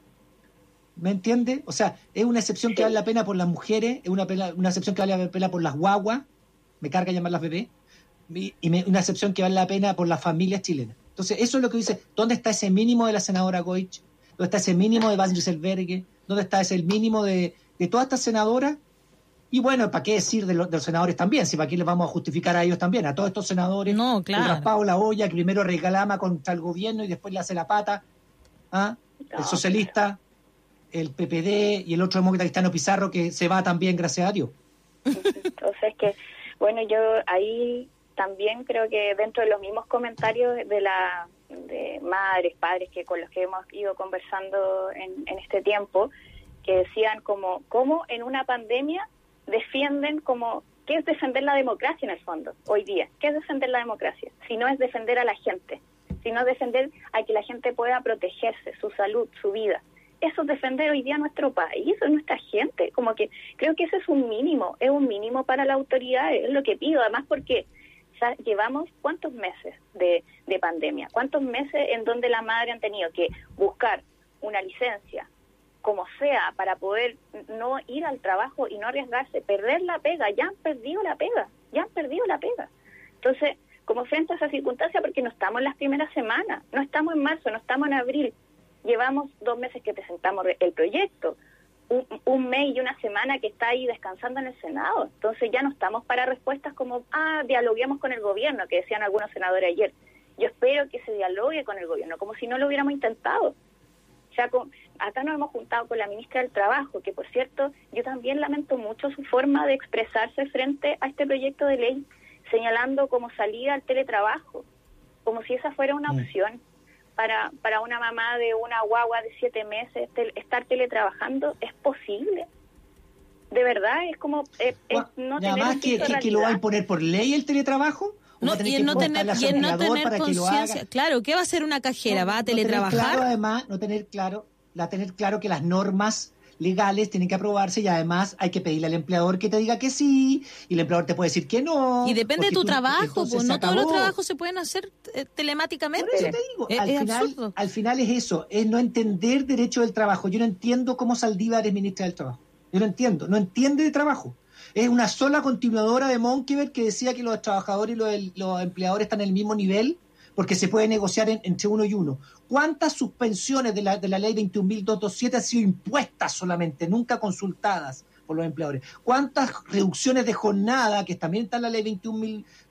¿Me entiendes? O sea, es una excepción que vale la pena por las mujeres, es una, pena- una excepción que vale la pena por las guaguas, me carga llamarlas bebés, y, y me- una excepción que vale la pena por las familias chilenas. Entonces, eso es lo que dice, ¿dónde está ese mínimo de la senadora Goich? ¿Dónde está ese mínimo de Van Rieselberghe? ¿Dónde está ese mínimo de, de todas estas senadoras? Y bueno, ¿para qué decir de, los- de los senadores también? Si para qué les vamos a justificar a ellos también, a todos estos senadores. No, claro. El raspado la olla, que primero reclama contra el gobierno y después le hace la pata. ¿ah? El No. socialista, el PPD y el otro demócrata cristiano Pizarro que se va también, gracias a Dios. Entonces que, bueno, yo ahí también creo que dentro de los mismos comentarios de la de madres, padres que con los que hemos ido conversando en, en este tiempo, que decían como, cómo en una pandemia defienden como, ¿qué es defender la democracia en el fondo hoy día? ¿Qué es defender la democracia? Si no es defender a la gente, si no es defender a que la gente pueda protegerse, su salud, su vida eso es defender hoy día nuestro país, a nuestra gente. Como que creo que ese es un mínimo, es un mínimo para la autoridad, es lo que pido. Además, porque sa- llevamos cuántos meses de, de pandemia, cuántos meses en donde la madre han tenido que buscar una licencia, como sea, para poder no ir al trabajo y no arriesgarse, perder la pega, ya han perdido la pega, ya han perdido la pega. Entonces, como frente a esa circunstancia, porque no estamos en las primeras semanas, no estamos en marzo, no estamos en abril, llevamos dos meses que presentamos el proyecto, un, un mes y una semana que está ahí descansando en el Senado. Entonces ya no estamos para respuestas como, ah, dialoguemos con el gobierno, que decían algunos senadores ayer. Yo espero que se dialogue con el gobierno, como si no lo hubiéramos intentado. Sea, con- acá nos hemos juntado con la ministra del Trabajo, que por cierto, yo también lamento mucho su forma de expresarse frente a este proyecto de ley, señalando como salida al teletrabajo, como si esa fuera una Mm. opción para, para una mamá de una guagua de siete meses tel- estar teletrabajando. ¿Es posible? De verdad, es como eh, es no tener que, que, que lo va a imponer por ley el teletrabajo. ¿O va No, y el no tener, y no tener conciencia. Claro, ¿qué va a hacer una cajera? No, ¿Va a tener teletrabajar? claro, además, no tener claro, la tener claro que las normas legales tienen que aprobarse y además hay que pedirle al empleador que te diga que sí y el empleador te puede decir que no. y depende de tu tú- trabajo, pues no todos los trabajos se pueden hacer eh, telemáticamente. Por eso te digo, Es- al, es final, absurdo. al final es eso, es no entender derecho del trabajo. Yo no entiendo cómo Saldívar es ministra del trabajo. Yo no entiendo, no entiende de trabajo. Es una sola continuadora de Monkever que decía que los trabajadores y los, los empleadores están en el mismo nivel porque se puede negociar en- entre uno y uno. ¿Cuántas suspensiones de la, de la ley 21.227 han sido impuestas solamente, nunca consultadas por los empleadores? ¿Cuántas reducciones de jornada, que también está en la ley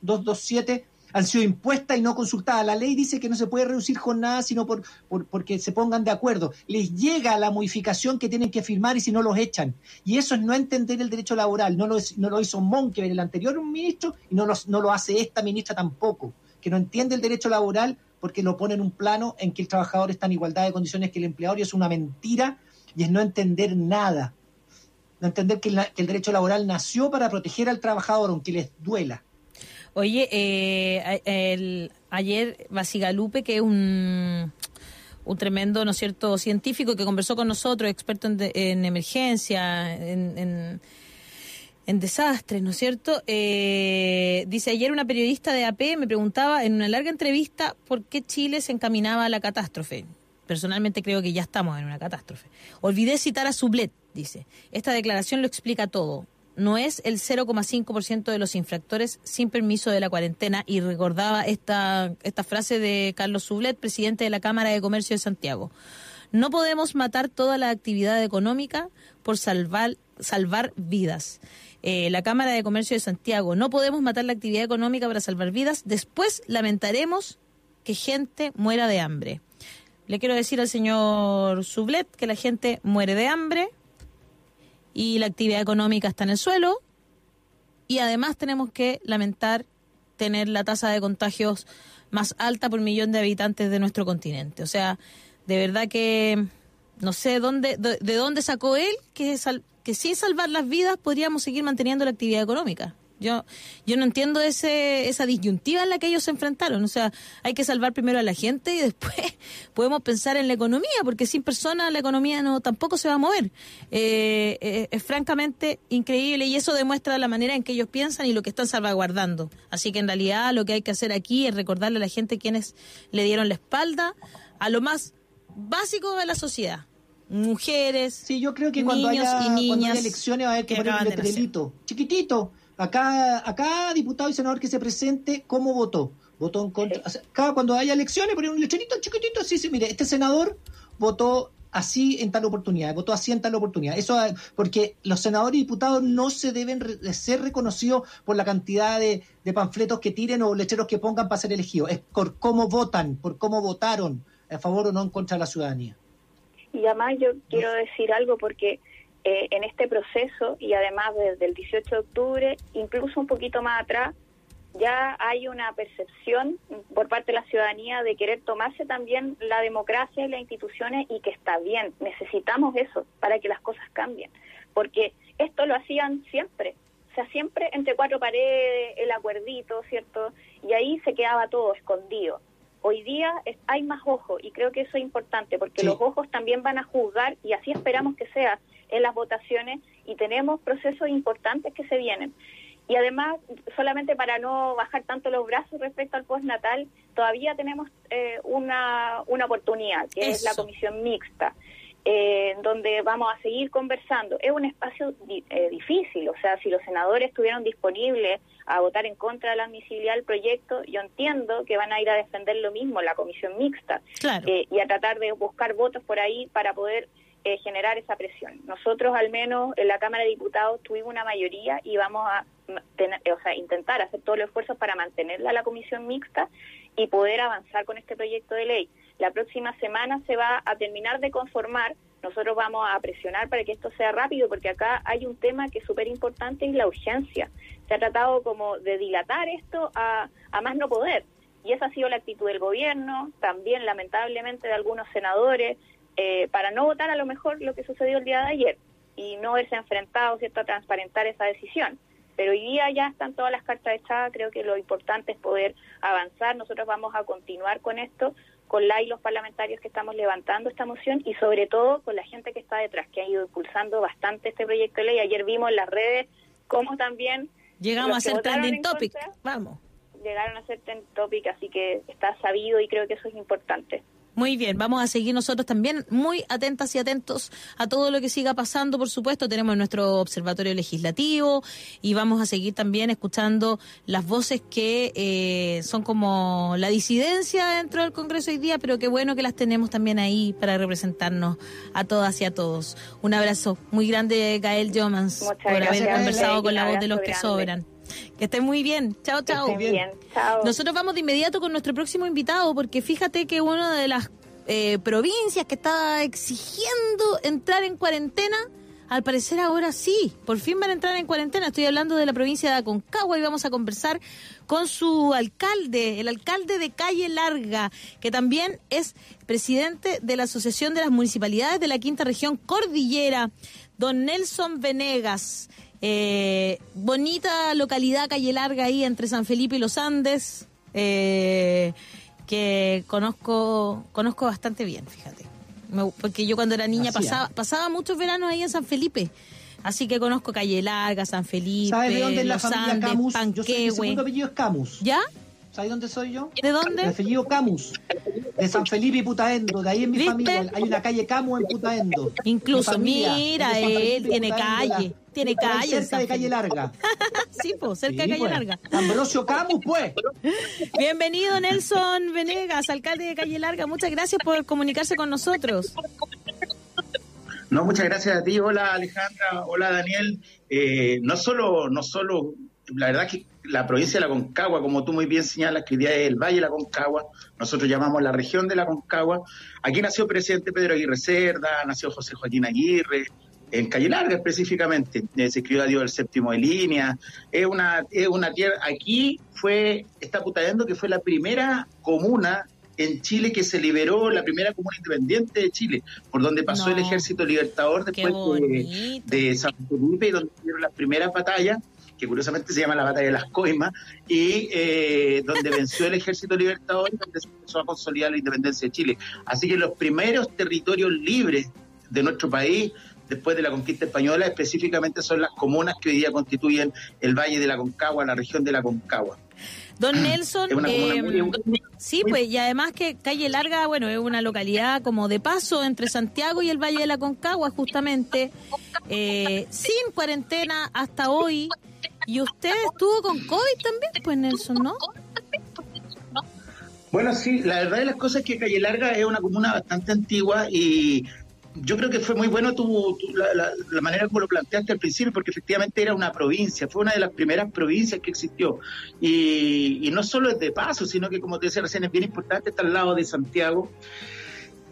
21.227, han sido impuestas y no consultadas? La ley dice que no se puede reducir jornada sino por, por- porque se pongan de acuerdo. Les llega la modificación que tienen que firmar y si no los echan. Y eso es no entender el derecho laboral. No lo, no lo hizo Monkever, el anterior ministro, y no, lo hace esta ministra tampoco que no entiende el derecho laboral porque lo pone en un plano en que el trabajador está en igualdad de condiciones que el empleador y es una mentira y es no entender nada. No entender que el derecho laboral nació para proteger al trabajador aunque les duela. Oye, eh, el- ayer Basigalupe, que es un, un tremendo, ¿no cierto?, científico que conversó con nosotros, experto en, de- en emergencia, en, en, en desastres, ¿no es cierto? Eh, dice, ayer una periodista de AP me preguntaba en una larga entrevista por qué Chile se encaminaba a la catástrofe. Personalmente creo que ya estamos en una catástrofe. Olvidé citar a Sublet, dice. Esta declaración lo explica todo. No es el 0,5% de los infractores sin permiso de la cuarentena y recordaba esta, esta frase de Carlos Sublet, presidente de la Cámara de Comercio de Santiago. No podemos matar toda la actividad económica por salvar, salvar vidas. Eh, la Cámara de Comercio de Santiago, no podemos matar la actividad económica para salvar vidas. Después lamentaremos que gente muera de hambre. Le quiero decir al señor Sublet que la gente muere de hambre y la actividad económica está en el suelo y además tenemos que lamentar tener la tasa de contagios más alta por millón de habitantes de nuestro continente. O sea, de verdad que no sé dónde de, de dónde sacó él que sal- que sin salvar las vidas podríamos seguir manteniendo la actividad económica. Yo yo no entiendo ese esa disyuntiva en la que ellos se enfrentaron. O sea, hay que salvar primero a la gente y después podemos pensar en la economía, porque sin personas la economía no tampoco se va a mover. Eh, eh, es francamente increíble y eso demuestra la manera en que ellos piensan y lo que están salvaguardando. Así que en realidad lo que hay que hacer aquí es recordarle a la gente quienes le dieron la espalda a lo más básico de la sociedad. Mujeres, Sí, yo creo que cuando haya, y cuando niñas haya elecciones va a haber que que poner un acaban de Acá, acá diputado y senador que se presente, ¿cómo votó? Votó en contra. o sea, cada cuando haya elecciones poner un letrerito chiquitito, así, sí, mire, este senador votó así en tal oportunidad, votó así en tal oportunidad. Eso eh, porque los senadores y diputados no se deben re- ser reconocidos por la cantidad de, de panfletos que tiren o lecheros que pongan para ser elegidos, es por cómo votan, por cómo votaron a favor o no en contra de la ciudadanía. Y además yo quiero decir algo porque eh, en este proceso y además desde el 18 de octubre, incluso un poquito más atrás, ya hay una percepción por parte de la ciudadanía de querer tomarse también la democracia y las instituciones y que está bien, necesitamos eso para que las cosas cambien, porque esto lo hacían siempre, o sea, siempre entre cuatro paredes, el acuerdito, ¿cierto? Y ahí se quedaba todo escondido. Hoy día es- hay más ojos y creo que eso es importante porque Sí. los ojos también van a juzgar y así esperamos que sea en las votaciones y tenemos procesos importantes que se vienen. Y además, solamente para no bajar tanto los brazos respecto al postnatal, todavía tenemos eh, una, una oportunidad, que es la comisión mixta, eh, donde vamos a seguir conversando. Es un espacio di- eh, difícil, o sea, si los senadores estuvieron disponibles a votar en contra de la admisibilidad del proyecto, yo entiendo que van a ir a defender lo mismo la comisión mixta Claro. eh, y a tratar de buscar votos por ahí para poder eh, generar esa presión. Nosotros, al menos en la Cámara de Diputados, tuvimos una mayoría y vamos a tener- o sea, intentar hacer todos los esfuerzos para mantenerla la comisión mixta y poder avanzar con este proyecto de ley. La próxima semana se va a terminar de conformar. Nosotros vamos a presionar para que esto sea rápido, porque acá hay un tema que es súper importante y la urgencia. Se ha tratado como de dilatar esto a, más no poder. Y esa ha sido la actitud del gobierno, también lamentablemente de algunos senadores, eh, para no votar a lo mejor lo que sucedió el día de ayer y no verse enfrentado ¿cierto? a transparentar esa decisión. Pero hoy día ya están todas las cartas echadas, creo que lo importante es poder avanzar. Nosotros vamos a continuar con esto, con la y los parlamentarios que estamos levantando esta moción y sobre todo con la gente que está detrás, que ha ido impulsando bastante este proyecto de ley. Ayer vimos en las redes cómo también Llegamos a ser trending en topic. contra Vamos. llegaron a ser trending topic, así que está sabido y creo que eso es importante. Muy bien, vamos a seguir nosotros también muy atentas y atentos a todo lo que siga pasando, por supuesto. Tenemos nuestro observatorio legislativo y vamos a seguir también escuchando las voces que eh, son como la disidencia dentro del Congreso hoy día, pero qué bueno que las tenemos también ahí para representarnos a todas y a todos. Un abrazo muy grande, Gael Jomans, por haber gracias, conversado Gael, con la voz de los que sobran. Que estén muy bien. Chao, chao. Estén bien. Chao. Nosotros vamos de inmediato con nuestro próximo invitado, porque fíjate que una de las eh, provincias que está exigiendo entrar en cuarentena, al parecer ahora sí, por fin van a entrar en cuarentena. Estoy hablando de la provincia de Aconcagua y vamos a conversar con su alcalde, el alcalde de Calle Larga, que también es presidente de la Asociación de las Municipalidades de la Quinta Región Cordillera, don Nelson Venegas. Eh, bonita localidad Calle Larga ahí entre San Felipe y los Andes. Eh, que conozco conozco bastante bien, fíjate. Me- porque yo cuando era niña Así, pasaba, pasaba muchos veranos ahí en San Felipe. Así que conozco Calle Larga, San Felipe, ¿Sabes de dónde es la familia Andes, Camus? Yo soy, mi segundo apellido es Camus. ¿Ya? ¿Sabes dónde soy yo? ¿De El dónde? apellido Camus, de San Felipe y Putaendo, de ahí en mi ¿Viste? familia hay una calle Camus en Putaendo. Incluso, Mi familia mira, es él tiene Putaendo, calle, la- tiene calle Cerca de calle larga. sí, pues, cerca de Calle pues. Larga. Ambrosio Camus, pues. Bienvenido Nelson Venegas, alcalde de Calle Larga. Muchas gracias por comunicarse con nosotros. No, muchas gracias a ti. Hola Alejandra, hola Daniel. Eh, no solo, no solo, la verdad que la provincia de la Concagua, como tú muy bien señalas, que hoy día es el Valle de la Concagua, nosotros llamamos la región de la Concagua. Aquí nació el presidente Pedro Aguirre Cerda, nació José Joaquín Aguirre, en Calle Larga específicamente, eh, se escribió a Dios el séptimo de línea, es una, es una tierra, aquí fue, está Putaendo que fue la primera comuna en Chile que se liberó, la primera comuna independiente de Chile, por donde pasó No. el ejército libertador después de, de San Felipe, y donde tuvieron las primeras batallas, que curiosamente se llama la batalla de las Coimas, y eh, donde venció el ejército libertador y donde se empezó a consolidar la independencia de Chile. Así que los primeros territorios libres de nuestro país, después de la conquista española, específicamente son las comunas que hoy día constituyen el Valle de la Concagua, la región de la Concagua. Don Nelson, eh, muy- sí, pues, y además que Calle Larga, bueno, es una localidad como de paso entre Santiago y el Valle de la Concagua, justamente, eh, sin cuarentena hasta hoy. Y usted estuvo con COVID también, pues, Nelson, ¿no? Bueno, sí, la verdad de las cosas es que Calle Larga es una comuna bastante antigua y yo creo que fue muy bueno tu, tu- la, la- manera como lo planteaste al principio, porque efectivamente era una provincia, fue una de las primeras provincias que existió. Y, y no solo es de paso, sino que, como te decía recién, es bien importante, está al lado de Santiago.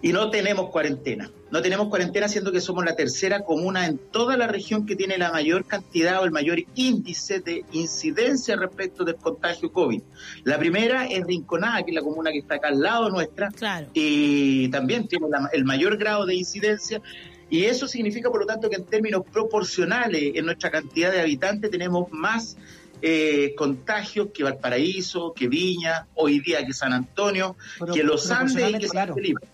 Y no tenemos cuarentena. No tenemos cuarentena, siendo que somos la tercera comuna en toda la región que tiene la mayor cantidad o el mayor índice de incidencia respecto del contagio COVID. La primera es Rinconada, que es la comuna que está acá al lado nuestra, Claro. y también tiene la- el mayor grado de incidencia. Y eso significa, por lo tanto, que en términos proporcionales, en nuestra cantidad de habitantes, tenemos más eh, contagios que Valparaíso, que Viña, hoy día que San Antonio, Pero que Los Andes y que San claro. Felipe.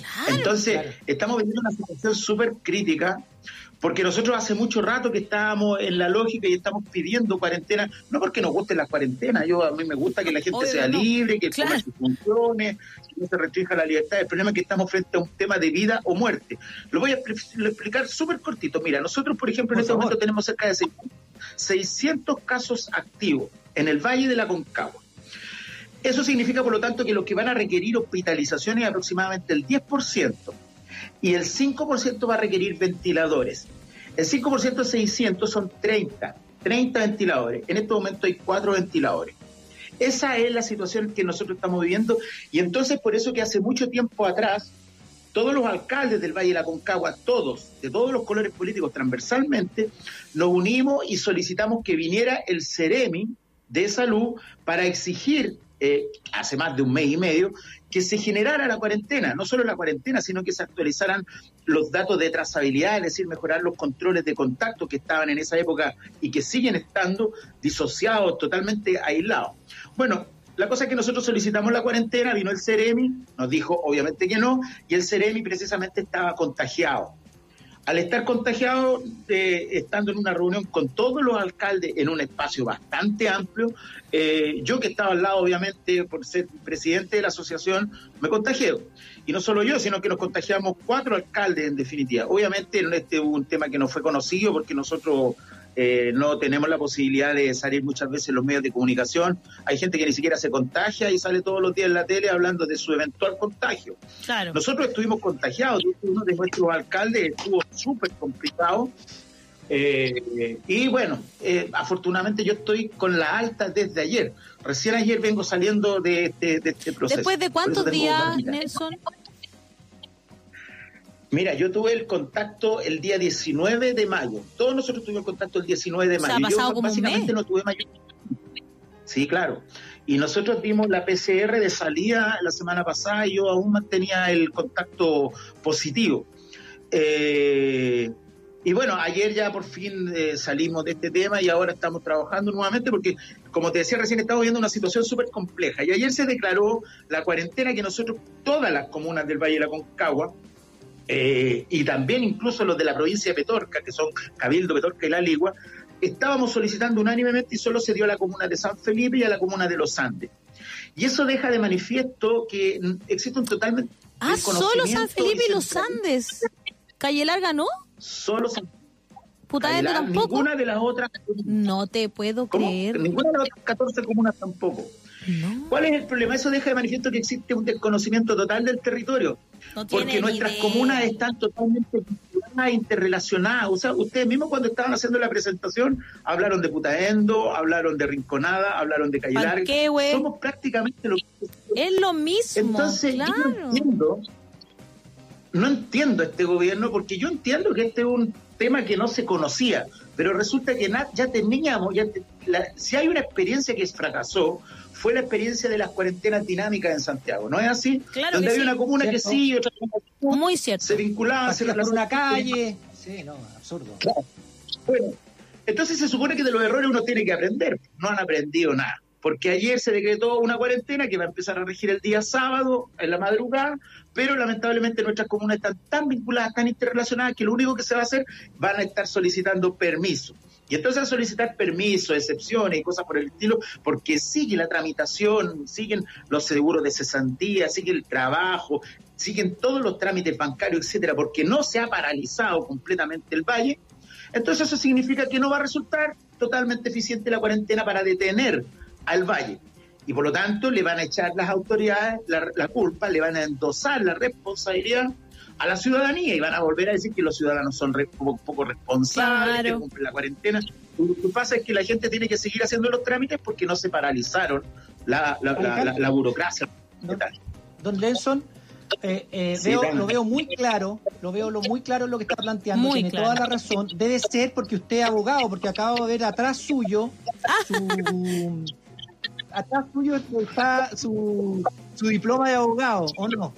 Claro. Entonces, claro. estamos viviendo una situación súper crítica porque nosotros hace mucho rato que estábamos en la lógica y estamos pidiendo cuarentena, no porque nos gusten las cuarentenas, yo a mí me gusta que la gente Obvio sea no. libre, que el Claro. comercio funcione, que no se restrinja la libertad. El problema es que estamos frente a un tema de vida o muerte. Lo voy a explicar súper cortito. Mira, nosotros, por ejemplo, en este favor. momento tenemos cerca de 600 casos activos en el Valle de la Concagua. Eso significa, por lo tanto, que los que van a requerir hospitalización es aproximadamente el 10% y el 5% va a requerir ventiladores. El 5% de 600 son 30, 30 ventiladores. En este momento hay 4 ventiladores. Esa es la situación que nosotros estamos viviendo y entonces por eso que hace mucho tiempo atrás todos los alcaldes del Valle de la Concagua, todos, de todos los colores políticos transversalmente, nos unimos y solicitamos que viniera el CEREMI de salud para exigir, eh, hace más de un mes y medio, que se generara la cuarentena, no solo la cuarentena, sino que se actualizaran los datos de trazabilidad, es decir, mejorar los controles de contacto que estaban en esa época y que siguen estando disociados, totalmente aislados. Bueno, la cosa es que nosotros solicitamos la cuarentena, vino el Ceremi, nos dijo obviamente que no, y el Ceremi precisamente estaba contagiado. Al estar contagiado, eh, estando en una reunión con todos los alcaldes en un espacio bastante amplio, eh, yo que estaba al lado, obviamente, por ser presidente de la asociación, me contagié. Y no solo yo, sino que nos contagiamos cuatro alcaldes en definitiva. Obviamente, este es un tema que no fue conocido porque nosotros eh, no tenemos la posibilidad de salir muchas veces en los medios de comunicación. Hay gente que ni siquiera se contagia y sale todos los días en la tele hablando de su eventual contagio. Claro. Nosotros estuvimos contagiados, uno de nuestros alcaldes estuvo súper complicado. eh, y bueno, eh, afortunadamente yo estoy con la alta desde ayer. Recién ayer vengo saliendo de, este- de este proceso. ¿Después de cuántos días. Nelson? Mira, yo tuve el contacto el día 19 de mayo. Todos nosotros tuvimos contacto el 19 de O sea, mayo. ha pasado yo como un básicamente mes. no tuve mayor. Sí, claro. Y nosotros dimos la PCR de salida la semana pasada y yo aún mantenía el contacto positivo. Eh, y bueno, ayer ya por fin eh, salimos de este tema y ahora estamos trabajando nuevamente porque, como te decía recién, estamos viendo una situación súper compleja. Y ayer se declaró la cuarentena que nosotros, todas las comunas del Valle de la Concagua, eh, y también incluso los de la provincia de Petorca, que son Cabildo, Petorca y La Ligua, estábamos solicitando unánimemente y solo se dio a la comuna de San Felipe y a la comuna de Los Andes. Y eso deja de manifiesto que existe un totalmente... Ah, solo San Felipe y Los Andes. Calle Larga, ¿no? Solo San Puta tampoco. Ninguna de las otras. No te puedo creer. Ninguna de las otras 14 comunas tampoco. ¿Cuál es el problema? Eso deja de manifiesto que existe un desconocimiento total del territorio. porque nuestras comunas están totalmente interrelacionadas. O sea, ustedes mismos cuando estaban haciendo la presentación hablaron de Putaendo, hablaron de Rinconada, hablaron de Calle Larga. Somos prácticamente lo Es lo mismo. Entonces, yo no entiendo, no entiendo este gobierno porque yo entiendo que este es un tema que no se conocía, pero resulta que ya teníamos, ya si hay una experiencia que fracasó, fue la experiencia de las cuarentenas dinámicas en Santiago, ¿no es así? Claro Donde había una comuna que sí, otra Muy cierto. Se vinculaban, se por una calle. Sí, no, absurdo. Bueno, entonces se supone que de los errores uno tiene que aprender. No han aprendido nada porque ayer se decretó una cuarentena que va a empezar a regir el día sábado, en la madrugada, pero lamentablemente nuestras comunas están tan vinculadas, tan interrelacionadas, que lo único que se va a hacer van a estar solicitando permiso. Y entonces solicitar permiso, excepciones y cosas por el estilo, porque sigue la tramitación, siguen los seguros de cesantía, sigue el trabajo, siguen todos los trámites bancarios, etcétera, porque no se ha paralizado completamente el valle. Entonces eso significa que no va a resultar totalmente eficiente la cuarentena para detener al valle. Y por lo tanto le van a echar las autoridades la, culpa, le van a endosar la responsabilidad a la ciudadanía y van a volver a decir que los ciudadanos son poco, responsables, que cumplen la cuarentena. Lo que pasa es que la gente tiene que seguir haciendo los trámites porque no se paralizaron la, la, burocracia. Don, Lenson, eh, eh, lo veo muy claro, lo veo lo muy claro en lo que está planteando, tiene toda la razón. Debe ser porque usted es abogado, porque acabo de ver atrás suyo su, atrás tuyo está su, su diploma de abogado, ¿o no?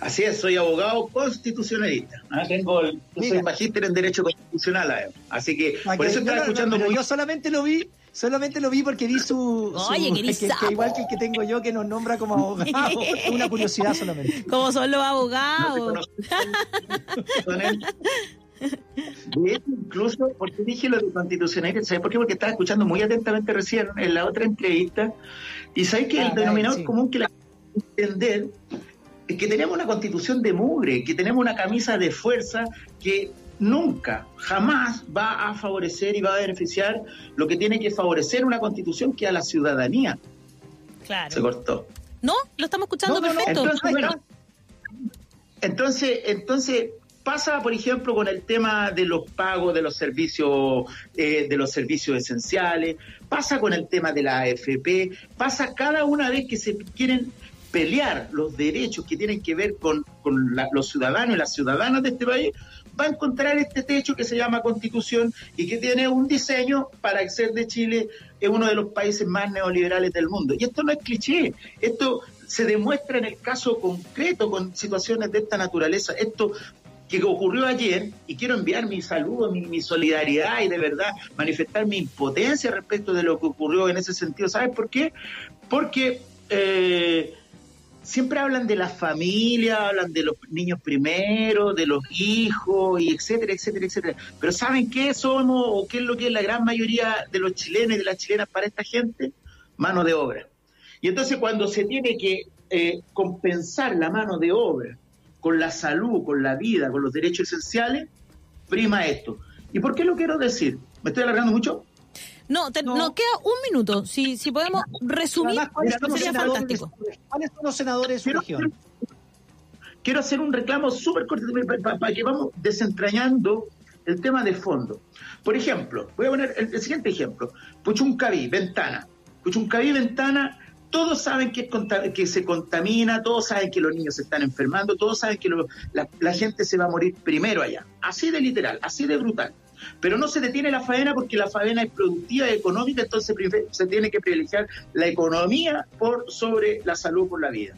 Así es, soy abogado constitucionalista. ¿ah? Tengo el, soy magíster en Derecho Constitucional, así que por eso estaba escuchando Yo solamente lo vi, solamente lo vi porque vi su, Oye, que, igual que el que tengo yo que nos nombra como abogado. es una curiosidad solamente. Como son los abogados. De hecho, incluso, porque dije lo de constitucionalidad? ¿Sabes por qué? Porque estaba escuchando muy atentamente recién en la otra entrevista. Y sabes que el ah, denominador común que la entender es que tenemos una constitución de mugre, que tenemos una camisa de fuerza que nunca, jamás va a favorecer y va a beneficiar lo que tiene que favorecer una constitución que a la ciudadanía. Claro. Se cortó. No, lo estamos escuchando perfecto. entonces, entonces pasa, por ejemplo, con el tema de los pagos de los servicios, eh, de los servicios esenciales, pasa con el tema de la AFP, pasa cada una vez que se quieren pelear los derechos que tienen que ver con, los ciudadanos y las ciudadanas de este país, va a encontrar este techo que se llama Constitución y que tiene un diseño para ser de Chile es uno de los países más neoliberales del mundo. Y esto no es cliché, esto se demuestra en el caso concreto con situaciones de esta naturaleza. Esto que ocurrió ayer y quiero enviar mi saludo, mi, solidaridad y de verdad manifestar mi impotencia respecto de lo que ocurrió en ese sentido. ¿Sabes por qué? Porque eh, siempre hablan de la familia, hablan de los niños primero, de los hijos, y etcétera, etcétera, etcétera. Pero ¿saben qué somos o qué es lo que es la gran mayoría de los chilenos y de las chilenas para esta gente? Mano de obra. Y entonces cuando se tiene que eh, compensar la mano de obra con la salud, con la vida, con los derechos esenciales, prima esto. ¿Y por qué lo quiero decir? ¿Me estoy alargando mucho? No, nos queda un minuto. Si, si podemos resumir, sería fantástico. ¿Cuáles son los senadores de su región? Quiero hacer un reclamo súper corto para, que vamos desentrañando el tema de fondo. Por ejemplo, voy a poner el, el siguiente ejemplo. Puchuncaví, ventana. Puchuncaví, ventana todos saben que, que se contamina, todos saben que los niños se están enfermando, todos saben que la, gente se va a morir primero allá. Así de literal, así de brutal. Pero no se detiene la faena porque la faena es productiva y económica, entonces se tiene que privilegiar la economía por sobre la salud, por la vida.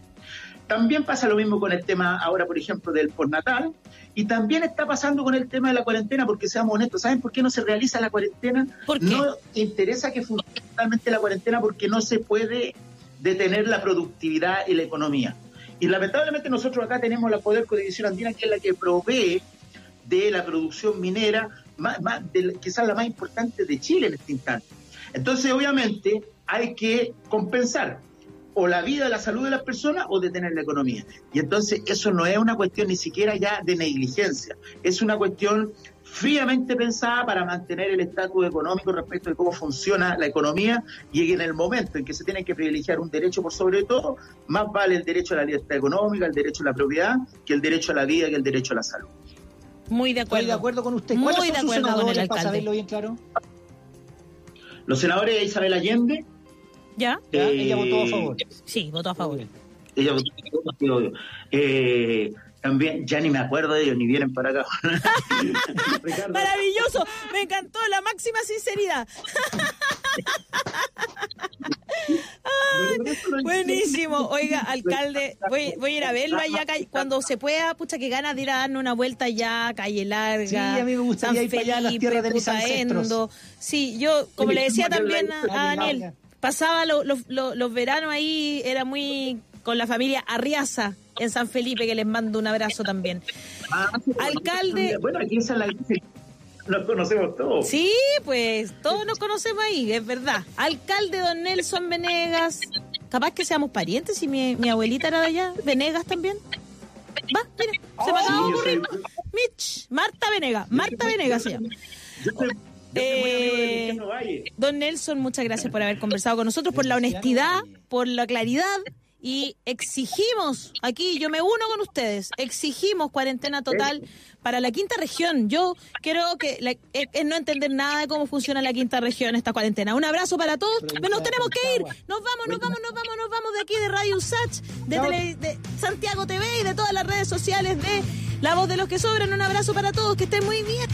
También pasa lo mismo con el tema ahora, por ejemplo, del postnatal, y también está pasando con el tema de la cuarentena, porque seamos honestos, ¿saben por qué no se realiza la cuarentena? ¿Por qué? No interesa que funcione totalmente la cuarentena porque no se puede detener la productividad y la economía. Y lamentablemente nosotros acá tenemos la Poder Codivisión Andina, que es la que provee de la producción minera, más, más, quizás la más importante de Chile en este instante. Entonces, obviamente, hay que compensar o la vida, la salud de las personas o detener la economía. Y entonces eso no es una cuestión ni siquiera ya de negligencia, es una cuestión fríamente pensada para mantener el estatus económico respecto de cómo funciona la economía y en el momento en que se tiene que privilegiar un derecho por sobre todo, más vale el derecho a la libertad económica, el derecho a la propiedad, que el derecho a la vida, que el derecho a la salud. Muy de acuerdo. Estoy de acuerdo con usted. Muy ¿Cuáles de son sus acuerdo con el senadores, para alcalde. saberlo bien claro? Los senadores Isabel Allende, ¿Ya? Ya, Eh, ella votó a favor. Sí, votó a favor. ella votó sí, obvio. Eh, también, ya ni me acuerdo de ellos, ni vienen para acá. Maravilloso, me encantó la máxima sinceridad. Buenísimo. Oiga, alcalde, voy, voy a ir a verlo allá ca- cuando se pueda, pucha, que ganas de ir a darnos una vuelta allá, Calle Larga. Sí, a mí me gustaría ir para allá a las Felipe, tierras de mis Putaendo. ancestros. Sí, yo, como le decía también a, Daniel, pasaba lo- lo- lo- los veranos ahí, era muy con la familia Arriaza en San Felipe, que les mando un abrazo también. Ah, Alcalde. Bueno, aquí en San la nos conocemos todos. Sí, pues todos nos conocemos ahí, es verdad. Alcalde don Nelson Venegas. Capaz que seamos parientes y mi, mi abuelita era de allá. Venegas también. Va, mira, se me acaba de ocurrir. soy- Mitch, Marta Venegas. Marta Venegas se llama. Eh. Don Nelson, muchas gracias por haber conversado con nosotros, por la honestidad, por la claridad y exigimos, aquí yo me uno con ustedes, exigimos cuarentena total para la quinta región. Yo creo que la- es, es no entender nada de cómo funciona la quinta región esta cuarentena. Un abrazo para todos. Pero nos tenemos que ir. Nos vamos, nos vamos, nos vamos, nos vamos de aquí de Radio Usach, de, tele- de Santiago TV y de todas las redes sociales de La Voz de los que Sobran. Un abrazo para todos, que estén muy bien.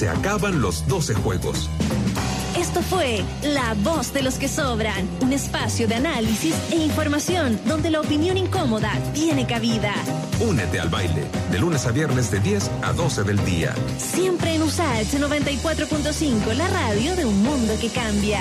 Se acaban los 12 juegos. Esto fue La Voz de los que Sobran, un espacio de análisis e información donde la opinión incómoda tiene cabida. Únete al baile, de lunes a viernes de 10 a 12 del día. Siempre en USAH 94.5, la radio de un mundo que cambia.